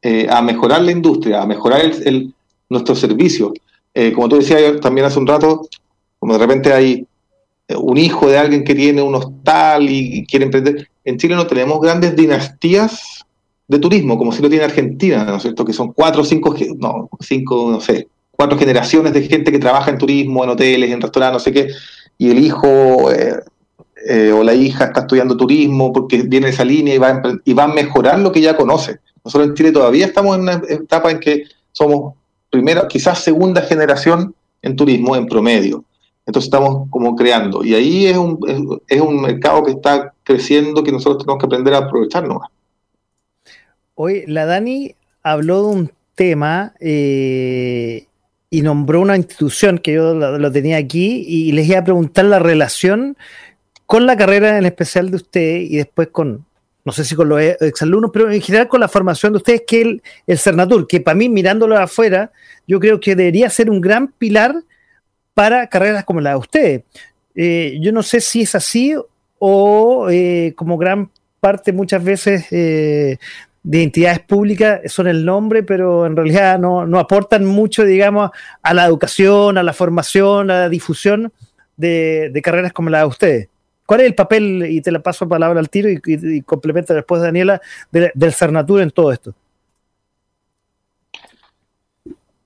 eh, a mejorar la industria, a mejorar el, nuestros servicios. Eh, como tú decías también hace un rato, como de repente hay eh, un hijo de alguien que tiene un hostal y, quiere emprender. En Chile no tenemos grandes dinastías de turismo, como si lo tiene Argentina, ¿no es cierto? Que son cuatro o cinco, no, cinco, no sé, cuatro generaciones de gente que trabaja en turismo, en hoteles, en restaurantes, no sé qué, y el hijo eh, o la hija está estudiando turismo porque viene esa línea y va, y va a mejorar lo que ya conoce. Nosotros en Chile todavía estamos en una etapa en que somos primera, quizás segunda generación en turismo en promedio. Entonces estamos como creando. Y ahí es un, es, un mercado que está creciendo que nosotros tenemos que aprender a aprovecharnos. Hoy la Dani habló de un tema eh, y nombró una institución que yo lo, tenía aquí y les iba a preguntar la relación con la carrera en especial de usted y después con, no sé si con los exalumnos, pero en general con la formación de ustedes, que el, el Cernatur, que para mí, mirándolo afuera, yo creo que debería ser un gran pilar para carreras como la de ustedes. Eh, yo no sé si es así o eh, como gran parte muchas veces eh, de entidades públicas son el nombre, pero en realidad no, no, aportan mucho, digamos, a la educación, a la formación, a la difusión de, de carreras como la de ustedes. ¿Cuál es el papel, y te la paso palabra al tiro y, y, complementa después Daniela, del Cernatur en todo esto?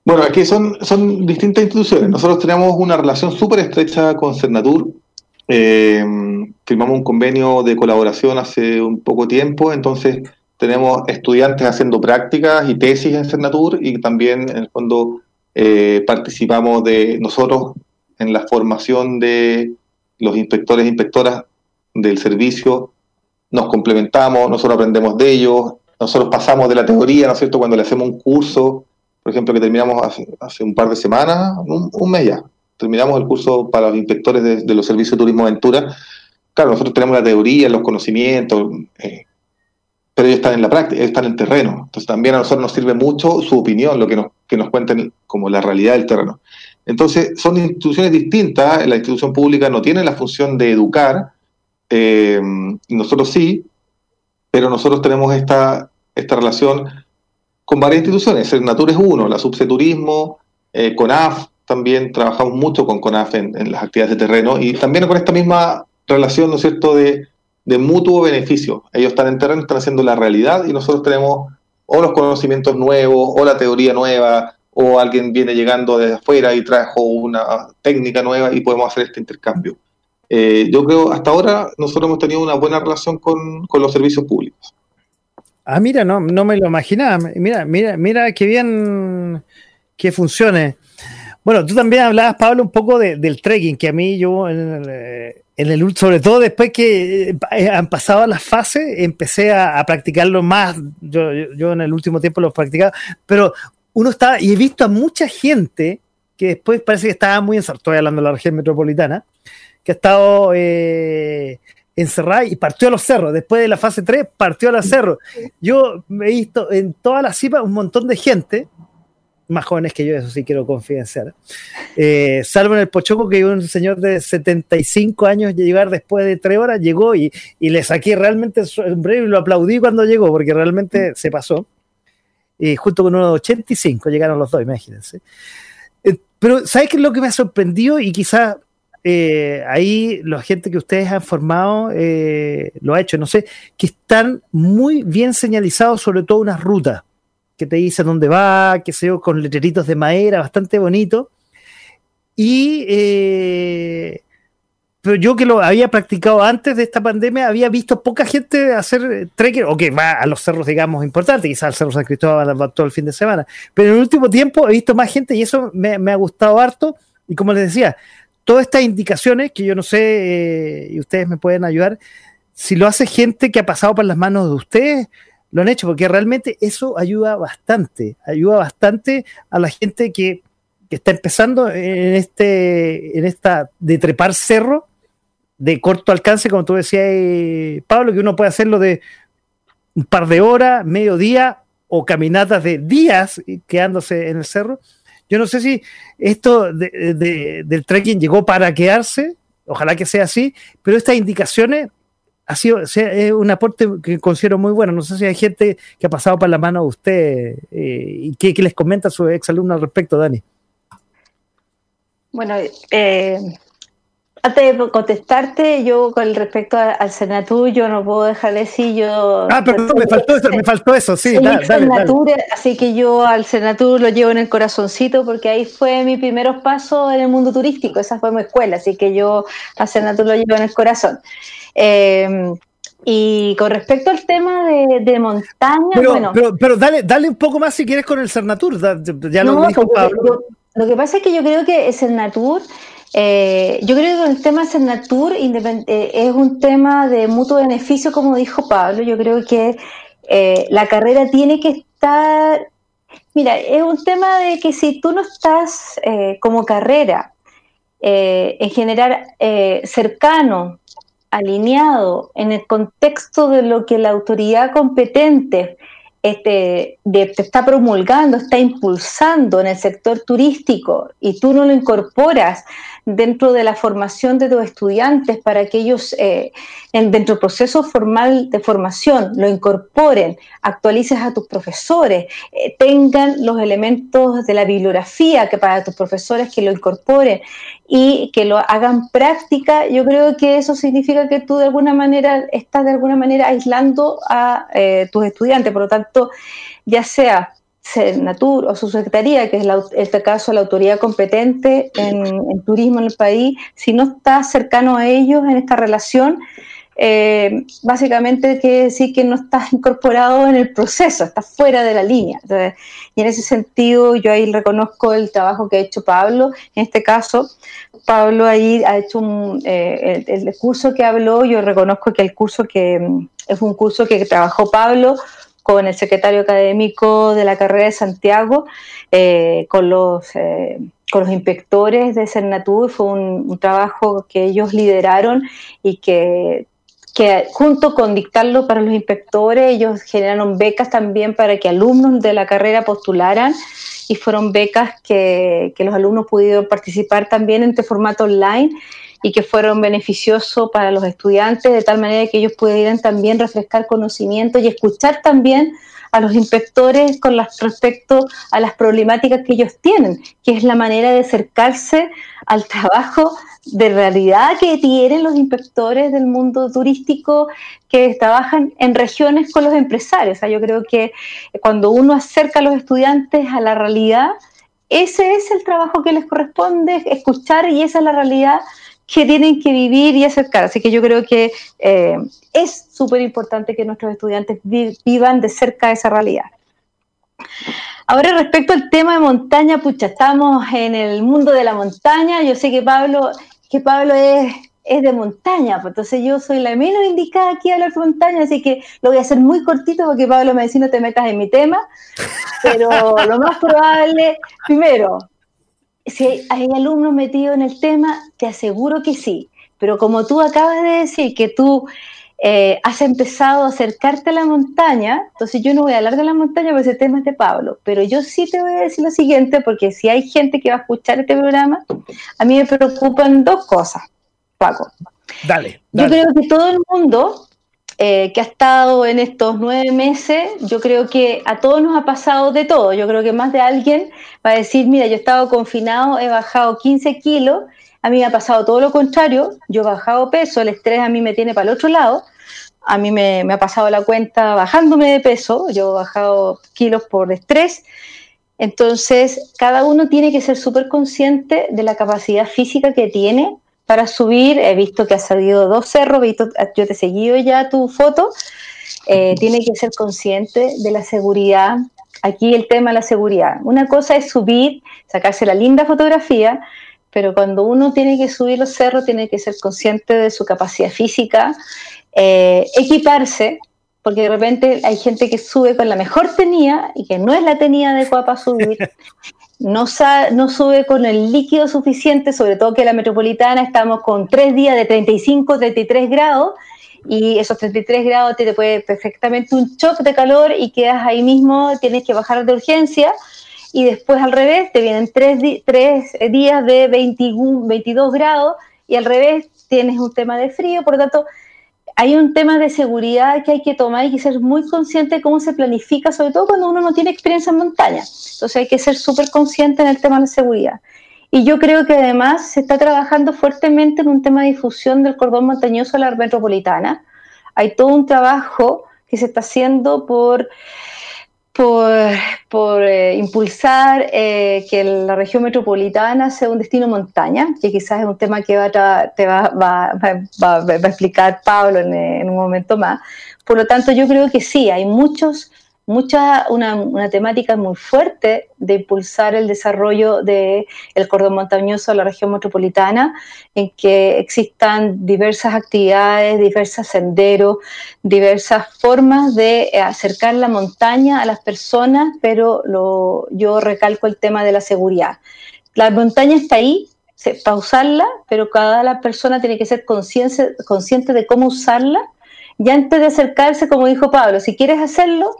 Bueno, aquí son, son distintas instituciones. Nosotros tenemos una relación súper estrecha con Cernatur. Eh, firmamos un convenio de colaboración hace un poco tiempo, entonces tenemos estudiantes haciendo prácticas y tesis en Cernatur y también en el fondo eh, participamos de nosotros en la formación de los inspectores e inspectoras del servicio nos complementamos, nosotros aprendemos de ellos, nosotros pasamos de la teoría, ¿no es cierto?, cuando le hacemos un curso, por ejemplo, que terminamos hace, un par de semanas, un, mes ya, terminamos el curso para los inspectores de, los servicios de turismo aventura. Claro, nosotros tenemos la teoría, los conocimientos, eh, pero ellos están en la práctica, ellos están en el terreno. Entonces también a nosotros nos sirve mucho su opinión, lo que nos, que nos cuenten como la realidad del terreno. Entonces, son instituciones distintas. La institución pública no tiene la función de educar, eh, nosotros sí, pero nosotros tenemos esta, esta relación con varias instituciones. El Natur es uno, la Subseturismo, eh, CONAF, también trabajamos mucho con CONAF en, las actividades de terreno y también con esta misma relación, ¿no es cierto?, de, de mutuo beneficio. Ellos están en terreno, están haciendo la realidad y nosotros tenemos o los conocimientos nuevos, o la teoría nueva, o alguien viene llegando desde afuera y trajo una técnica nueva y podemos hacer este intercambio. Eh, yo creo, hasta ahora nosotros hemos tenido una buena relación con, los servicios públicos. Ah, mira, no, no me lo imaginaba. Mira, mira, mira qué bien que funcione. Bueno, tú también hablabas, Pablo, un poco del trekking, que a mí yo, en el, sobre todo después que eh, han pasado las fases, empecé a, practicarlo más. Yo, yo, en el último tiempo lo practicaba, pero uno está, y he visto a mucha gente que después parece que estaba muy encerrada, estoy hablando de la región metropolitana, que ha estado eh, encerrada y partió a los cerros. Después de la fase 3, partió a los cerros. Yo he visto en toda la cipa un montón de gente, más jóvenes que yo, eso sí quiero confidenciar, eh, salvo en el Pochoco, que un señor de 75 años llegar después de tres horas, llegó y, y le saqué realmente el sombrero y lo aplaudí cuando llegó, porque realmente se pasó junto con unos 85 llegaron los dos, imagínense. Eh, pero, ¿sabes qué es lo que me ha sorprendido? Y quizás eh, ahí la gente que ustedes han formado eh, lo ha hecho, no sé, que están muy bien señalizados, sobre todo unas rutas que te dicen dónde va, que sé yo, con letreritos de madera, bastante bonito. Y pero yo que lo había practicado antes de esta pandemia, había visto poca gente hacer trekking, o que va a los cerros, digamos, importantes, quizás al Cerro San Cristóbal va todo el fin de semana, pero en el último tiempo he visto más gente y eso me, ha gustado harto, y como les decía, todas estas indicaciones que yo no sé, eh, y ustedes me pueden ayudar, si lo hace gente que ha pasado por las manos de ustedes, lo han hecho, porque realmente eso ayuda bastante, ayuda bastante a la gente que, que está empezando en este, en esta de trepar cerro, de corto alcance, como tú decías, Pablo, que uno puede hacerlo de un par de horas, medio día o caminatas de días quedándose en el cerro. Yo no sé si esto del trekking llegó para quedarse, ojalá que sea así, pero estas indicaciones ha sido es un aporte que considero muy bueno. No sé si hay gente que ha pasado por la mano de usted eh, y que, les comenta su exalumno al respecto, Dani. Bueno, eh, antes de contestarte, yo con respecto al Senatur, yo no puedo dejar de decir yo. Ah, perdón, me faltó eso, me faltó eso, sí, dale, dale, Así que yo al Senatur lo llevo en el corazoncito porque ahí fue mi primeros pasos en el mundo turístico, esa fue mi escuela, así que yo al Senatur lo llevo en el corazón. Em, y con respecto al tema de, montaña, pero, bueno. Pero, pero, dale, dale un poco más si quieres con el Cernatur, ya lo dijo Pablo. lo que pasa es que yo creo que el Cernatur eh, yo creo que el tema Cernatur eh, es un tema de mutuo beneficio, como dijo Pablo. Yo creo que eh, la carrera tiene que estar. Mira, es un tema de que si tú no estás como carrera en general cercano, alineado en el contexto de lo que la autoridad competente este, te está promulgando, está impulsando en el sector turístico y tú no lo incorporas dentro de la formación de tus estudiantes para que ellos, eh, dentro del proceso formal de formación, lo incorporen, actualices a tus profesores, eh, tengan los elementos de la bibliografía que para tus profesores que lo incorporen y que lo hagan práctica, yo creo que eso significa que tú de alguna manera estás de alguna manera aislando a eh, tus estudiantes. Por lo tanto, ya sea O su secretaría, que es en este caso la autoridad competente en, turismo en el país, si no está cercano a ellos en esta relación, eh, básicamente quiere decir que no estás incorporado en el proceso, estás fuera de la línea. y en ese sentido yo ahí reconozco el trabajo que ha hecho Pablo. En este caso, Pablo ahí ha hecho un, eh, el, el, curso que habló, yo reconozco que el curso que es un curso que trabajó Pablo con el secretario académico de la carrera de Santiago, eh, con, los, eh, con los inspectores de Cernatur. Fue un, trabajo que ellos lideraron y que, que junto con dictarlo para los inspectores, ellos generaron becas también para que alumnos de la carrera postularan y fueron becas que, que los alumnos pudieron participar también en este formato online y que fueron beneficiosos para los estudiantes, de tal manera que ellos pudieran también refrescar conocimientos y escuchar también a los inspectores con respecto a las problemáticas que ellos tienen, que es la manera de acercarse al trabajo de realidad que tienen los inspectores del mundo turístico que trabajan en regiones con los empresarios. O sea, yo creo que cuando uno acerca a los estudiantes a la realidad, ese es el trabajo que les corresponde, escuchar y esa es la realidad que tienen que vivir y acercar. Así que yo creo que eh, es súper importante que nuestros estudiantes vivan de cerca esa realidad. Ahora respecto al tema de montaña, pucha, estamos en el mundo de la montaña. Yo sé que Pablo, que Pablo es, es de montaña, pues entonces yo soy la menos indicada aquí a hablar de montaña, así que lo voy a hacer muy cortito porque Pablo me dice no te metas en mi tema, pero lo más probable, primero, si hay, alumnos metidos en el tema, te aseguro que sí. Pero como tú acabas de decir que tú eh, has empezado a acercarte a la montaña, entonces yo no voy a hablar de la montaña porque ese tema es de Pablo, pero yo sí te voy a decir lo siguiente, porque si hay gente que va a escuchar este programa, a mí me preocupan dos cosas, Paco. Dale. dale. Yo creo que todo el mundo eh, que ha estado en estos nueve meses, yo creo que a todos nos ha pasado de todo. Yo creo que más de alguien va a decir, mira, yo he estado confinado, he bajado 15 kilos, a mí me ha pasado todo lo contrario, yo he bajado peso, el estrés a mí me tiene para el otro lado, a mí me, me ha pasado la cuenta bajándome de peso, yo he bajado kilos por estrés. Entonces, cada uno tiene que ser súper consciente de la capacidad física que tiene para subir. He visto que ha salido dos cerros, yo te he seguido ya tu foto. Eh, tiene que ser consciente de la seguridad. Aquí el tema de la seguridad. Una cosa es subir, sacarse la linda fotografía, pero cuando uno tiene que subir los cerros, tiene que ser consciente de su capacidad física, eh, equiparse, porque de repente hay gente que sube con la mejor tenía y que no es la tenía adecuada para subir. no, no sube con el líquido suficiente, sobre todo que la metropolitana estamos con tres días de 35, 33 grados y esos 33 grados te, puede perfectamente un shock de calor y quedas ahí mismo, tienes que bajar de urgencia y después al revés te vienen tres, tres días de 21, 22 grados y al revés tienes un tema de frío, por lo tanto hay un tema de seguridad que hay que tomar y que ser muy consciente de cómo se planifica, sobre todo cuando uno no tiene experiencia en montaña. Entonces hay que ser súper consciente en el tema de la seguridad. Y yo creo que además se está trabajando fuertemente en un tema de difusión del cordón montañoso a la metropolitana. Hay todo un trabajo que se está haciendo por por, eh, impulsar eh, que la región metropolitana sea un destino montaña, que quizás es un tema que va te va, va, va, a explicar Pablo en, en, un momento más. Por lo tanto, yo creo que sí, hay muchos mucha, una, una, temática muy fuerte de impulsar el desarrollo del el cordón montañoso de la región metropolitana, en que existan diversas actividades, diversos senderos, diversas formas de acercar la montaña a las personas, pero yo recalco el tema de la seguridad. La montaña está ahí, para usarla, pero cada persona tiene que ser consciente, consciente de cómo usarla. Y antes de acercarse, como dijo Pablo, si quieres hacerlo,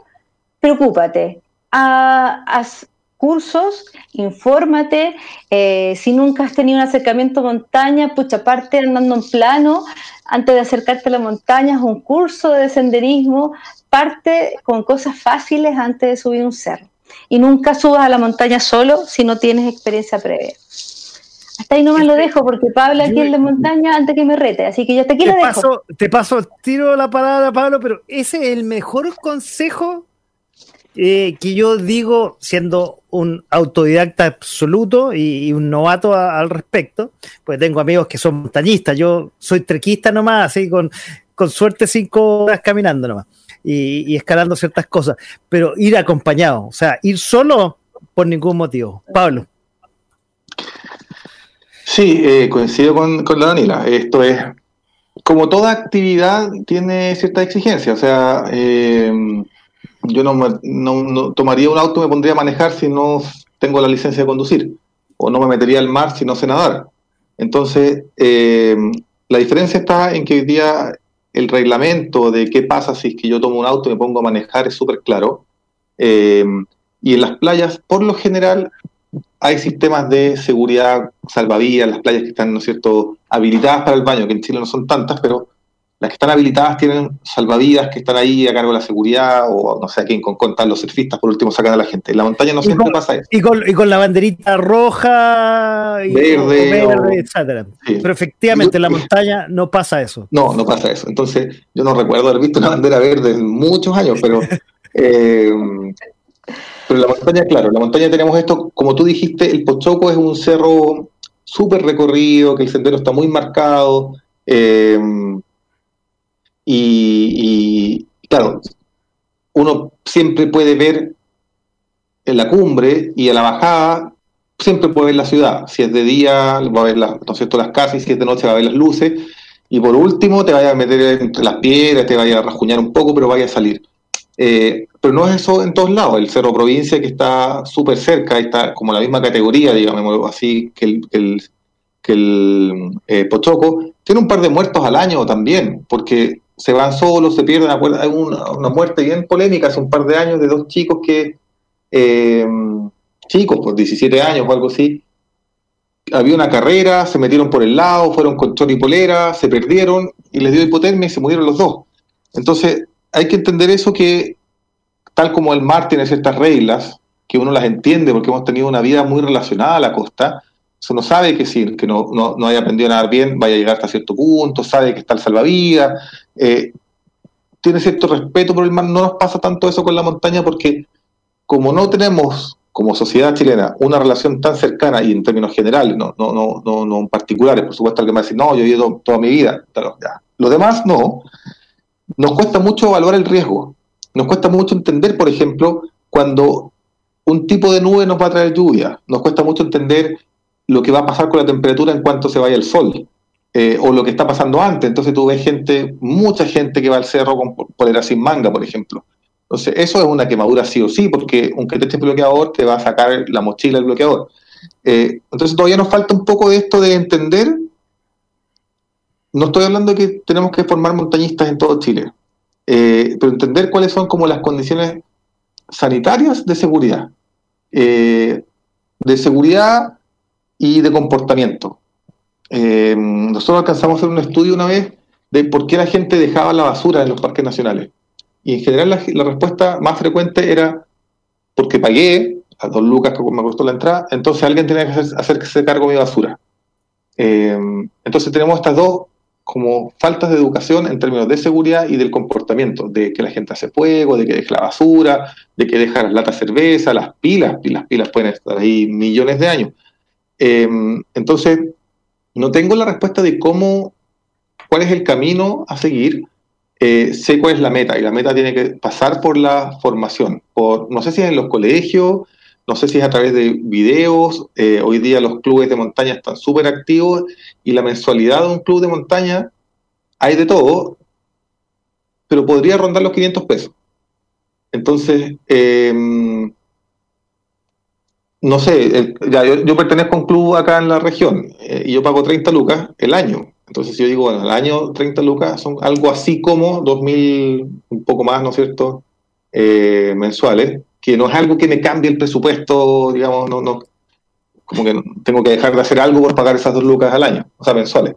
preocúpate, haz cursos, infórmate, eh, si nunca has tenido un acercamiento a montaña, pucha, parte andando en plano, antes de acercarte a la montaña, haz un curso de senderismo, parte con cosas fáciles antes de subir un cerro. Y nunca subas a la montaña solo si no tienes experiencia previa. Hasta ahí no me lo dejo porque Pablo aquí en la montaña antes que me rete, así que ya hasta aquí lo dejo. Te paso, tiro la palabra, Pablo, pero ese es el mejor consejo eh, que yo digo, siendo un autodidacta absoluto y, un novato al respecto, pues tengo amigos que son montañistas, yo soy trequista nomás, así con, con suerte cinco horas caminando nomás y, escalando ciertas cosas, pero ir acompañado, o sea, ir solo por ningún motivo. Pablo. Sí, eh, coincido con, con la Danila. Esto es, como toda actividad, tiene cierta exigencia. O sea, eh, yo no, tomaría un auto me pondría a manejar si no tengo la licencia de conducir, o no me metería al mar si no sé nadar. Entonces, eh, la diferencia está en que hoy día el reglamento de qué pasa si es que yo tomo un auto y me pongo a manejar es súper claro. Eh, y en las playas, por lo general, hay sistemas de seguridad salvavidas, las playas que están, ¿no cierto?, habilitadas para el baño, que en Chile no son tantas, pero las que están habilitadas tienen salvavidas que están ahí a cargo de la seguridad o no sé a quién con contar los surfistas, por último sacan a la gente. En la montaña no siempre pasa eso. Y con, la banderita roja, y verde, etcétera. Pero efectivamente en la montaña no pasa eso. No, no pasa eso. Entonces yo no recuerdo haber visto una bandera verde en muchos años, pero... Eh, pero en la montaña, claro, en la montaña tenemos esto, como tú dijiste, el Pochoco es un cerro súper recorrido, que el sendero está muy marcado, eh, y, claro, uno siempre puede ver en la cumbre y a la bajada, siempre puede ver la ciudad. Si es de día, va a ver las, ¿no las casas, y si es de noche va a ver las luces. Y por último, te vaya a meter entre las piedras, te vaya a rasguñar un poco, pero vaya a salir. Eh, pero no es eso en todos lados. El Cerro Provincia, que está súper cerca, está como la misma categoría, digamos así, que el, que el, eh, Pochoco, tiene un par de muertos al año también, porque se van solos, se pierden. Hay una, una muerte bien polémica hace un par de años de dos chicos que, eh, chicos, pues 17 años o algo así, había una carrera, se metieron por el lado, fueron con chor y polera, se perdieron y les dio hipotermia y se murieron los dos. Entonces, hay que entender eso que, tal como el mar tiene ciertas reglas, que uno las entiende porque hemos tenido una vida muy relacionada a la costa, uno sabe que sí, que no, no, haya aprendido a nadar bien, vaya a llegar hasta cierto punto, sabe que está el salvavidas, eh, tiene cierto respeto por el mar. No nos pasa tanto eso con la montaña porque como no tenemos como sociedad chilena una relación tan cercana y en términos generales, no, no, no, no, no en particulares, por supuesto alguien va a decir, no, yo he ido toda mi vida, pero ya. Lo demás no. Nos cuesta mucho evaluar el riesgo. Nos cuesta mucho entender, por ejemplo, cuando un tipo de nube nos va a traer lluvia. Nos cuesta mucho entender lo que va a pasar con la temperatura en cuanto se vaya el sol, eh, o lo que está pasando antes. Entonces tú ves gente, mucha gente que va al cerro con polera sin manga, por ejemplo. Entonces eso es una quemadura sí o sí, porque aunque te esté bloqueador, te va a sacar la mochila el bloqueador. Eh, entonces todavía nos falta un poco de esto de entender. No estoy hablando de que tenemos que formar montañistas en todo Chile, eh, pero entender cuáles son como las condiciones sanitarias de seguridad. de seguridad y de comportamiento. Eh, nosotros alcanzamos a hacer un estudio una vez de por qué la gente dejaba la basura en los parques nacionales. Y en general la, respuesta más frecuente era porque pagué a dos lucas que me costó la entrada, entonces alguien tenía que hacer, hacerse cargo de mi basura. Eh, entonces tenemos estas dos como faltas de educación en términos de seguridad y del comportamiento, de que la gente hace fuego, de que deja la basura, de que deja las latas cerveza, las pilas, y las pilas pueden estar ahí millones de años. Em, entonces, no tengo la respuesta de cómo, cuál es el camino a seguir. Eh, sé cuál es la meta y la meta tiene que pasar por la formación. Por, no sé si es en los colegios, no sé si es a través de videos. Eh, hoy día los clubes de montaña están súper activos y la mensualidad de un club de montaña hay de todo, pero podría rondar los 500 pesos. Entonces, eh, no sé, ya, yo, pertenezco a un club acá en la región eh, y yo pago 30 lucas el año. Entonces, si yo digo, bueno, el año 30 lucas son algo así como 2.000, un poco más, ¿no es cierto?, eh, mensuales, que no es algo que me cambie el presupuesto, digamos, no, no, como que tengo que dejar de hacer algo por pagar esas dos lucas al año, o sea, mensuales.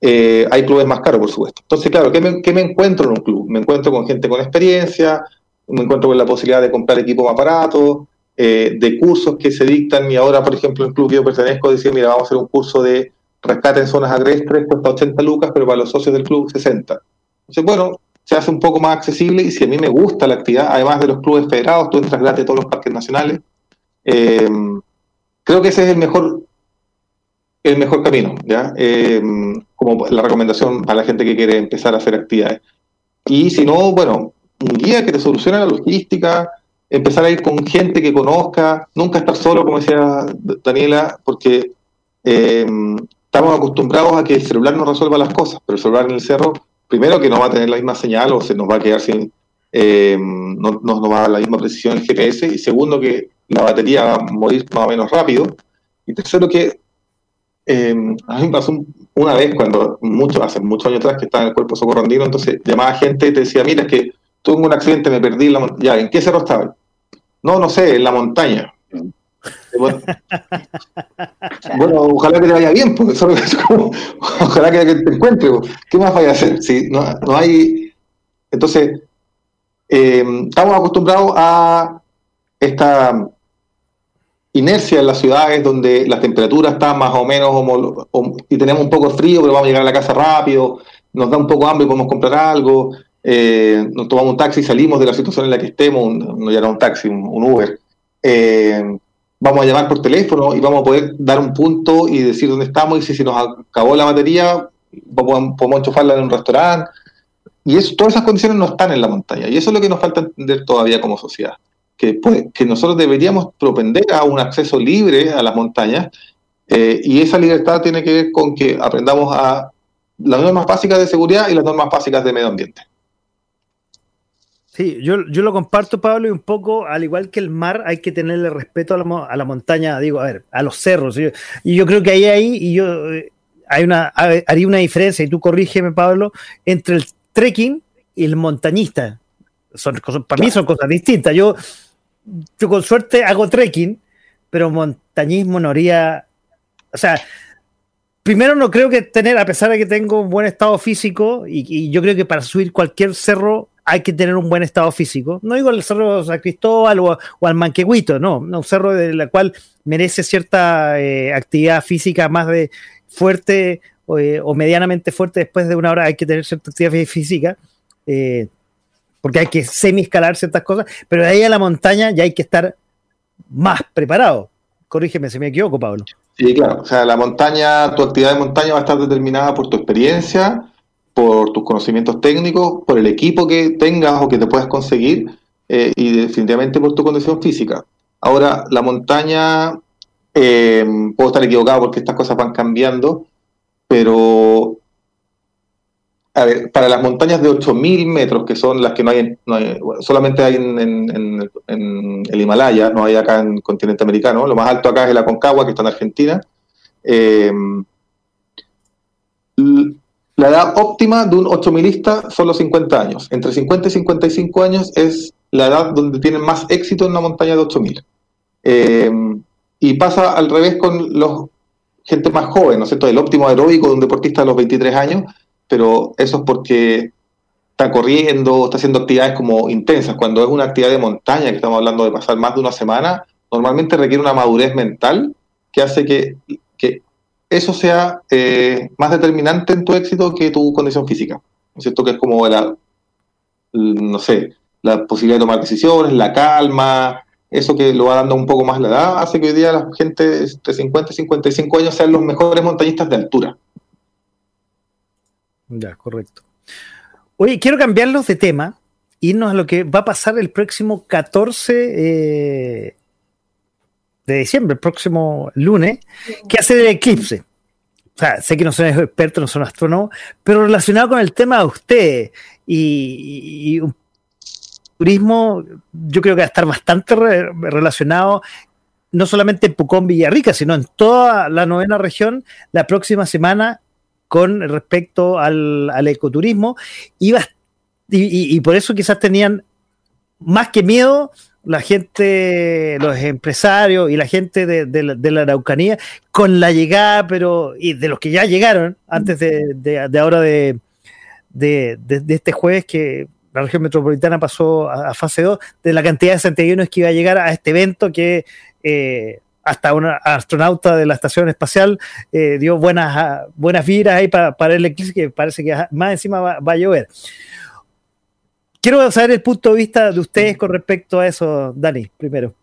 Eh, hay clubes más caros, por supuesto. Entonces, claro, ¿qué me, ¿qué me, encuentro en un club? Me encuentro con gente con experiencia, me encuentro con la posibilidad de comprar equipo más barato, eh, de cursos que se dictan y ahora, por ejemplo, el club que yo pertenezco decía, mira, vamos a hacer un curso de rescate en zonas agrestres, cuesta 80 lucas, pero para los socios del club 60. Entonces, bueno, se hace un poco más accesible y si a mí me gusta la actividad, además de los clubes federados, tú entras gratis todos los parques nacionales, eh, creo que ese es el mejor el mejor camino, ¿ya? Eh, como la recomendación para la gente que quiere empezar a hacer actividades. Y si no, bueno, un guía que te solucione la logística, empezar a ir con gente que conozca, nunca estar solo, como decía Daniela, porque eh, estamos acostumbrados a que el celular nos resuelva las cosas, pero el celular en el cerro, primero que no va a tener la misma señal o se nos va a quedar sin, eh, no, nos va a dar la misma precisión el GPS, y segundo que la batería va a morir más o menos rápido, y tercero que eh, a mí me pasó una vez cuando, mucho, hace muchos años atrás, que estaba en el cuerpo socorrondino, entonces llamaba gente y te decía, mira, es que tuve un accidente, me perdí la Ya, ¿en qué cerro estaba? No, no sé, en la montaña. Bueno, ojalá que te vaya bien, porque ojalá que te encuentre. ¿Qué más vaya a hacer? Si no, no hay. Entonces, eh, estamos acostumbrados a esta inercia en las ciudades donde la temperatura está más o menos y tenemos un poco de frío, pero vamos a llegar a la casa rápido, nos da un poco de hambre y podemos comprar algo, eh, nos tomamos un taxi salimos de la situación en la que estemos, no ya era un taxi, un, Uber. Eh, vamos a llamar por teléfono y vamos a poder dar un punto y decir dónde estamos y si se nos acabó la batería, podemos enchufarla en un restaurante. Y eso, todas esas condiciones no están en la montaña. Y eso es lo que nos falta entender todavía como sociedad que, pues, que nosotros deberíamos propender a un acceso libre a las montañas eh, y esa libertad tiene que ver con que aprendamos a las normas básicas de seguridad y las normas básicas de medio ambiente. Sí, yo, yo lo comparto, Pablo, y un poco, al igual que el mar, hay que tenerle respeto a la, a la montaña, digo, a ver, a los cerros. y yo creo que ahí, ahí, y yo eh, hay una, haría una diferencia, y tú corrígeme, Pablo, entre el trekking y el montañista. Son para mí son cosas distintas. Yo yo con suerte hago trekking, pero montañismo no haría. O sea, primero no creo que tener, a pesar de que tengo un buen estado físico, y, yo creo que para subir cualquier cerro hay que tener un buen estado físico. No digo el cerro San Cristóbal o, al Manquehuito, no, un cerro de la cual merece cierta eh, actividad física más de fuerte eh, o medianamente fuerte después de una hora hay que tener cierta actividad física. Eh, porque hay que semi-escalar ciertas cosas, pero de ahí a la montaña ya hay que estar más preparado. Corrígeme si me equivoco, Pablo. Sí, claro. O sea, la montaña, tu actividad de montaña va a estar determinada por tu experiencia, por tus conocimientos técnicos, por el equipo que tengas o que te puedas conseguir eh, y definitivamente por tu condición física. Ahora, la montaña, eh, puedo estar equivocado porque estas cosas van cambiando, pero para las montañas de 8.000 metros, que son las que no hay, solamente hay en, el Himalaya, no hay acá en el continente americano, lo más alto acá es el Aconcagua, que está en Argentina. Eh, la edad óptima de un 8000 son los 50 años. Entre 50 y 55 años es la edad donde tienen más éxito en una montaña de 8000. Eh, y pasa al revés con los gente más joven, ¿no es cierto? El óptimo aeróbico de un deportista de los 23 años pero eso es porque está corriendo, está haciendo actividades como intensas. Cuando es una actividad de montaña, que estamos hablando de pasar más de una semana, normalmente requiere una madurez mental que hace que, eso sea eh, más determinante en tu éxito que tu condición física. ¿No es cierto? Que es como la, no sé, la posibilidad de tomar decisiones, la calma, eso que lo va dando un poco más la edad, hace que hoy día la gente de 50 y 55 años sean los mejores montañistas de altura. Ya, correcto. Oye, quiero cambiarlos de tema, irnos a lo que va a pasar el próximo 14 eh, de diciembre, el próximo lunes, que hace el eclipse. O sea, sé que no son expertos, no son astrónomos, pero relacionado con el tema de usted y, un turismo, yo creo que va a estar bastante relacionado no solamente en Pucón, Villarrica, sino en toda la novena región la próxima semana con respecto al, ecoturismo y, y, por eso quizás tenían más que miedo la gente, los empresarios y la gente de, la, Araucanía con la llegada, pero y de los que ya llegaron antes de, ahora de, este jueves que la región metropolitana pasó a, fase 2, de la cantidad de santiaguinos que iba a llegar a este evento que eh, hasta un astronauta de la estación espacial eh, dio buenas, buenas vibras ahí para, el eclipse, que parece que más encima va, a llover. Quiero saber el punto de vista de ustedes con respecto a eso, Dani, primero.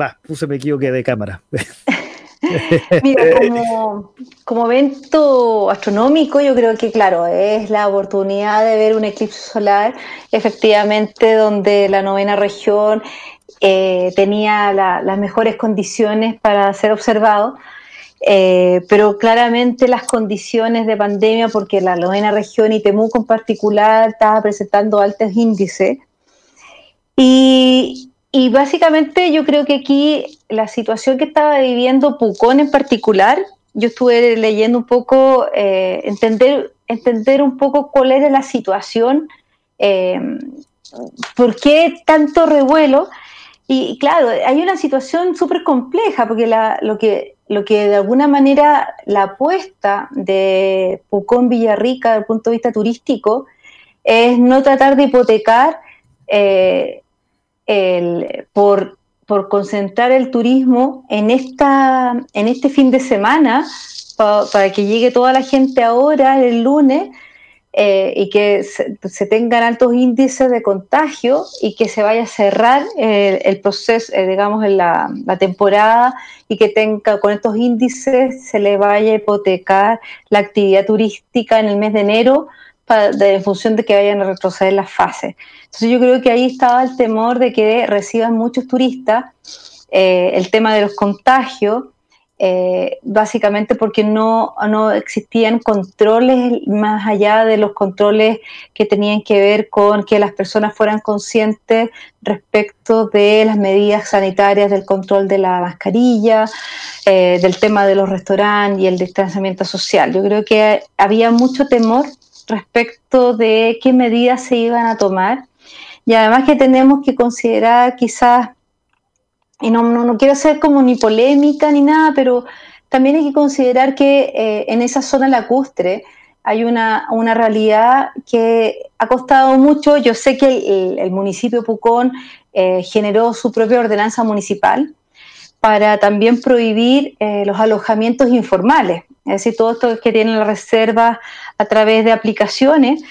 Va, puse me equivoqué de cámara. Mira, como, como, evento astronómico, yo creo que, claro, es la oportunidad de ver un eclipse solar, efectivamente, donde la novena región eh, tenía las mejores condiciones para ser observado, eh, pero claramente las condiciones de pandemia, porque la novena región y Temuco en particular estaba presentando altos índices. Y, básicamente yo creo que aquí la situación que estaba viviendo Pucón en particular, yo estuve leyendo un poco, eh, entender, entender un poco cuál era la situación, por qué tanto revuelo, Y claro, hay una situación súper compleja, porque lo, que, lo que de alguna manera la apuesta de Pucón Villarrica desde el punto de vista turístico es no tratar de hipotecar eh, por, concentrar el turismo en, esta, en este fin de semana, para que llegue toda la gente ahora, el lunes, eh, y que se, tengan altos índices de contagio y que se vaya a cerrar el, proceso, eh, digamos, en la, temporada y que tenga con estos índices se le vaya a hipotecar la actividad turística en el mes de enero en función de que vayan a retroceder las fases. Entonces yo creo que ahí estaba el temor de que reciban muchos turistas, eh, el tema de los contagios, eh, básicamente porque no, no existían controles más allá de los controles que tenían que ver con que las personas fueran conscientes respecto de las medidas sanitarias, del control de la mascarilla, eh, del tema de los restaurantes y el distanciamiento social. Yo creo que había mucho temor respecto de qué medidas se iban a tomar y además que tenemos que considerar quizás y no, no, quiero ser como ni polémica ni nada, pero también hay que considerar que eh, en esa zona lacustre hay una, una, realidad que ha costado mucho. Yo sé que el, municipio Pucón eh, generó su propia ordenanza municipal para también prohibir eh, los alojamientos informales, es decir, todo esto que tienen las reservas a través de aplicaciones,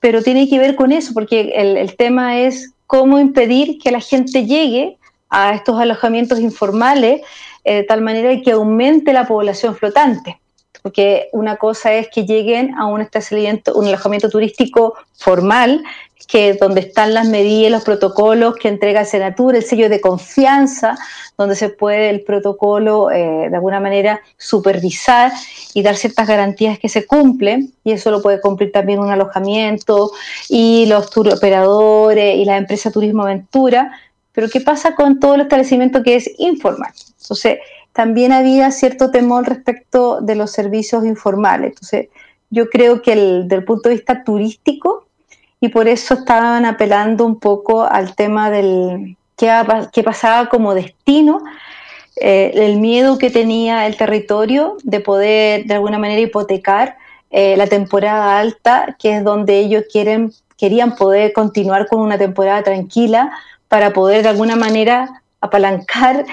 pero tiene que ver con eso, porque el tema es cómo impedir que la gente llegue a estos alojamientos informales eh, de tal manera que aumente la población flotante. Porque una cosa es que lleguen a un establecimiento, un alojamiento turístico formal, que donde están las medidas, los protocolos que entrega Senatur, el sello de confianza, donde se puede el protocolo eh, de alguna manera supervisar y dar ciertas garantías que se cumplen, y eso lo puede cumplir también un alojamiento y los operadores y la empresa Turismo Aventura, pero ¿qué pasa con todo el establecimiento que es informal? Entonces, también había cierto temor respecto de los servicios informales. Entonces, yo creo que el, del punto de vista turístico, y por eso estaban apelando un poco al tema del qué, pasaba como destino, eh, el miedo que tenía el territorio de poder de alguna manera hipotecar eh, la temporada alta, que es donde ellos quieren, querían poder continuar con una temporada tranquila, para poder de alguna manera apalancar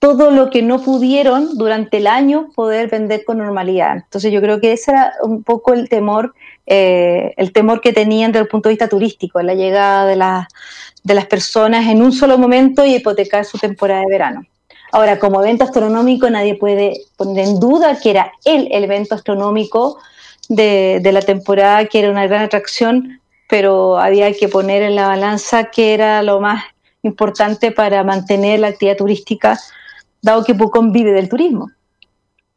todo lo que no pudieron durante el año poder vender con normalidad. Entonces yo creo que ese era un poco el temor, eh, el temor que tenían desde el punto de vista turístico, la llegada de, de las personas en un solo momento y hipotecar su temporada de verano. Ahora, como evento astronómico, nadie puede poner en duda que era el, evento astronómico de, de, la temporada, que era una gran atracción pero había que poner en la balanza qué era lo más importante para mantener la actividad turística, dado que Pucón vive del turismo.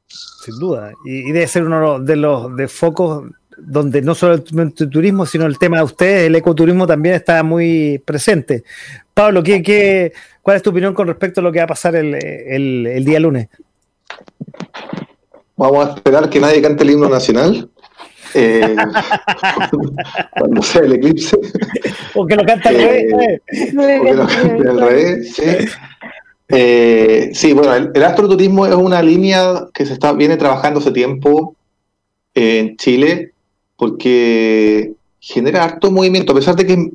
Sin duda, y, debe ser uno de los de focos donde no solo el turismo, sino el tema de ustedes, el ecoturismo también está muy presente. Pablo, ¿qué, qué, cuál es tu opinión con respecto a lo que va a pasar el, el día lunes? Vamos a esperar que nadie cante el himno nacional eh, cuando sea el eclipse. O que lo canta al revés. Eh, o que lo cante al revés, sí. Eh, sí, bueno, el, astroturismo es una línea que se está viene trabajando hace tiempo en Chile porque genera harto movimiento, a pesar de que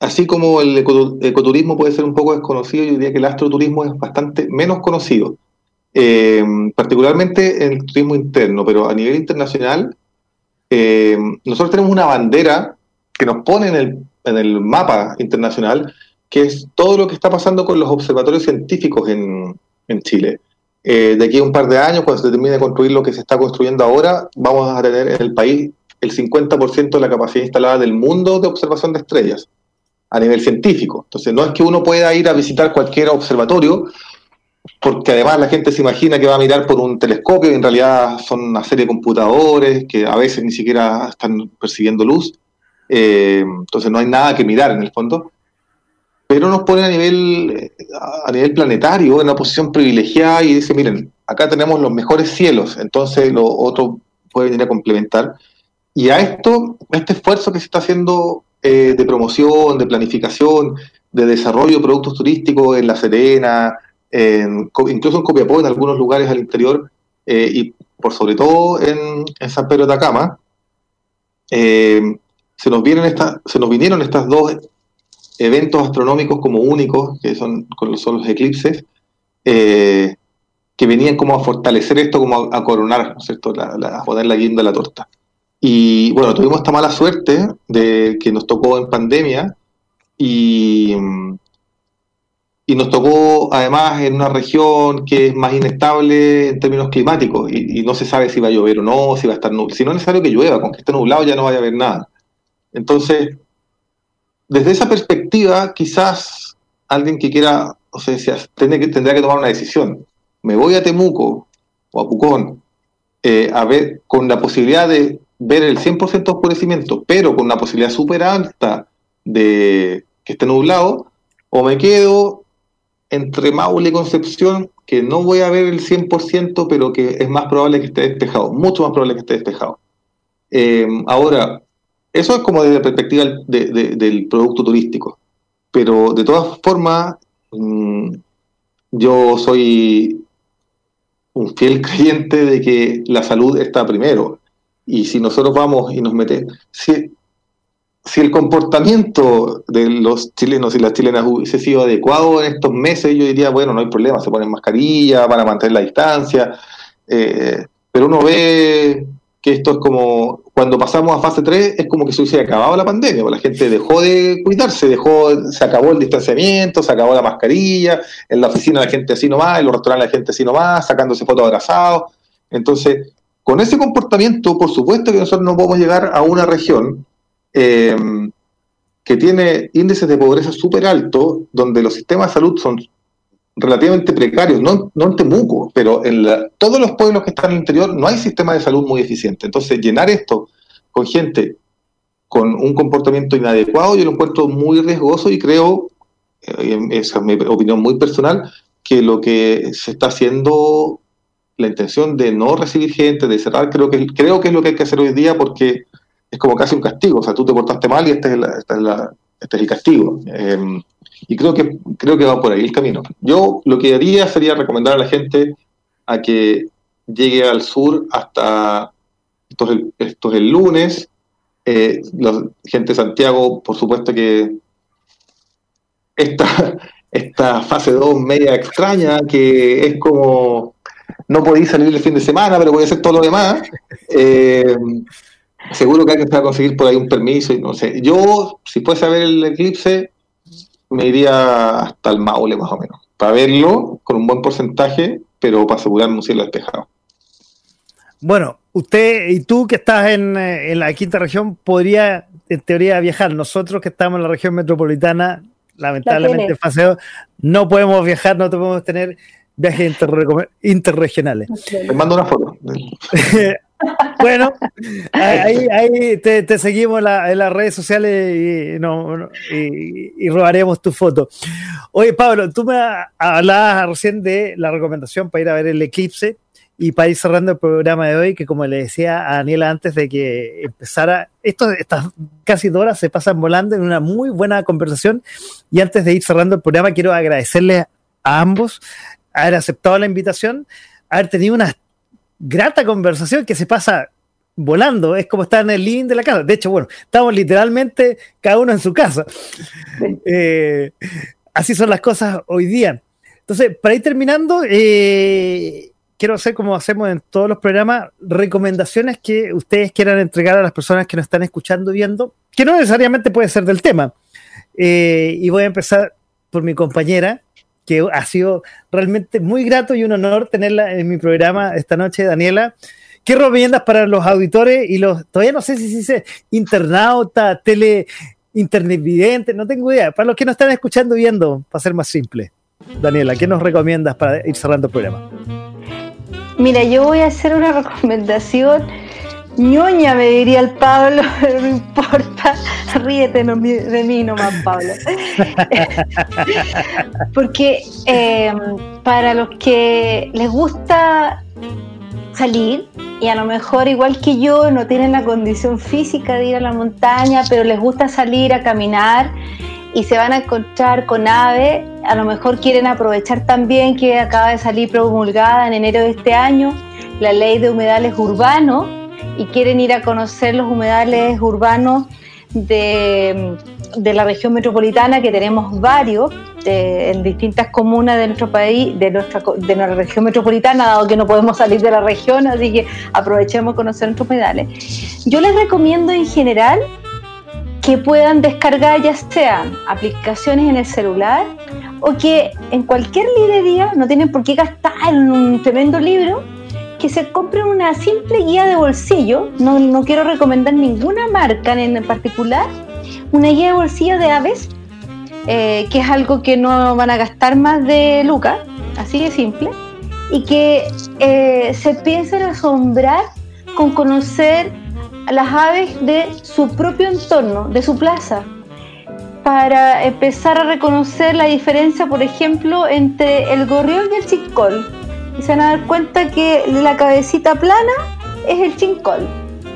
así como el ecoturismo puede ser un poco desconocido, yo diría que el astroturismo es bastante menos conocido, particularmente en el turismo interno, pero a nivel internacional eh, nosotros tenemos una bandera que nos pone en el, en el mapa internacional, que es todo lo que está pasando con los observatorios científicos en, en Chile. Eh, de aquí a un par de años, cuando se termine de construir lo que se está construyendo ahora, vamos a tener en el país el 50% de la capacidad instalada del mundo de observación de estrellas a nivel científico. Entonces, no es que uno pueda ir a visitar cualquier observatorio, porque además la gente se imagina que va a mirar por un telescopio y en realidad son una serie de computadores que a veces ni siquiera están percibiendo luz. Eh, entonces no hay nada que mirar en el fondo. Pero nos pone a nivel, a nivel planetario en una posición privilegiada y dice, miren, acá tenemos los mejores cielos, entonces lo otro puede venir a complementar. Y a esto, este esfuerzo que se está haciendo eh, de promoción, de planificación, de desarrollo de productos turísticos en La Serena, incluso en Copiapó, en algunos lugares al interior, eh, y por sobre todo en, San Pedro de Atacama, eh, se, nos vienen esta, se nos vinieron estas dos eventos astronómicos como únicos, que son, son los eclipses, eh, que venían como a fortalecer esto, como a, coronar, ¿no es cierto?, a poner la guinda a la torta. Y bueno, tuvimos esta mala suerte de que nos tocó en pandemia y, y nos tocó además en una región que es más inestable en términos climáticos y, no se sabe si va a llover o no, si va a estar nublado. Si no es necesario que llueva, con que esté nublado ya no vaya a haber nada. Entonces, desde esa perspectiva, quizás alguien que quiera, o sea, tendría que, tendría que tomar una decisión. Me voy a Temuco o a Pucón eh, a ver, con la posibilidad de ver el 100% de oscurecimiento, pero con una posibilidad súper alta de que esté nublado, o me quedo entre Maule y Concepción, que no voy a ver el 100%, pero que es más probable que esté despejado, mucho más probable que esté despejado. Eh, ahora, eso es como desde la perspectiva del producto turístico, pero de todas formas, mm, yo soy un fiel creyente de que la salud está primero. Y si nosotros vamos y nos metemos, el comportamiento de los chilenos y las chilenas hubiese sido adecuado en estos meses, yo diría, bueno, no hay problema, se ponen mascarilla, van a mantener la distancia, eh, pero uno ve que esto es como, cuando pasamos a fase 3, es como que se hubiese acabado la pandemia, la gente dejó de cuidarse, dejó, se acabó el distanciamiento, se acabó la mascarilla, en la oficina la gente así nomás, en los restaurantes la gente así nomás, sacándose fotos abrazados. Entonces, con ese comportamiento, por supuesto que nosotros no podemos llegar a una región eh, que tiene índices de pobreza súper altos, donde los sistemas de salud son relativamente precarios, no, no en Temuco, pero en todos los pueblos que están en el interior no hay sistema de salud muy eficiente. Entonces, llenar esto con gente con un comportamiento inadecuado, yo lo encuentro muy riesgoso y creo, eh, esa es mi opinión muy personal, que lo que se está haciendo, la intención de no recibir gente, de cerrar, creo que, creo que es lo que hay que hacer hoy día porque es como casi un castigo, o sea, tú te portaste mal y este es, este el castigo. Em, y creo que, creo que va por ahí el camino. Yo lo que haría sería recomendar a la gente a que llegue al sur hasta, esto es el, lunes, eh, la gente de Santiago, por supuesto que esta, esta fase 2 media extraña, que es como, no podéis salir el fin de semana, pero puede ser todo lo demás. Eh, Seguro que hay que conseguir por ahí un permiso y no sé. Yo, si fuese a ver el eclipse, me iría hasta el Maule más o menos, para verlo con un buen porcentaje, pero para asegurarme un cielo despejado. Bueno, usted y tú que estás en, en, la quinta región, podría en teoría viajar. Nosotros que estamos en la región metropolitana, lamentablemente, paseo, no podemos viajar, no podemos tener viajes interregionales. Te mando una foto. Bueno, ahí, te, seguimos en las redes sociales y, no, y, robaremos tu foto. Oye, Pablo, tú me hablabas recién de la recomendación para ir a ver el eclipse y para ir cerrando el programa de hoy, que como le decía a Daniela antes de que empezara, esto, estas casi dos horas se pasan volando en una muy buena conversación. Y antes de ir cerrando el programa, quiero agradecerles a ambos haber aceptado la invitación, haber tenido unas grata conversación que se pasa volando, es como estar en el living de la casa. De hecho, bueno, estamos literalmente cada uno en su casa. Eh, así son las cosas hoy día. Entonces, para ir terminando, eh, quiero hacer como hacemos en todos los programas, recomendaciones que ustedes quieran entregar a las personas que nos están escuchando, viendo, que no necesariamente puede ser del tema. Eh, y voy a empezar por mi compañera, que ha sido realmente muy grato y un honor tenerla en mi programa esta noche, Daniela. ¿Qué recomiendas para los auditores y los, todavía no sé si se dice internauta, tele, internet vidente, no tengo idea, para los que nos están escuchando viendo, para ser más simple. Daniela, ¿qué nos recomiendas para ir cerrando el programa? Mira, yo voy a hacer una recomendación ñoña, me diría el Pablo, no importa, ríete de mí nomás, Pablo. Porque em, para los que les gusta salir y a lo mejor igual que yo no tienen la condición física de ir a la montaña, pero les gusta salir a caminar y se van a encontrar con aves, a lo mejor quieren aprovechar también que acaba de salir promulgada en enero de este año la ley de humedales urbanos y quieren ir a conocer los humedales urbanos de, la región metropolitana, que tenemos varios en distintas comunas de nuestro país, de nuestra, de nuestra región metropolitana, dado que no podemos salir de la región, así que aprovechemos conocer nuestros humedales. Yo les recomiendo en general que puedan descargar ya sean aplicaciones en el celular o que en cualquier librería, no tienen por qué gastar un tremendo libro, que se compren una simple guía de bolsillo, no, no quiero recomendar ninguna marca en particular, una guía de bolsillo de aves, eh, que es algo que no van a gastar más de lucas, así de simple, y que eh, se piensen asombrar con conocer las aves de su propio entorno, de su plaza, para empezar a reconocer la diferencia, por ejemplo, entre el gorrión y el chincol. Y se van a dar cuenta que la cabecita plana es el chincol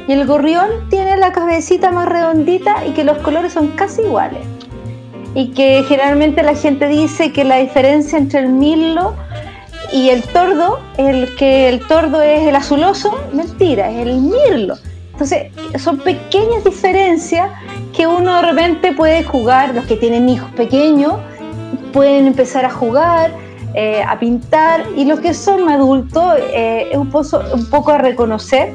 y el gorrión tiene la cabecita más redondita y que los colores son casi iguales. Y que generalmente la gente dice que la diferencia entre el mirlo y el tordo, el que el tordo es el azuloso, mentira, es el mirlo. Entonces, son pequeñas diferencias que uno de repente puede jugar, los que tienen hijos pequeños, pueden empezar a jugar, eh, a pintar, y los que son adultos, eh, es un, un poco a reconocer.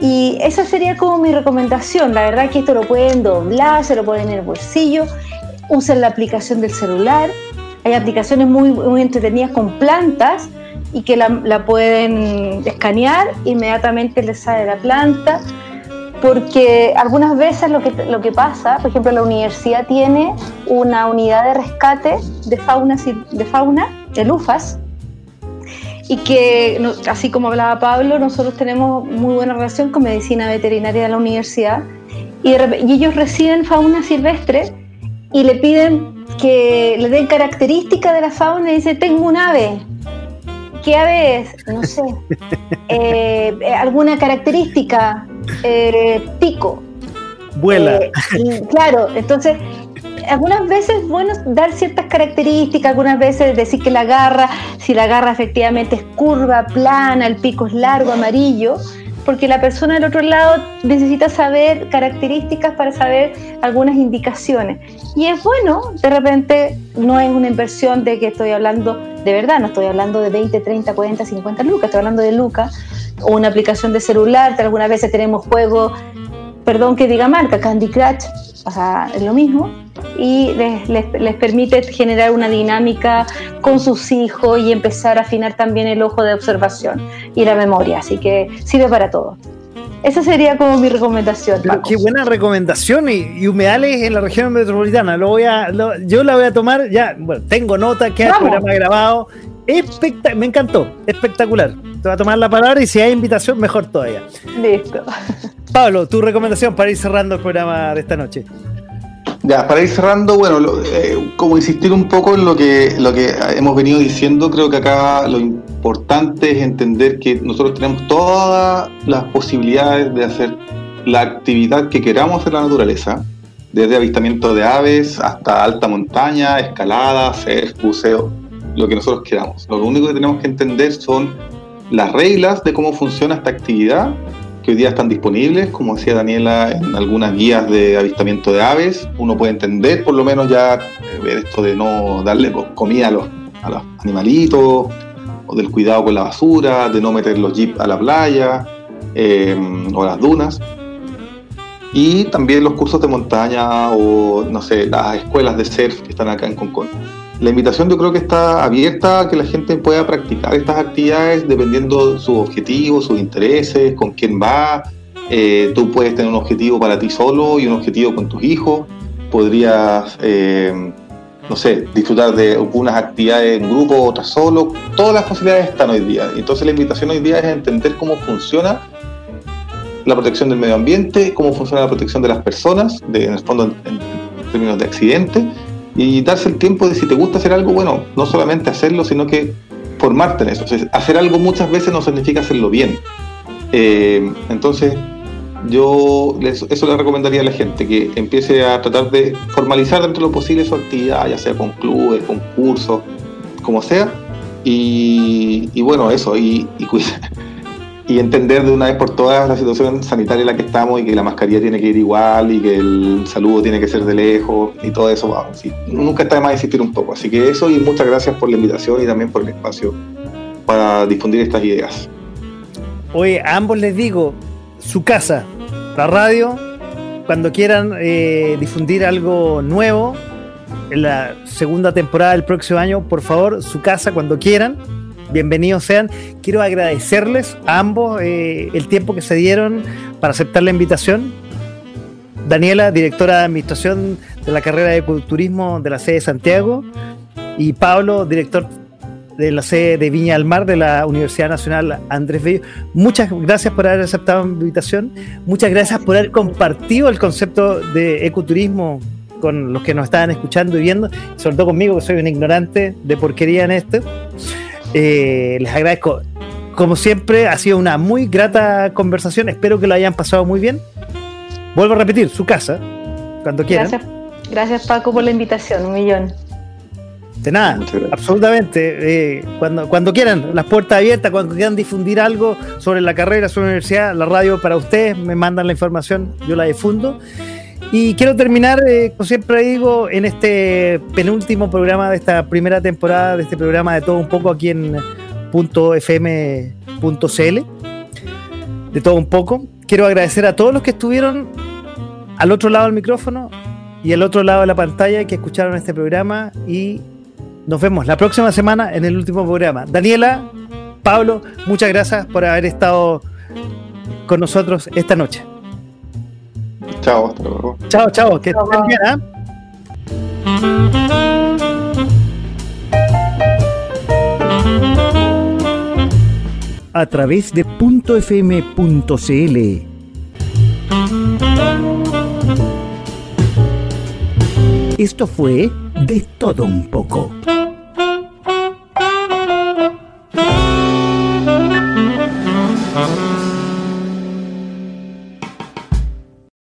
Y esa sería como mi recomendación. La verdad que esto lo pueden doblar, se lo pueden en el bolsillo, usen la aplicación del celular. Hay aplicaciones muy, muy entretenidas con plantas y que la, la pueden escanear, inmediatamente les sale la planta porque algunas veces lo que, lo que pasa, por ejemplo, la universidad tiene una unidad de rescate de fauna, de fauna, el UFAS, y que, así como hablaba Pablo, nosotros tenemos muy buena relación con medicina veterinaria de la universidad, y, y ellos reciben fauna silvestre y le piden que le den características de la fauna y dice, tengo un ave, ¿Qué ave es? No sé. Eh, eh, ¿Alguna característica? Eh, pico. Vuela. claro, entonces algunas veces es bueno dar ciertas características, algunas veces decir que la garra, si la garra efectivamente es curva, plana, el pico es largo, amarillo, porque la persona del otro lado necesita saber características para saber algunas indicaciones. Y es bueno, de repente no es una inversión de que estoy hablando de verdad, no estoy hablando de 20, 30, 40, 50 lucas, estoy hablando de lucas o una aplicación de celular, algunas veces tenemos juegos, perdón que diga marca, Candy Crush, o sea, es lo mismo, y les, les, permite generar una dinámica con sus hijos y empezar a afinar también el ojo de observación y la memoria, así que sirve para todo. Esa sería como mi recomendación. qué buena recomendación y, humedales en la región metropolitana. Lo voy a, yo la voy a tomar ya. Bueno, tengo nota, que el programa grabado. me encantó, espectacular. Te voy a tomar la palabra y si hay invitación, mejor todavía. Listo. Pablo, tu recomendación para ir cerrando el programa de esta noche. Ya, para ir cerrando, bueno, eh, como insistir un poco en lo que, lo que hemos venido diciendo, creo que acá lo importante es entender que nosotros tenemos todas las posibilidades de hacer la actividad que queramos en la naturaleza, desde avistamiento de aves hasta alta montaña, escalada, surf, buceo, lo que nosotros queramos. Lo único que tenemos que entender son las reglas de cómo funciona esta actividad que hoy día están disponibles, como decía Daniela, en algunas guías de avistamiento de aves. Uno puede entender, por lo menos, ya eh, ver esto de no darle comida a los, animalitos, o del cuidado con la basura, de no meter los jeeps a la playa eh, o a las dunas. Y también los cursos de montaña o, no sé, las escuelas de surf que están acá en Concón la invitación yo creo que está abierta a que la gente pueda practicar estas actividades dependiendo de sus objetivos, sus intereses, con quién va. Eh, tú puedes tener un objetivo para ti solo y un objetivo con tus hijos. Podrías, eh, no sé, disfrutar de algunas actividades en grupo, otras solo. Todas las posibilidades están hoy día. Entonces la invitación hoy día es entender cómo funciona la protección del medio ambiente, cómo funciona la protección de las personas, en el fondo en términos de accidentes y darse el tiempo de si te gusta hacer algo, bueno, no solamente hacerlo, sino que formarte en eso. hacer algo muchas veces no significa hacerlo bien. Eh, entonces, yo eso le recomendaría a la gente, que empiece a tratar de formalizar dentro de lo posible su actividad, ya sea con clubes, con cursos, como sea. Y, bueno, eso, y, y, entender de una vez por todas la situación sanitaria en la que estamos y que la mascarilla tiene que ir igual y que el saludo tiene que ser de lejos y todo eso. Vamos, nunca está de más insistir un poco. Así que eso y muchas gracias por la invitación y también por el espacio para difundir estas ideas. Oye, a ambos les digo, su casa, la radio, cuando quieran eh, difundir algo nuevo, en la segunda temporada del próximo año, por favor, su casa cuando quieran. Bienvenidos sean. Quiero agradecerles a ambos eh, el tiempo que se dieron para aceptar la invitación. Daniela, directora de administración de la carrera de culturismo de la sede de Santiago, y Pablo, director de la sede de Viña del Mar de la Universidad Nacional Andrés Bello. Muchas gracias por haber aceptado la invitación. Muchas gracias por haber compartido el concepto de ecoturismo con los que nos estaban escuchando y viendo, sobre todo conmigo, que soy un ignorante de porquería en esto. Eh, les agradezco. Como siempre, ha sido una muy grata conversación. Espero que lo hayan pasado muy bien. Vuelvo a repetir, su casa, cuando quieran. Gracias, gracias Paco por la invitación, un millón. De nada, absolutamente. Eh, cuando, cuando quieran, las puertas abiertas, cuando quieran difundir algo sobre la carrera, sobre la universidad, la radio para ustedes, me mandan la información, yo la difundo. Y quiero terminar, eh, como siempre digo, en este penúltimo programa de esta primera temporada, de este programa de todo un poco aquí en .fm.cl, de todo un poco. Quiero agradecer a todos los que estuvieron al otro lado del micrófono y al otro lado de la pantalla que escucharon este programa y nos vemos la próxima semana en el último programa. Daniela, Pablo, muchas gracias por haber estado con nosotros esta noche. Chao, hasta luego. Chao, chao, que estén bien, ¿eh? A través de .fm.cl Esto fue De Todo Un Poco.